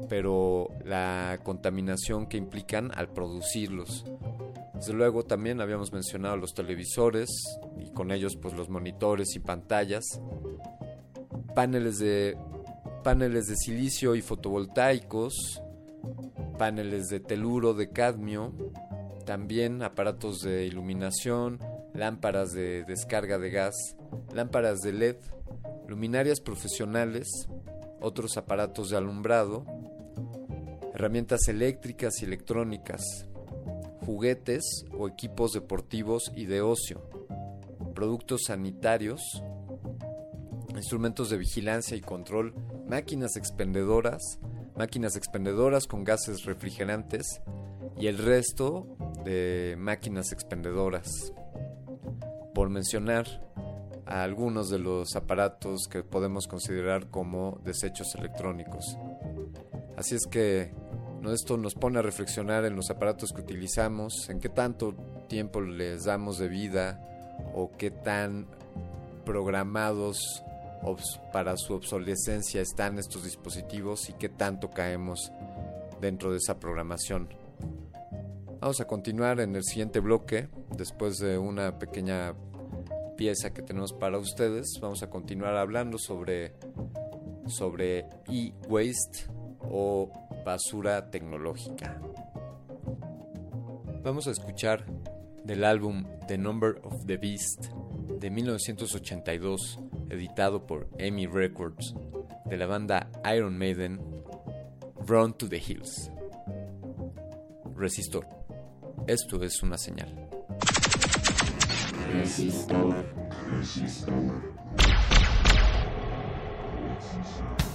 pero la contaminación que implican al producirlos. Desde luego también habíamos mencionado los televisores y con ellos pues los monitores y pantallas, paneles de paneles de silicio y fotovoltaicos, paneles de teluro de cadmio, también aparatos de iluminación, lámparas de descarga de gas, lámparas de LED, luminarias profesionales, otros aparatos de alumbrado, herramientas eléctricas y electrónicas, juguetes o equipos deportivos y de ocio, productos sanitarios, instrumentos de vigilancia y control, máquinas expendedoras, máquinas expendedoras con gases refrigerantes y el resto de máquinas expendedoras. Por mencionar algunos de los aparatos que podemos considerar como desechos electrónicos. Así es que esto nos pone a reflexionar en los aparatos que utilizamos, en qué tanto tiempo les damos de vida o qué tan programados para su obsolescencia están estos dispositivos y qué tanto caemos dentro de esa programación. Vamos a continuar en el siguiente bloque, después de una pequeña pieza que tenemos para ustedes. Vamos a continuar hablando sobre, sobre e-waste o basura tecnológica. Vamos a escuchar del álbum The Number of the Beast de 1982, editado por EMI Records, de la banda Iron Maiden, Run to the Hills. Resistor. Esto es una señal. Resistor, resistor. White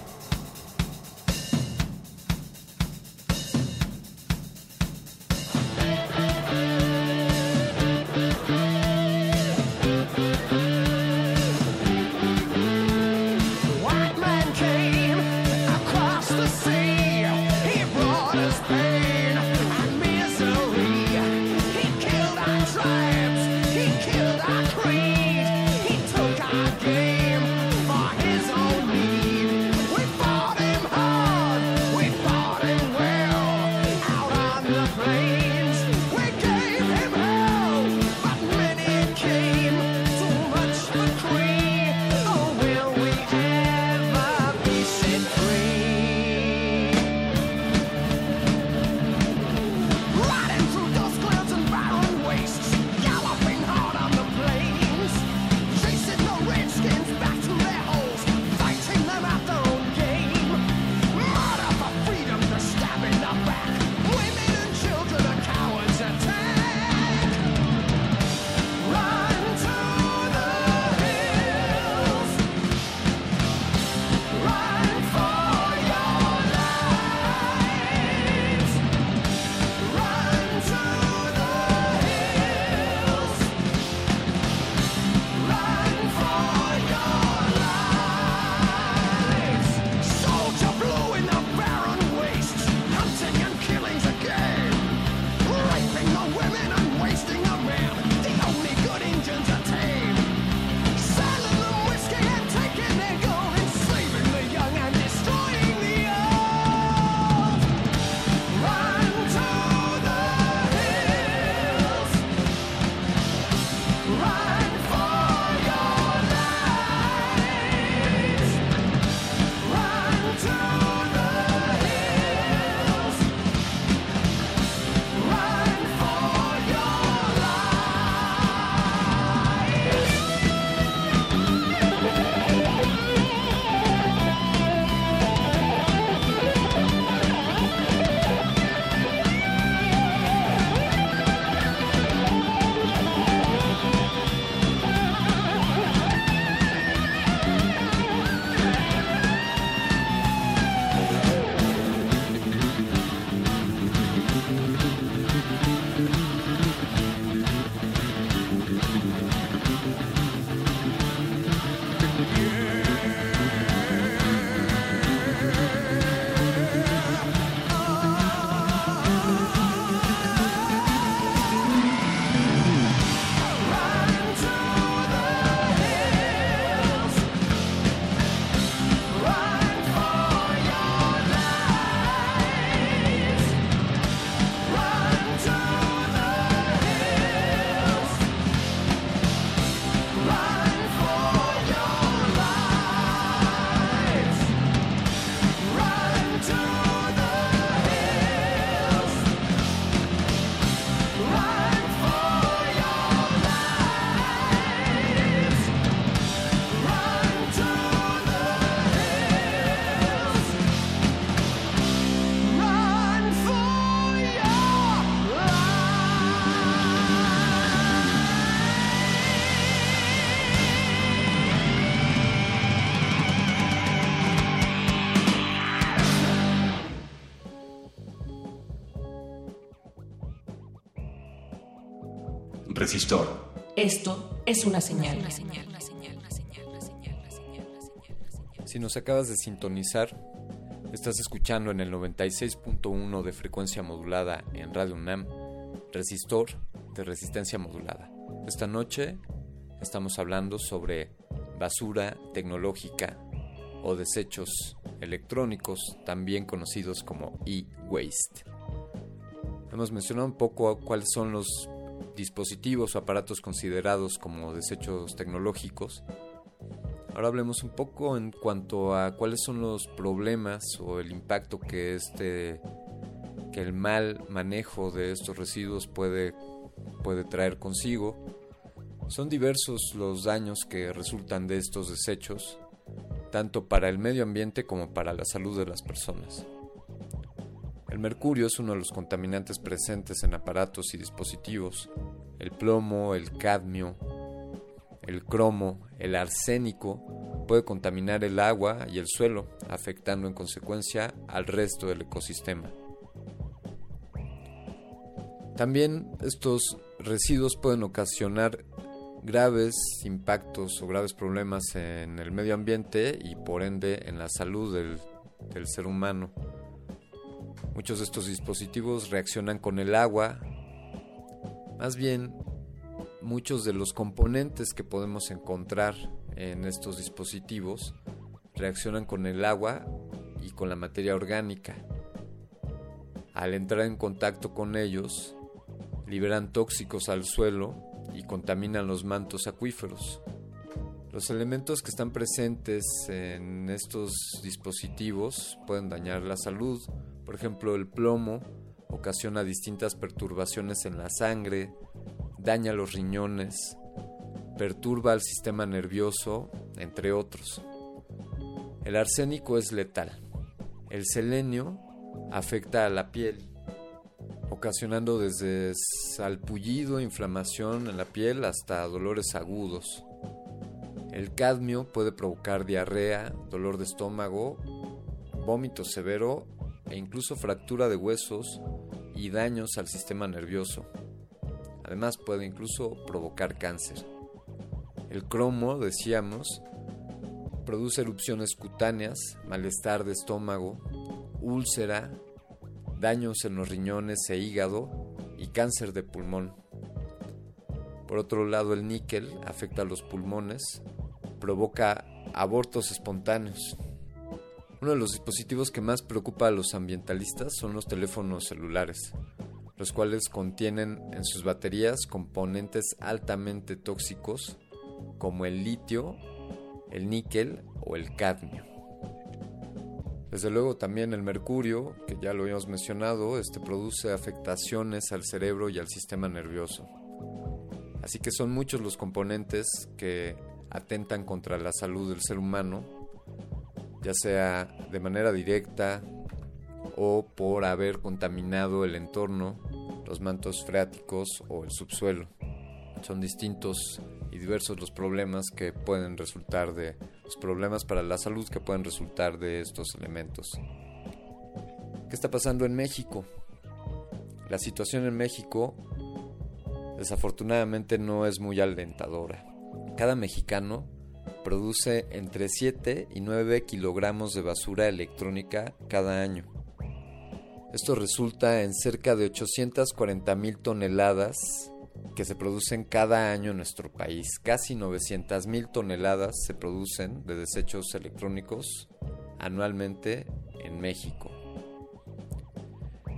Resistor. Esto es una señal. Si nos acabas de sintonizar, estás escuchando en el 96.1 de frecuencia modulada en Radio UNAM, resistor de resistencia modulada. Esta noche estamos hablando sobre basura tecnológica o desechos electrónicos, también conocidos como e-waste. Hemos mencionado un poco cuáles son los dispositivos o aparatos considerados como desechos tecnológicos. Ahora hablemos un poco en cuanto a cuáles son los problemas o el impacto que este que el mal manejo de estos residuos puede puede traer consigo. Son diversos los daños que resultan de estos desechos, tanto para el medio ambiente como para la salud de las personas. El mercurio es uno de los contaminantes presentes en aparatos y dispositivos. El plomo, el cadmio, el cromo, el arsénico puede contaminar el agua y el suelo, afectando en consecuencia al resto del ecosistema. También estos residuos pueden ocasionar graves impactos o graves problemas en el medio ambiente y por ende en la salud del, del ser humano. Muchos de estos dispositivos reaccionan con el agua. Más bien, muchos de los componentes que podemos encontrar en estos dispositivos reaccionan con el agua y con la materia orgánica. Al entrar en contacto con ellos, liberan tóxicos al suelo y contaminan los mantos acuíferos. Los elementos que están presentes en estos dispositivos pueden dañar la salud, por ejemplo, el plomo ocasiona distintas perturbaciones en la sangre, daña los riñones, perturba el sistema nervioso, entre otros. El arsénico es letal. El selenio afecta a la piel, ocasionando desde salpullido, inflamación en la piel hasta dolores agudos. El cadmio puede provocar diarrea, dolor de estómago, vómito severo e incluso fractura de huesos y daños al sistema nervioso. Además puede incluso provocar cáncer. El cromo, decíamos, produce erupciones cutáneas, malestar de estómago, úlcera, daños en los riñones e hígado y cáncer de pulmón. Por otro lado, el níquel afecta a los pulmones, provoca abortos espontáneos, uno de los dispositivos que más preocupa a los ambientalistas son los teléfonos celulares, los cuales contienen en sus baterías componentes altamente tóxicos como el litio, el níquel o el cadmio. Desde luego también el mercurio, que ya lo habíamos mencionado, este produce afectaciones al cerebro y al sistema nervioso. Así que son muchos los componentes que atentan contra la salud del ser humano ya sea de manera directa o por haber contaminado el entorno, los mantos freáticos o el subsuelo. Son distintos y diversos los problemas que pueden resultar de los problemas para la salud que pueden resultar de estos elementos. ¿Qué está pasando en México? La situación en México desafortunadamente no es muy alentadora. Cada mexicano produce entre 7 y 9 kilogramos de basura electrónica cada año. Esto resulta en cerca de 840 mil toneladas que se producen cada año en nuestro país. Casi 900 mil toneladas se producen de desechos electrónicos anualmente en México.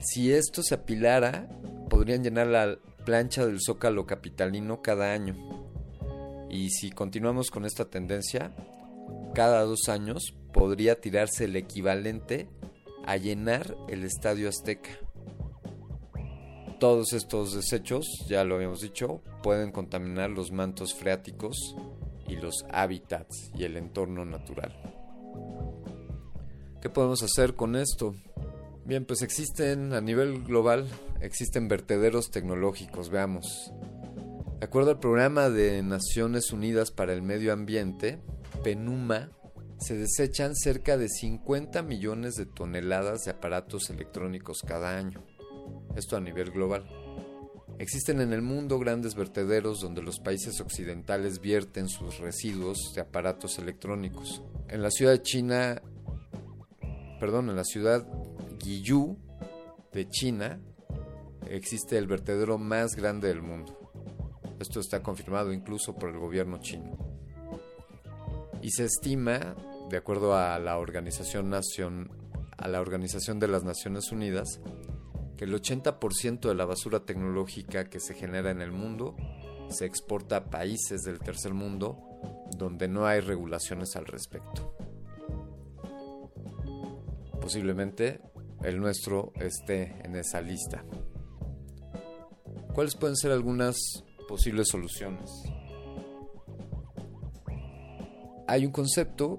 Si esto se apilara, podrían llenar la plancha del zócalo capitalino cada año. Y si continuamos con esta tendencia, cada dos años podría tirarse el equivalente a llenar el Estadio Azteca. Todos estos desechos, ya lo habíamos dicho, pueden contaminar los mantos freáticos y los hábitats y el entorno natural. ¿Qué podemos hacer con esto? Bien, pues existen a nivel global, existen vertederos tecnológicos, veamos. De acuerdo al Programa de Naciones Unidas para el Medio Ambiente, PENUMA, se desechan cerca de 50 millones de toneladas de aparatos electrónicos cada año. Esto a nivel global. Existen en el mundo grandes vertederos donde los países occidentales vierten sus residuos de aparatos electrónicos. En la ciudad de China, perdón, en la ciudad Guiyú de China existe el vertedero más grande del mundo. Esto está confirmado incluso por el gobierno chino. Y se estima, de acuerdo a la Organización, de las Naciones Unidas, que el 80% de la basura tecnológica que se genera en el mundo se exporta a países del tercer mundo donde no hay regulaciones al respecto. Posiblemente el nuestro esté en esa lista. ¿Cuáles pueden ser algunas posibles soluciones? Hay un concepto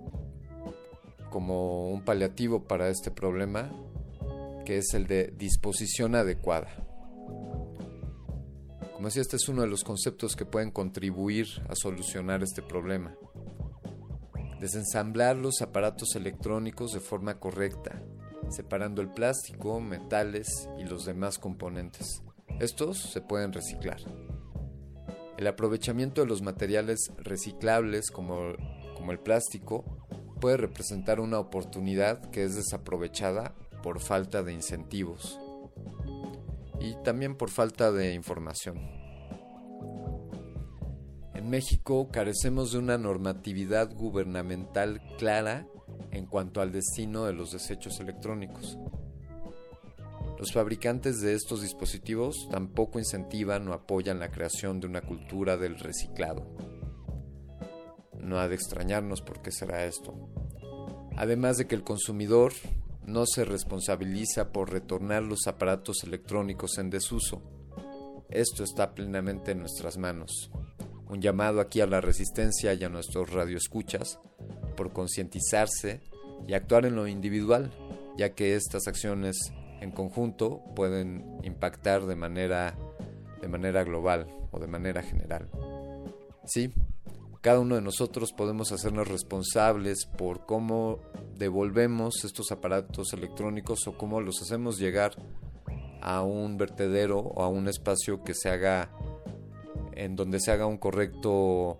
como un paliativo para este problema que es el de disposición adecuada. Como decía, este es uno de los conceptos que pueden contribuir a solucionar este problema. Desensamblar los aparatos electrónicos de forma correcta, separando el plástico, metales y los demás componentes. Estos se pueden reciclar. El aprovechamiento de los materiales reciclables como, como el plástico puede representar una oportunidad que es desaprovechada por falta de incentivos y también por falta de información. En México carecemos de una normatividad gubernamental clara en cuanto al destino de los desechos electrónicos. Los fabricantes de estos dispositivos tampoco incentivan o apoyan la creación de una cultura del reciclado. No ha de extrañarnos por qué será esto. Además de que el consumidor no se responsabiliza por retornar los aparatos electrónicos en desuso. Esto está plenamente en nuestras manos. Un llamado aquí a la resistencia y a nuestros radioescuchas por concientizarse y actuar en lo individual, ya que estas acciones en conjunto pueden impactar de manera de manera global o de manera general. Sí, cada uno de nosotros podemos hacernos responsables por cómo devolvemos estos aparatos electrónicos o cómo los hacemos llegar a un vertedero o a un espacio que se haga en donde se haga un correcto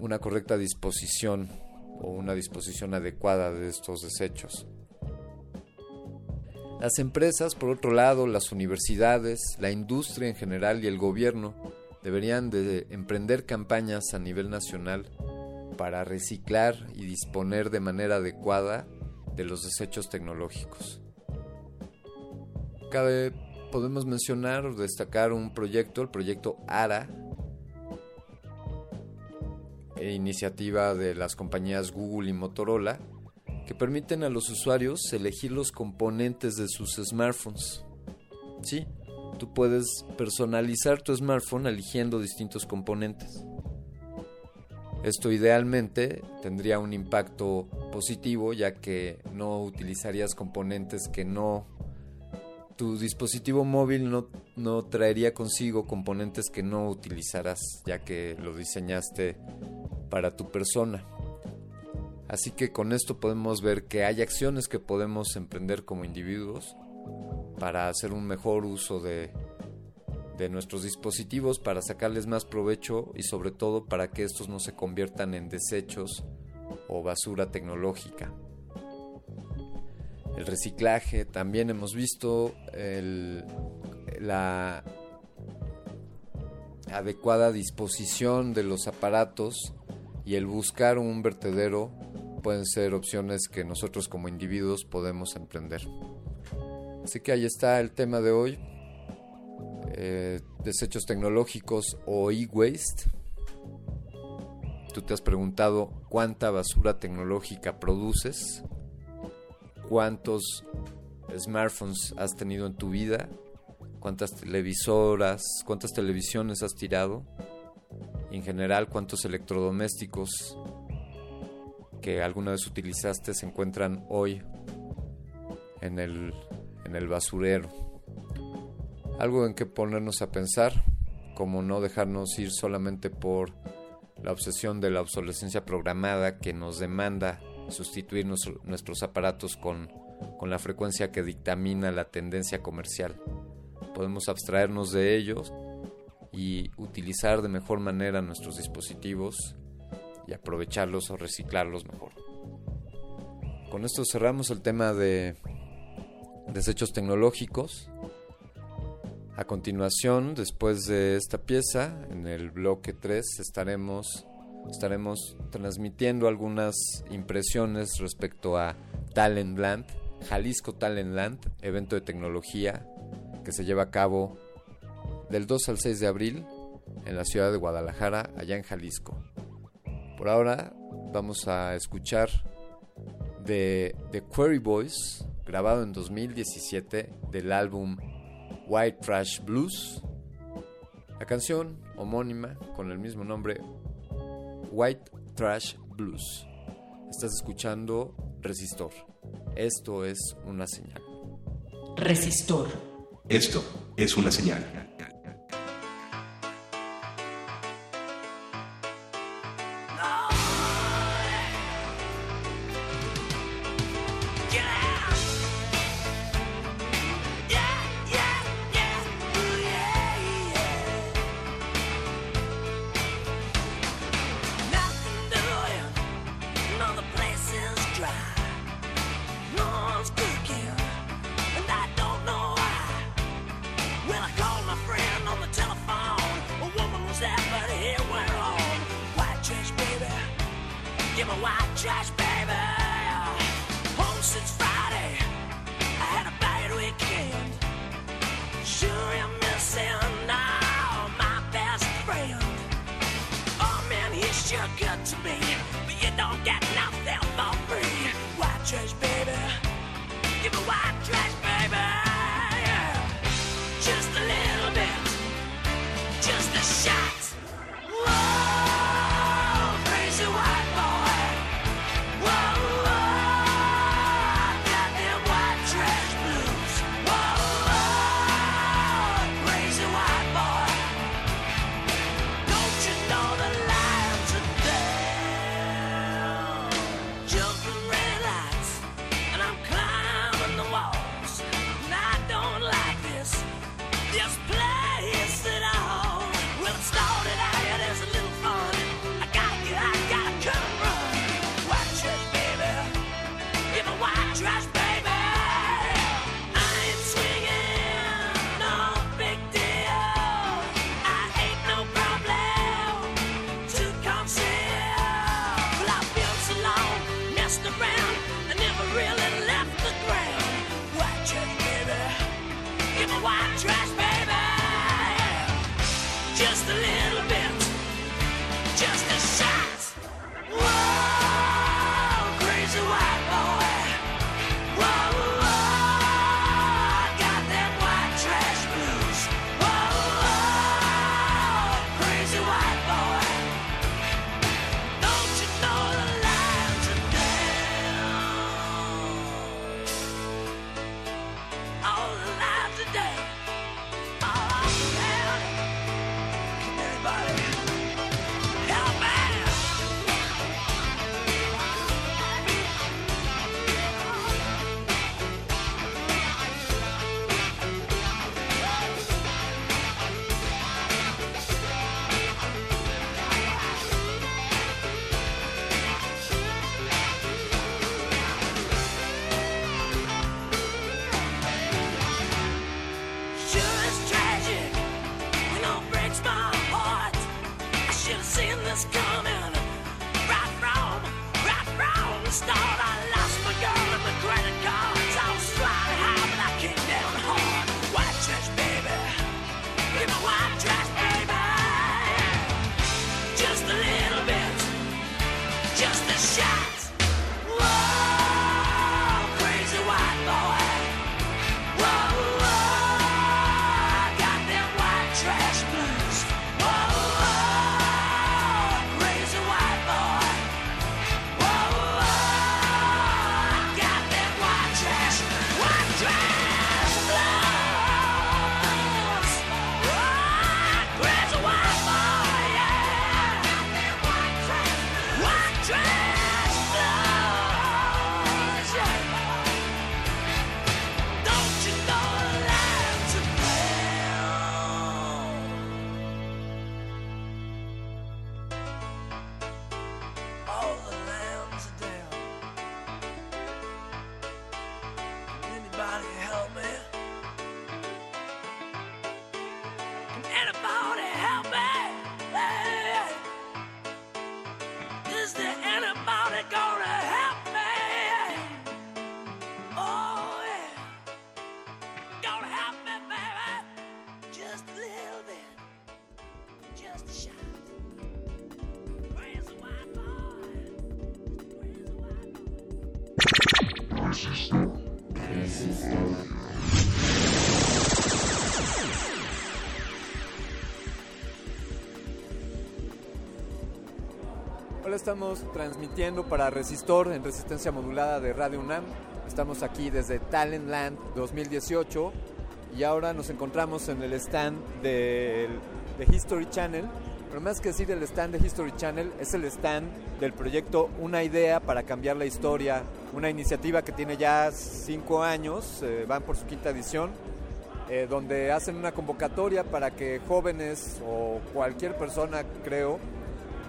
una correcta disposición o una disposición adecuada de estos desechos. Las empresas, por otro lado, las universidades, la industria en general y el gobierno deberían de emprender campañas a nivel nacional para reciclar y disponer de manera adecuada de los desechos tecnológicos. Cabe, podemos mencionar o destacar un proyecto, el proyecto ARA, e iniciativa de las compañías Google y Motorola, que permiten a los usuarios elegir los componentes de sus smartphones. Sí, tú puedes personalizar tu smartphone eligiendo distintos componentes. Esto idealmente tendría un impacto positivo ya que no utilizarías componentes que no... Tu dispositivo móvil no, no traería consigo componentes que no utilizarás ya que lo diseñaste para tu persona. Así que con esto podemos ver que hay acciones que podemos emprender como individuos para hacer un mejor uso de, de nuestros dispositivos, para sacarles más provecho y sobre todo para que estos no se conviertan en desechos o basura tecnológica. El reciclaje, también hemos visto la adecuada disposición de los aparatos y el buscar un vertedero pueden ser opciones que nosotros como individuos podemos emprender. Así que ahí está el tema de hoy. Eh, desechos tecnológicos o e-waste. Tú te has preguntado cuánta basura tecnológica produces, cuántos smartphones has tenido en tu vida, cuántas televisoras, cuántas televisiones has tirado, en general cuántos electrodomésticos que alguna vez utilizaste se encuentran hoy en el, en el basurero. Algo en que ponernos a pensar, como no dejarnos ir solamente por la obsesión de la obsolescencia programada que nos demanda sustituir nuestros aparatos con, con la frecuencia que dictamina la tendencia comercial. Podemos abstraernos de ellos y utilizar de mejor manera nuestros dispositivos y aprovecharlos o reciclarlos mejor. Con esto cerramos el tema de desechos tecnológicos. A continuación, después de esta pieza, en el bloque 3 estaremos, estaremos transmitiendo algunas impresiones respecto a Talentland, Jalisco Talentland, evento de tecnología que se lleva a cabo del 2 al 6 de abril en la ciudad de Guadalajara, allá en Jalisco. Por ahora vamos a escuchar de The Query Boys, grabado en 2017 del álbum White Trash Blues. La canción homónima con el mismo nombre, White Trash Blues. Estás escuchando Resistor. Esto es una señal. Resistor. Esto es una señal. Estamos transmitiendo para Resistor en resistencia modulada de Radio UNAM. Estamos aquí desde Talentland 2018 y ahora nos encontramos en el stand del de History Channel. Pero más que decir el stand de History Channel, es el stand del proyecto Una idea para cambiar la historia, una iniciativa que tiene ya cinco años, eh, van por su quinta edición, eh, donde hacen una convocatoria para que jóvenes o cualquier persona, creo,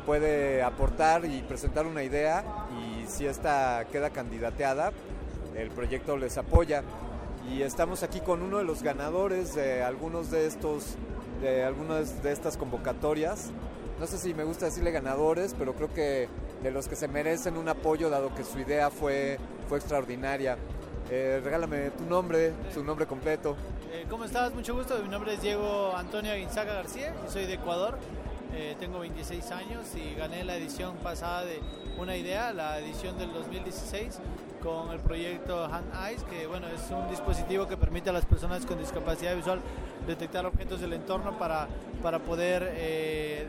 puede aportar y presentar una idea y si esta queda candidateada, el proyecto les apoya. Y estamos aquí con uno de los ganadores de algunos de estos, de algunas de estas convocatorias. No sé si me gusta decirle ganadores, pero creo que de los que se merecen un apoyo dado que su idea fue, fue extraordinaria. Eh, regálame tu nombre, su nombre completo. Eh, ¿Cómo estás? Mucho gusto. Mi nombre es Diego Antonio Aguinzaga García y soy de Ecuador. Eh, tengo 26 años y gané la edición pasada de Una Idea, la edición del 2016, con el proyecto Hand Eyes, que bueno, es un dispositivo que permite a las personas con discapacidad visual detectar objetos del entorno para, para poder eh,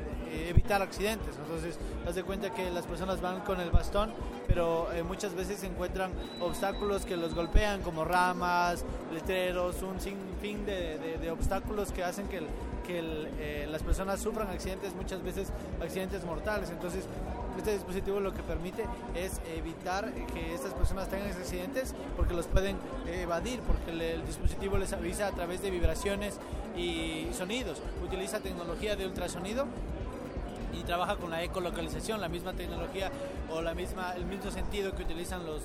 evitar accidentes. Entonces, haz de cuenta que las personas van con el bastón, pero eh, muchas veces encuentran obstáculos que los golpean, como ramas, letreros, un sinfín de, de, de obstáculos que hacen que, el, que el, eh, las personas sufran accidentes, muchas veces accidentes mortales. Entonces, este dispositivo lo que permite es evitar que estas personas tengan accidentes porque los pueden evadir, porque el, dispositivo les avisa a través de vibraciones y sonidos. Utiliza tecnología de ultrasonido y trabaja con la ecolocalización, la misma tecnología o la misma, el mismo sentido que utilizan los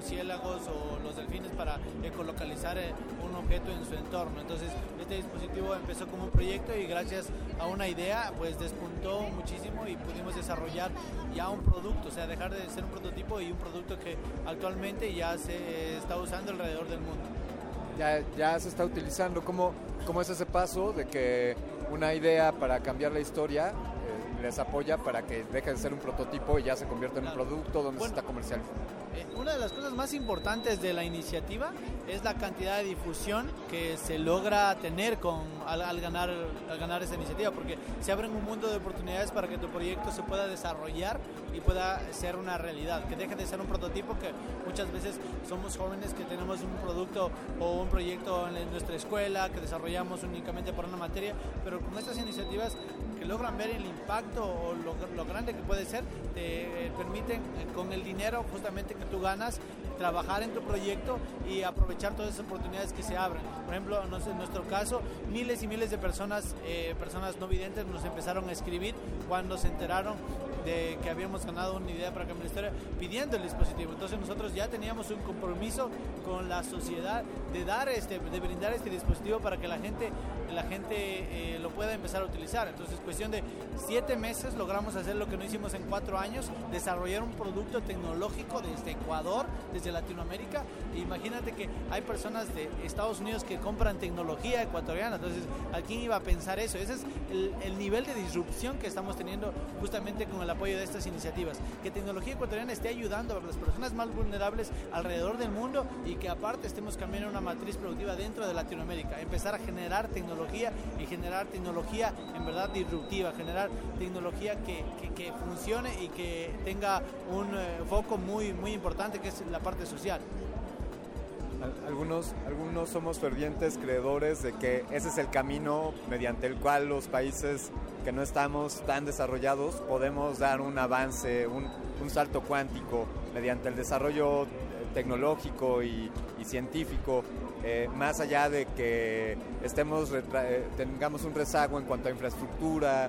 murciélagos o los delfines para ecolocalizar eh, un objeto en su entorno. Entonces, este dispositivo empezó como un proyecto y gracias a una idea, pues despuntó muchísimo y pudimos desarrollar ya un producto, o sea, dejar de ser un prototipo y un producto que actualmente ya se está usando alrededor del mundo. Ya, ya se está utilizando. ¿Cómo, ¿Cómo es ese paso de que una idea para cambiar la historia eh, les apoya para que deje de ser un prototipo y ya se convierta en un producto donde Bueno. se está comercializando? Eh, Una de las cosas más importantes de la iniciativa es la cantidad de difusión que se logra tener con, al, al ganar, al ganar esta iniciativa, porque se abren un mundo de oportunidades para que tu proyecto se pueda desarrollar y pueda ser una realidad, que deje de ser un prototipo que muchas veces somos jóvenes que tenemos un producto o un proyecto en nuestra escuela que desarrollamos únicamente por una materia, pero con estas iniciativas que logran ver el impacto o lo, lo grande que puede ser, te eh, permiten eh, con el dinero justamente que tú ganas trabajar en tu proyecto y aprovechar todas esas oportunidades que se abren. Por ejemplo, en nuestro caso, miles y miles de personas, eh, personas no videntes nos empezaron a escribir cuando se enteraron de que habíamos ganado una idea para cambiar la historia pidiendo el dispositivo. Entonces nosotros ya teníamos un compromiso con la sociedad de dar este, de brindar este dispositivo para que la gente, la gente eh, lo pueda empezar a utilizar. Entonces, cuestión de siete meses logramos hacer lo que no hicimos en cuatro años, desarrollar un producto tecnológico desde Ecuador, desde Latinoamérica. Imagínate que hay personas de Estados Unidos que compran tecnología ecuatoriana. Entonces, ¿a quién iba a pensar eso? Ese es el, el nivel de disrupción que estamos teniendo justamente con el apoyo de estas iniciativas. Que tecnología ecuatoriana esté ayudando a las personas más vulnerables alrededor del mundo y que aparte estemos cambiando una matriz productiva dentro de Latinoamérica. Empezar a generar tecnología y generar tecnología en verdad disruptiva, generar tecnología que, que, que funcione y que tenga un eh, foco muy, muy importante que es la parte social. Al- Algunos, algunos somos fervientes creedores de que ese es el camino mediante el cual los países que no estamos tan desarrollados podemos dar un avance, un, salto cuántico mediante el desarrollo eh, tecnológico y científico, eh, más allá de que estemos eh, tengamos un rezago en cuanto a infraestructura.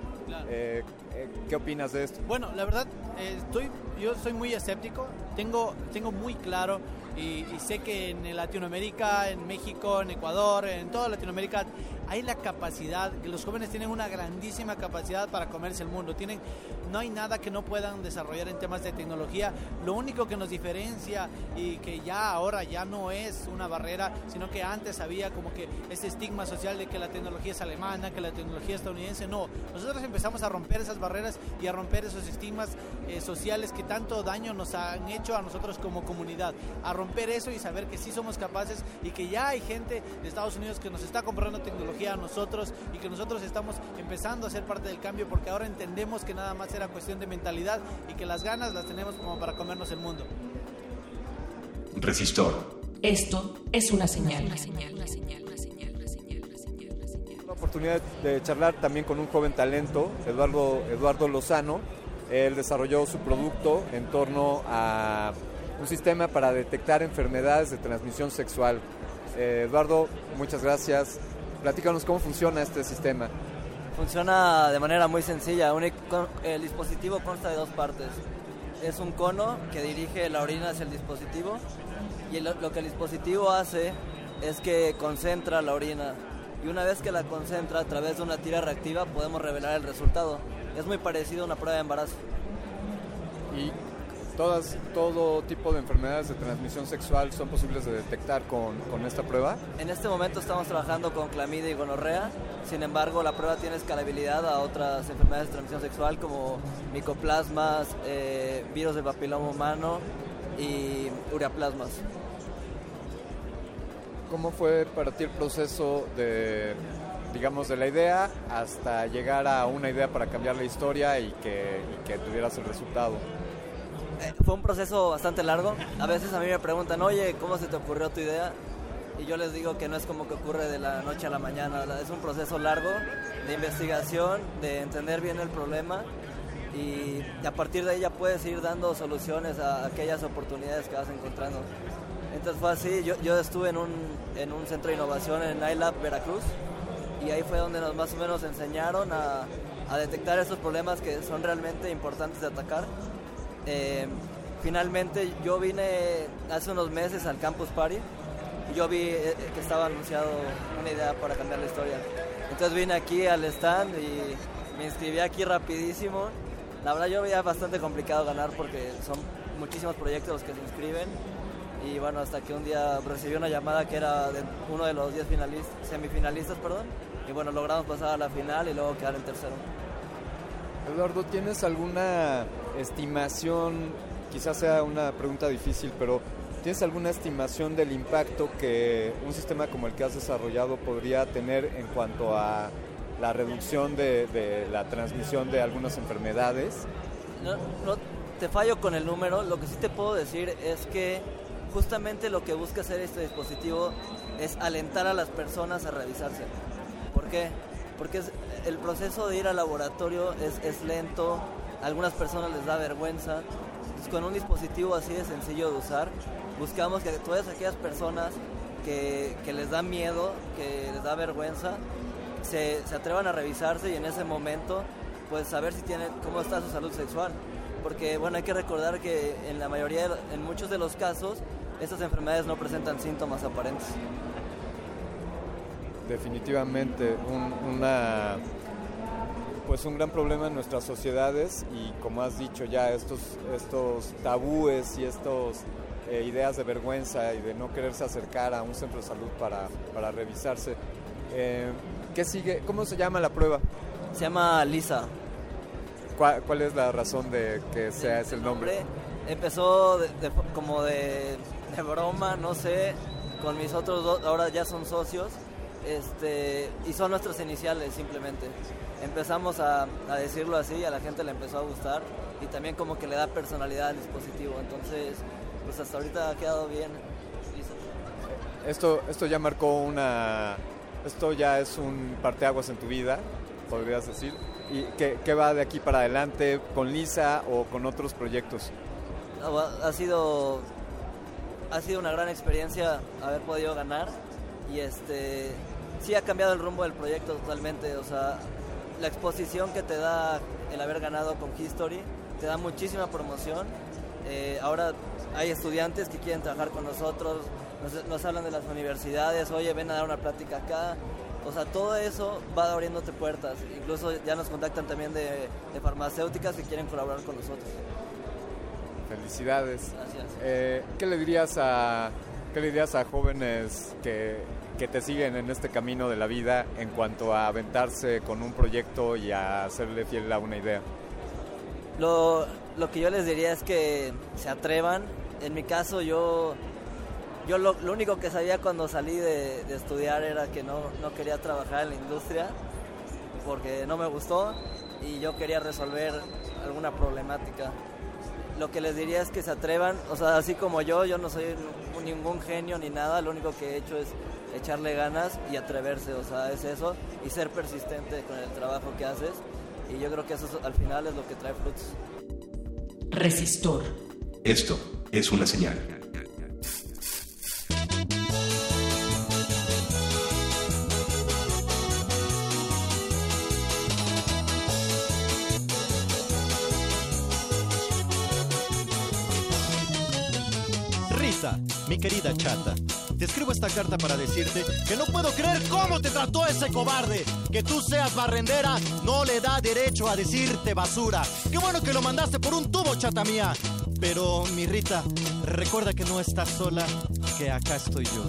eh, eh, ¿Qué opinas de esto? Bueno, la verdad, eh, estoy, yo soy muy escéptico. Tengo, tengo muy claro y, sé que en Latinoamérica, en México, en Ecuador, en toda Latinoamérica hay la capacidad, los jóvenes tienen una grandísima capacidad para comerse el mundo. Tienen, no hay nada que no puedan desarrollar en temas de tecnología. Lo único que nos diferencia y que ya ahora ya no es una barrera, sino que antes había como que ese estigma social de que la tecnología es alemana, que la tecnología es estadounidense. No, nosotros empezamos a romper esas barreras y a romper esos estigmas eh, sociales que tanto daño nos han hecho a nosotros como comunidad. Eso y saber que sí somos capaces y que ya hay gente de Estados Unidos que nos está comprando tecnología a nosotros y que nosotros estamos empezando a ser parte del cambio porque ahora entendemos que nada más era cuestión de mentalidad y que las ganas las tenemos como para comernos el mundo. Resistor. Esto es una señal. la oportunidad de charlar también con un joven talento, Eduardo, Eduardo Lozano. Él desarrolló su producto en torno a un sistema para detectar enfermedades de transmisión sexual. Eh, Eduardo, muchas gracias. Platícanos cómo funciona este sistema. Funciona de manera muy sencilla. Un- con- El dispositivo consta de dos partes. Es un cono que dirige la orina hacia el dispositivo y lo, lo que el dispositivo hace es que concentra la orina y una vez que la concentra a través de una tira reactiva podemos revelar el resultado. Es muy parecido a una prueba de embarazo. Y todas, todo tipo de enfermedades de transmisión sexual son posibles de detectar con, con esta prueba. En este momento estamos trabajando con clamidia y gonorrea, sin embargo la prueba tiene escalabilidad a otras enfermedades de transmisión sexual como micoplasmas, eh, virus del papiloma humano y ureaplasmas. ¿Cómo fue para ti el proceso de, digamos, de la idea hasta llegar a una idea para cambiar la historia y que, y que tuvieras el resultado? Eh, Fue un proceso bastante largo. A veces a mí me preguntan, oye, ¿cómo se te ocurrió tu idea? Y yo les digo que no es como que ocurre de la noche a la mañana, es un proceso largo de investigación, de entender bien el problema y a partir de ahí ya puedes ir dando soluciones a aquellas oportunidades que vas encontrando. Entonces fue así, yo, estuve en un, en un centro de innovación en iLab Veracruz y ahí fue donde nos más o menos enseñaron a detectar esos problemas que son realmente importantes de atacar. Eh, finalmente yo vine hace unos meses al Campus Party y yo vi eh, que estaba anunciado una idea para cambiar la historia. Entonces vine aquí al stand y me inscribí aquí rapidísimo. La verdad yo veía bastante complicado ganar porque son muchísimos proyectos los que se inscriben y bueno, hasta que un día recibí una llamada que era de uno de los 10 finalistas, semifinalistas, perdón, y bueno, logramos pasar a la final y luego quedar en tercero. Eduardo, ¿tienes alguna estimación? Quizás sea una pregunta difícil, pero ¿tienes alguna estimación del impacto que un sistema como el que has desarrollado podría tener en cuanto a la reducción de, la transmisión de algunas enfermedades? No, no te fallo con el número, lo que sí te puedo decir es que justamente lo que busca hacer este dispositivo es alentar a las personas a revisarse. ¿Por qué? Porque el proceso de ir al laboratorio es, lento, a algunas personas les da vergüenza. Con un dispositivo así de sencillo de usar, buscamos que todas aquellas personas que, les da miedo, que les da vergüenza, se, se atrevan a revisarse y en ese momento pues saber si tienen cómo está su salud sexual porque bueno hay que recordar que en la mayoría en muchos de los casos estas enfermedades no presentan síntomas aparentes Definitivamente un, una pues un gran problema en nuestras sociedades y como has dicho ya estos estos tabúes y estos eh, ideas de vergüenza y de no quererse acercar a un centro de salud para, para revisarse. Eh, ¿Qué sigue? ¿Cómo se llama la prueba? Se llama Lisa. ¿Cuál, cuál es la razón de que sea ese el nombre? empezó de- de- como de, de broma no sé con mis otros dos ahora ya son socios este y son nuestras iniciales simplemente empezamos a, a decirlo así a la gente le empezó a gustar y también como que le da personalidad al dispositivo entonces pues hasta ahorita ha quedado bien. Esto, esto ya marcó una... Esto ya es un parteaguas en tu vida, podrías decir. ¿Y qué, qué va de aquí para adelante con Lisa o con otros proyectos? ha ha sido ha sido una gran experiencia haber podido ganar y este sí ha cambiado el rumbo del proyecto totalmente o sea la exposición que te da el haber ganado con History te da muchísima promoción Eh, ahora hay estudiantes que quieren trabajar con nosotros nos, nos hablan de las universidades oye ven a dar una plática acá o sea, todo eso va abriéndote puertas. Incluso ya nos contactan también de, de farmacéuticas que quieren colaborar con nosotros. Felicidades. Gracias. Eh, ¿qué, le dirías a, ¿Qué le dirías a jóvenes que, que te siguen en este camino de la vida en cuanto a aventarse con un proyecto y a serle fiel a una idea? Lo, lo que yo les diría es que se atrevan. En mi caso yo yo lo, lo único que sabía cuando salí de, de estudiar era que no, no quería trabajar en la industria porque no me gustó y yo quería resolver alguna problemática. Lo que les diría es que se atrevan, o sea, así como yo, yo no soy ningún genio ni nada, lo único que he hecho es echarle ganas y atreverse, o sea, es eso, y ser persistente con el trabajo que haces, y yo creo que eso es- al final es lo que trae frutos. Resistor. Esto es una señal. Rita, mi querida chata, te escribo esta carta para decirte que no puedo creer cómo te trató ese cobarde. Que tú seas barrendera no le da derecho a decirte basura. Qué bueno que lo mandaste por un tubo, chata mía. Pero, mi Rita, recuerda que no estás sola, que acá estoy yo.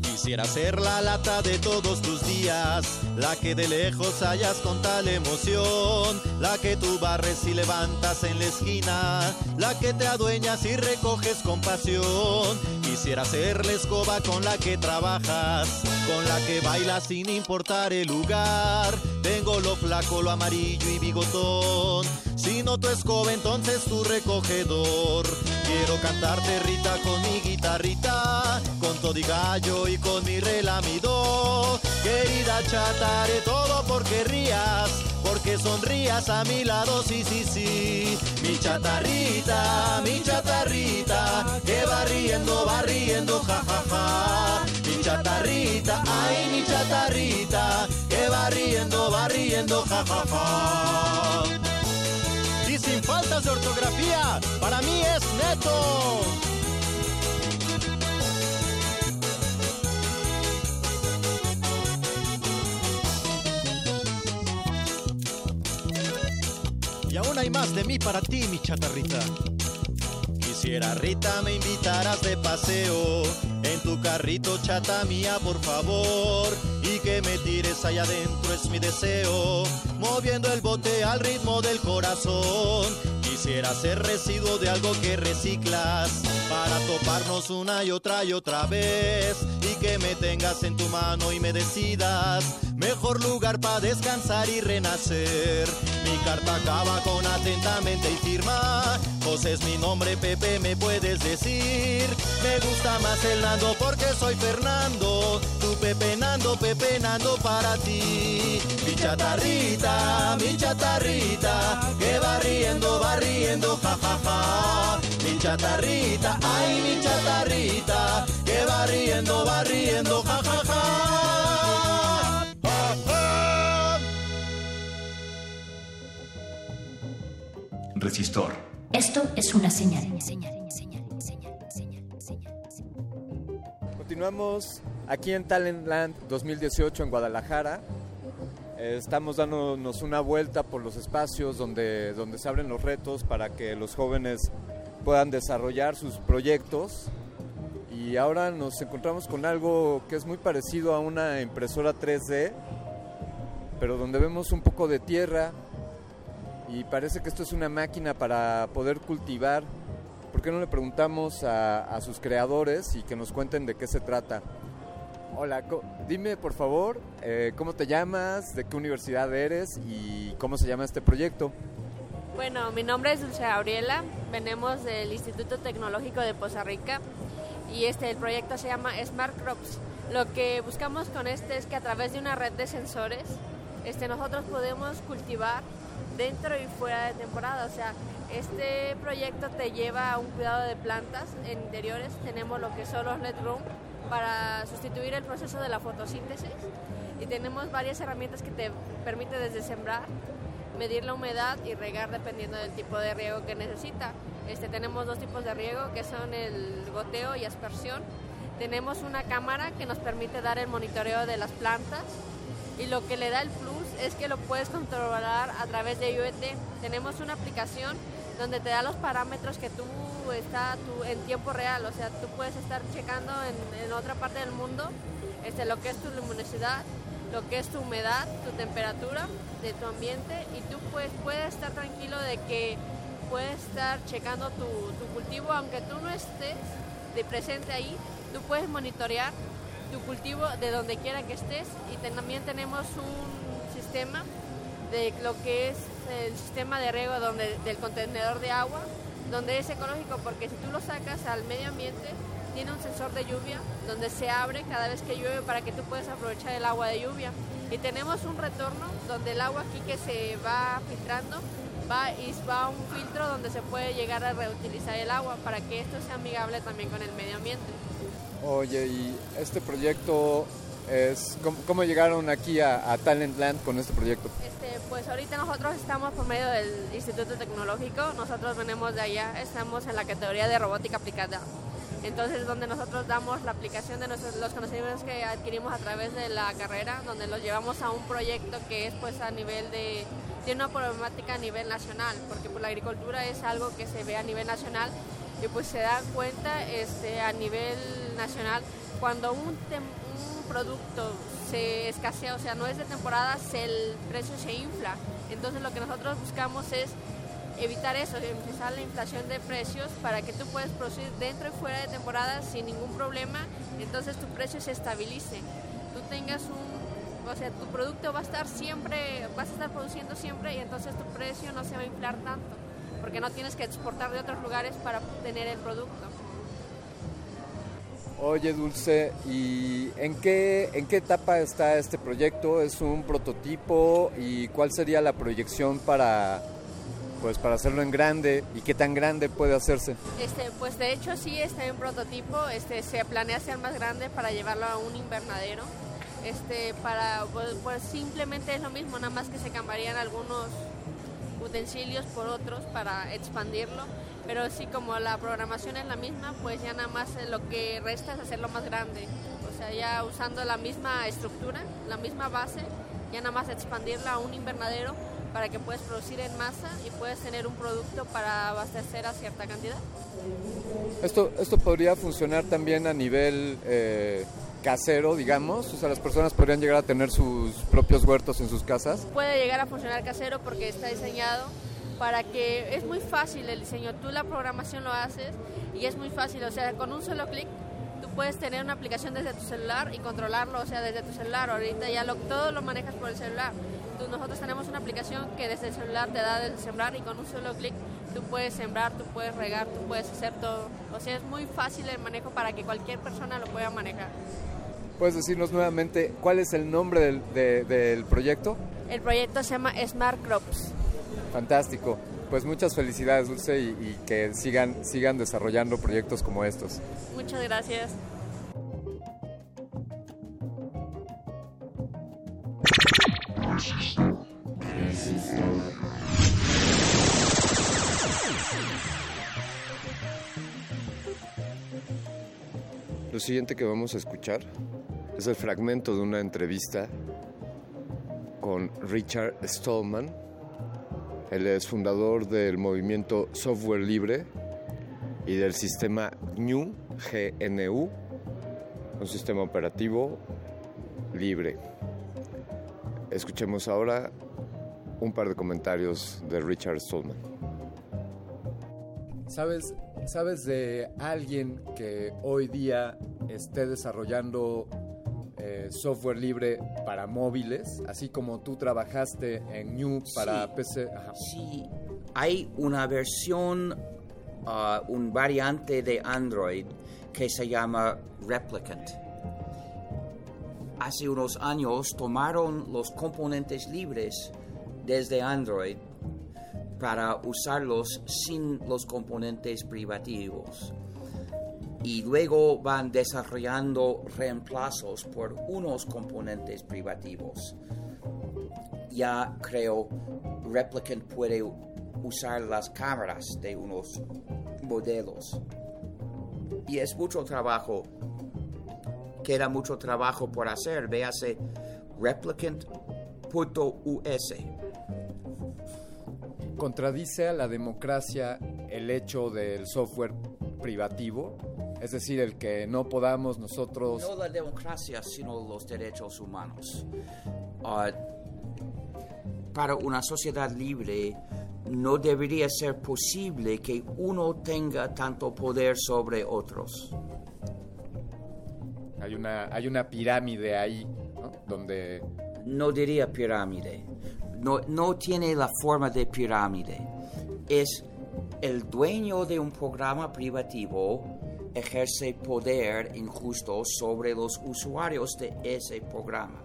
Quisiera ser la lata de todos tus días, la que de lejos hallas con tal emoción, la que tú barres y levantas en la esquina, la que te adueñas y recoges con pasión. Quisiera ser la escoba con la que trabajas, con la que bailas sin importar el lugar. Tengo lo flaco, lo amarillo y bigotón. Si no tu escoba, entonces tu recogedor. Quiero cantarte Rita con mi guitarrita, con todo y gallo y con mi relamido. Querida chata, haré todo porque rías, porque sonrías a mi lado, sí, sí, sí. Mi chatarrita, mi chatarrita, que va riendo, va riendo, ja, ja, ja. Mi chatarrita, ay, mi chatarrita, que va riendo, va riendo, ja, ja, ja. Y sin faltas de ortografía, para mí es neto. Hay más de mí para ti, mi chatarrita. Quisiera, Rita, me invitaras de paseo en tu carrito, chata mía, por favor. Y que me tires allá adentro es mi deseo, moviendo el bote al ritmo del corazón. Quisiera ser residuo de algo que reciclas para toparnos una y otra y otra vez. Y que me tengas en tu mano y me decidas mejor lugar para descansar y renacer. Mi carta acaba con atentamente y firma. José es mi nombre, Pepe, me puedes decir. Me gusta más el Nando porque soy Fernando. Tu Pepe Nando, Pepe Nando para ti. Mi chatarrita, mi chatarrita, que va riendo, va riendo, ja, ja, ja. Mi chatarrita, ay, mi chatarrita, que va riendo, va riendo, ja, ja, ja. Ja, ja. Resistor. Esto es una señal. Continuamos aquí en Talentland 2018 en Guadalajara. Estamos dándonos una vuelta por los espacios donde, donde se abren los retos para que los jóvenes puedan desarrollar sus proyectos. Y ahora nos encontramos con algo que es muy parecido a una impresora 3D, pero donde vemos un poco de tierra y parece que esto es una máquina para poder cultivar. ¿Por qué no le preguntamos a, a sus creadores y que nos cuenten de qué se trata? Hola, dime por favor, eh, ¿cómo te llamas? ¿De qué universidad eres? ¿Y cómo se llama este proyecto? Bueno, mi nombre es Dulce Gabriela, venimos del Instituto Tecnológico de Poza Rica y este el proyecto se llama Smart Crops. Lo que buscamos con este es que a través de una red de sensores este, nosotros podemos cultivar dentro y fuera de temporada. O sea, este proyecto te lleva a un cuidado de plantas en interiores. Tenemos lo que son los LED room para sustituir el proceso de la fotosíntesis y tenemos varias herramientas que te permiten desde sembrar, medir la humedad y regar dependiendo del tipo de riego que necesita. Este, tenemos dos tipos de riego que son el goteo y aspersión. Tenemos una cámara que nos permite dar el monitoreo de las plantas y lo que le da el plus es que lo puedes controlar a través de IoT. Tenemos una aplicación donde te da los parámetros que tú está tú, en tiempo real, o sea, tú puedes estar checando en, en otra parte del mundo este, lo que es tu luminosidad, lo que es tu humedad, tu temperatura de tu ambiente y tú pues, puedes estar tranquilo de que puedes estar checando tu, tu cultivo aunque tú no estés, de presente ahí, tú puedes monitorear tu cultivo de donde quiera que estés y también tenemos un sistema de lo que es el sistema de riego donde, del contenedor de agua, donde es ecológico porque si tú lo sacas al medio ambiente, tiene un sensor de lluvia donde se abre cada vez que llueve para que tú puedas aprovechar el agua de lluvia. Y tenemos un retorno donde el agua aquí que se va filtrando va y va a un filtro donde se puede llegar a reutilizar el agua para que esto sea amigable también con el medio ambiente. Oye, y este proyecto es... ¿Cómo, cómo llegaron aquí a, a Talentland con este proyecto? Pues ahorita nosotros estamos por medio del Instituto Tecnológico, nosotros venimos de allá, estamos en la categoría de robótica aplicada. Entonces, donde nosotros damos la aplicación de nuestros, los conocimientos que adquirimos a través de la carrera, donde los llevamos a un proyecto que es pues a nivel de, tiene una problemática a nivel nacional, porque pues, la agricultura es algo que se ve a nivel nacional y pues se da cuenta este, a nivel nacional cuando un, producto se escasea, o sea, no es de temporada, el precio se infla. Entonces lo que nosotros buscamos es evitar eso, empezar la inflación de precios para que tú puedas producir dentro y fuera de temporada sin ningún problema, entonces tu precio se estabilice. Tú tengas un, o sea, tu producto va a estar siempre, vas a estar produciendo siempre y entonces tu precio no se va a inflar tanto, porque no tienes que exportar de otros lugares para obtener el producto. Oye, Dulce, ¿y en qué, en qué etapa está este proyecto? ¿Es un prototipo? ¿Y cuál sería la proyección para, pues, para hacerlo en grande? ¿Y qué tan grande puede hacerse? Este, pues de hecho sí está en prototipo, este, se planea ser más grande para llevarlo a un invernadero. Este, para, pues, pues, simplemente es lo mismo, nada más que se cambiarían algunos utensilios por otros para expandirlo. Pero sí, como la programación es la misma, pues ya nada más eh, lo que resta es hacerlo más grande. O sea, ya usando la misma estructura, la misma base, ya nada más expandirla a un invernadero para que puedas producir en masa y puedas tener un producto para abastecer a cierta cantidad. Esto, esto podría funcionar también a nivel eh, casero, digamos. O sea, las personas podrían llegar a tener sus propios huertos en sus casas. puede llegar a funcionar casero porque está diseñado para que es muy fácil el diseño. Tú la programación lo haces y es muy fácil. O sea, con un solo clic tú puedes tener una aplicación desde tu celular y controlarlo, o sea, desde tu celular. Ahorita ya lo, todo lo manejas por el celular. Nosotros tenemos una aplicación que desde el celular te da de sembrar y con un solo clic tú puedes sembrar, tú puedes regar, tú puedes hacer todo. O sea, es muy fácil el manejo para que cualquier persona lo pueda manejar. ¿Puedes decirnos nuevamente cuál es el nombre del, de- del proyecto? El proyecto se llama Smart Crops. Fantástico. Pues muchas felicidades, Dulce, y, y que sigan, sigan desarrollando proyectos como estos. Muchas gracias. Lo siguiente que vamos a escuchar es el fragmento de una entrevista con Richard Stallman. Él es fundador del movimiento Software Libre y del sistema GNU, GNU, un sistema operativo libre. Escuchemos ahora un par de comentarios de Richard Stallman. ¿Sabes, ¿Sabes de alguien que hoy día esté desarrollando eh, software libre para móviles, así como tú trabajaste en New para Sí. PC? Ajá. Sí, hay una versión, ah, un variante de Android que se llama Replicant. Hace unos años tomaron los componentes libres desde Android para usarlos sin los componentes privativos. Y luego van desarrollando reemplazos por unos componentes privativos. Ya creo Replicant puede usar las cámaras de unos modelos. Y es mucho trabajo. Queda mucho trabajo por hacer. Véase replicant.us. ¿Contradice a la democracia el hecho del software privativo? Es decir, el que no podamos nosotros... No la democracia, sino los derechos humanos. Ah, para una sociedad libre no debería ser posible que uno tenga tanto poder sobre otros. Hay una, hay una pirámide ahí, ¿no? Donde... No diría pirámide. No, no tiene la forma de pirámide. Es el dueño de un programa privativo ejerce poder injusto sobre los usuarios de ese programa.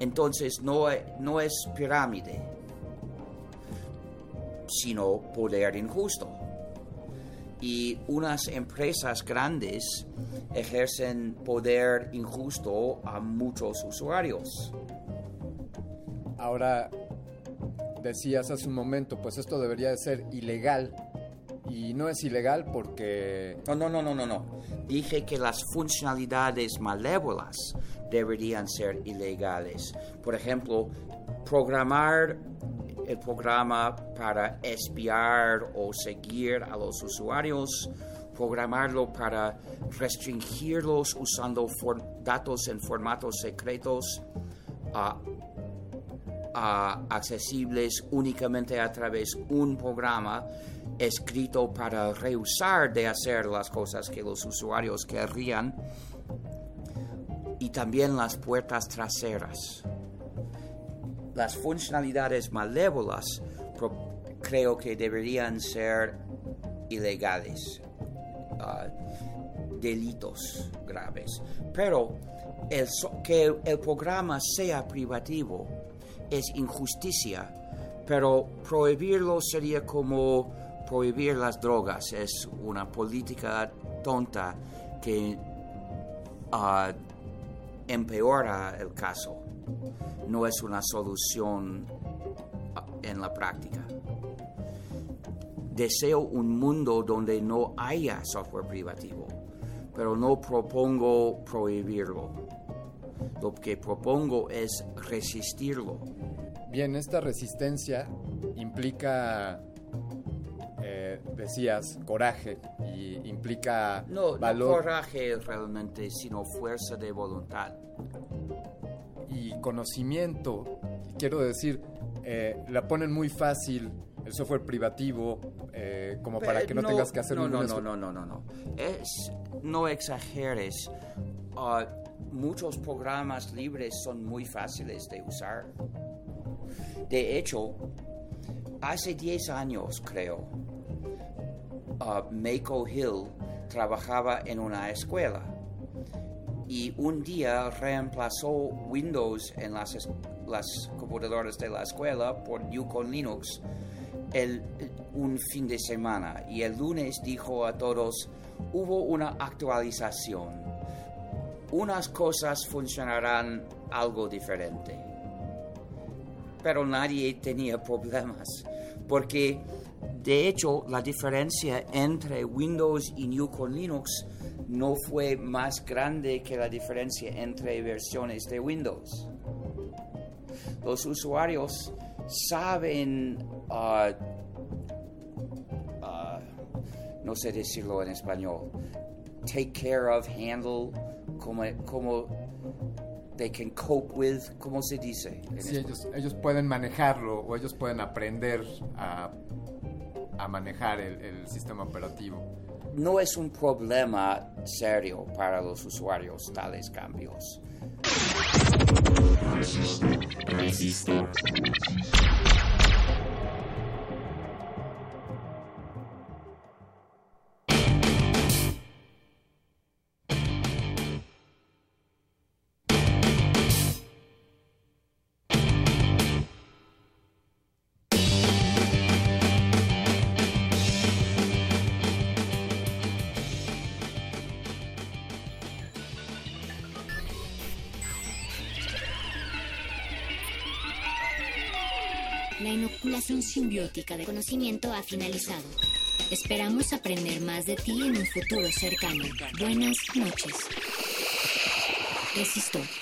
Entonces no, no es pirámide, sino poder injusto. Y unas empresas grandes ejercen poder injusto a muchos usuarios. Ahora, decías hace un momento, pues esto debería de ser ilegal. Y no es ilegal porque... No, no, no, no, no, no. Dije que las funcionalidades malévolas deberían ser ilegales. Por ejemplo, programar el programa para espiar o seguir a los usuarios, programarlo para restringirlos usando datos en formatos secretos ah, ah, accesibles únicamente a través de un programa escrito para rehusar de hacer las cosas que los usuarios querrían y también las puertas traseras. Las funcionalidades malévolas creo que deberían ser ilegales, ah, delitos graves. Pero que el programa sea privativo es injusticia, pero prohibirlo sería como prohibir las drogas. Es una política tonta que ah, empeora el caso. No es una solución ah, en la práctica. Deseo un mundo donde no haya software privativo, pero no propongo prohibirlo. Lo que propongo es resistirlo. Bien, esta resistencia implica, eh, decías, coraje y implica No, no valor coraje realmente, sino fuerza de voluntad. y conocimiento. Quiero decir, eh, la ponen muy fácil el software privativo eh, como para que no, tengas que hacer no, no, no, no, no, no, no. Es, no exageres. Ah, muchos programas libres son muy fáciles de usar. De hecho, hace 10 años, creo, ah, Mako Hill trabajaba en una escuela y un día reemplazó Windows en las computadoras de la escuela por Yukon Linux el, un fin de semana y el lunes dijo a todos, hubo una actualización. Unas cosas funcionarán algo diferente. Pero nadie tenía problemas, porque de hecho la diferencia entre Windows y Yukon Linux no fue más grande que la diferencia entre versiones de Windows. Los usuarios saben, ah, ah, no sé decirlo en español, take care of, handle, como, como they can cope with, ¿cómo se dice? en Sí, ellos, ellos pueden manejarlo o ellos pueden aprender a, a manejar el, el sistema operativo. No es un problema serio para los usuarios tales cambios. La inoculación simbiótica de conocimiento ha finalizado. Esperamos aprender más de ti en un futuro cercano. Buenas noches. Resistor.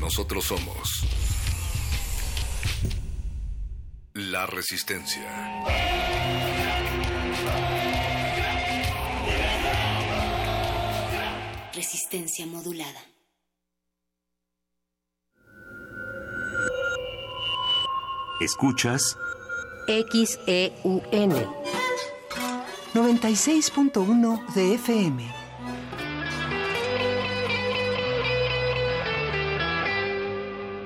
Nosotros somos la resistencia. Resistencia modulada. Escuchas XEUN. 96.1 de FM.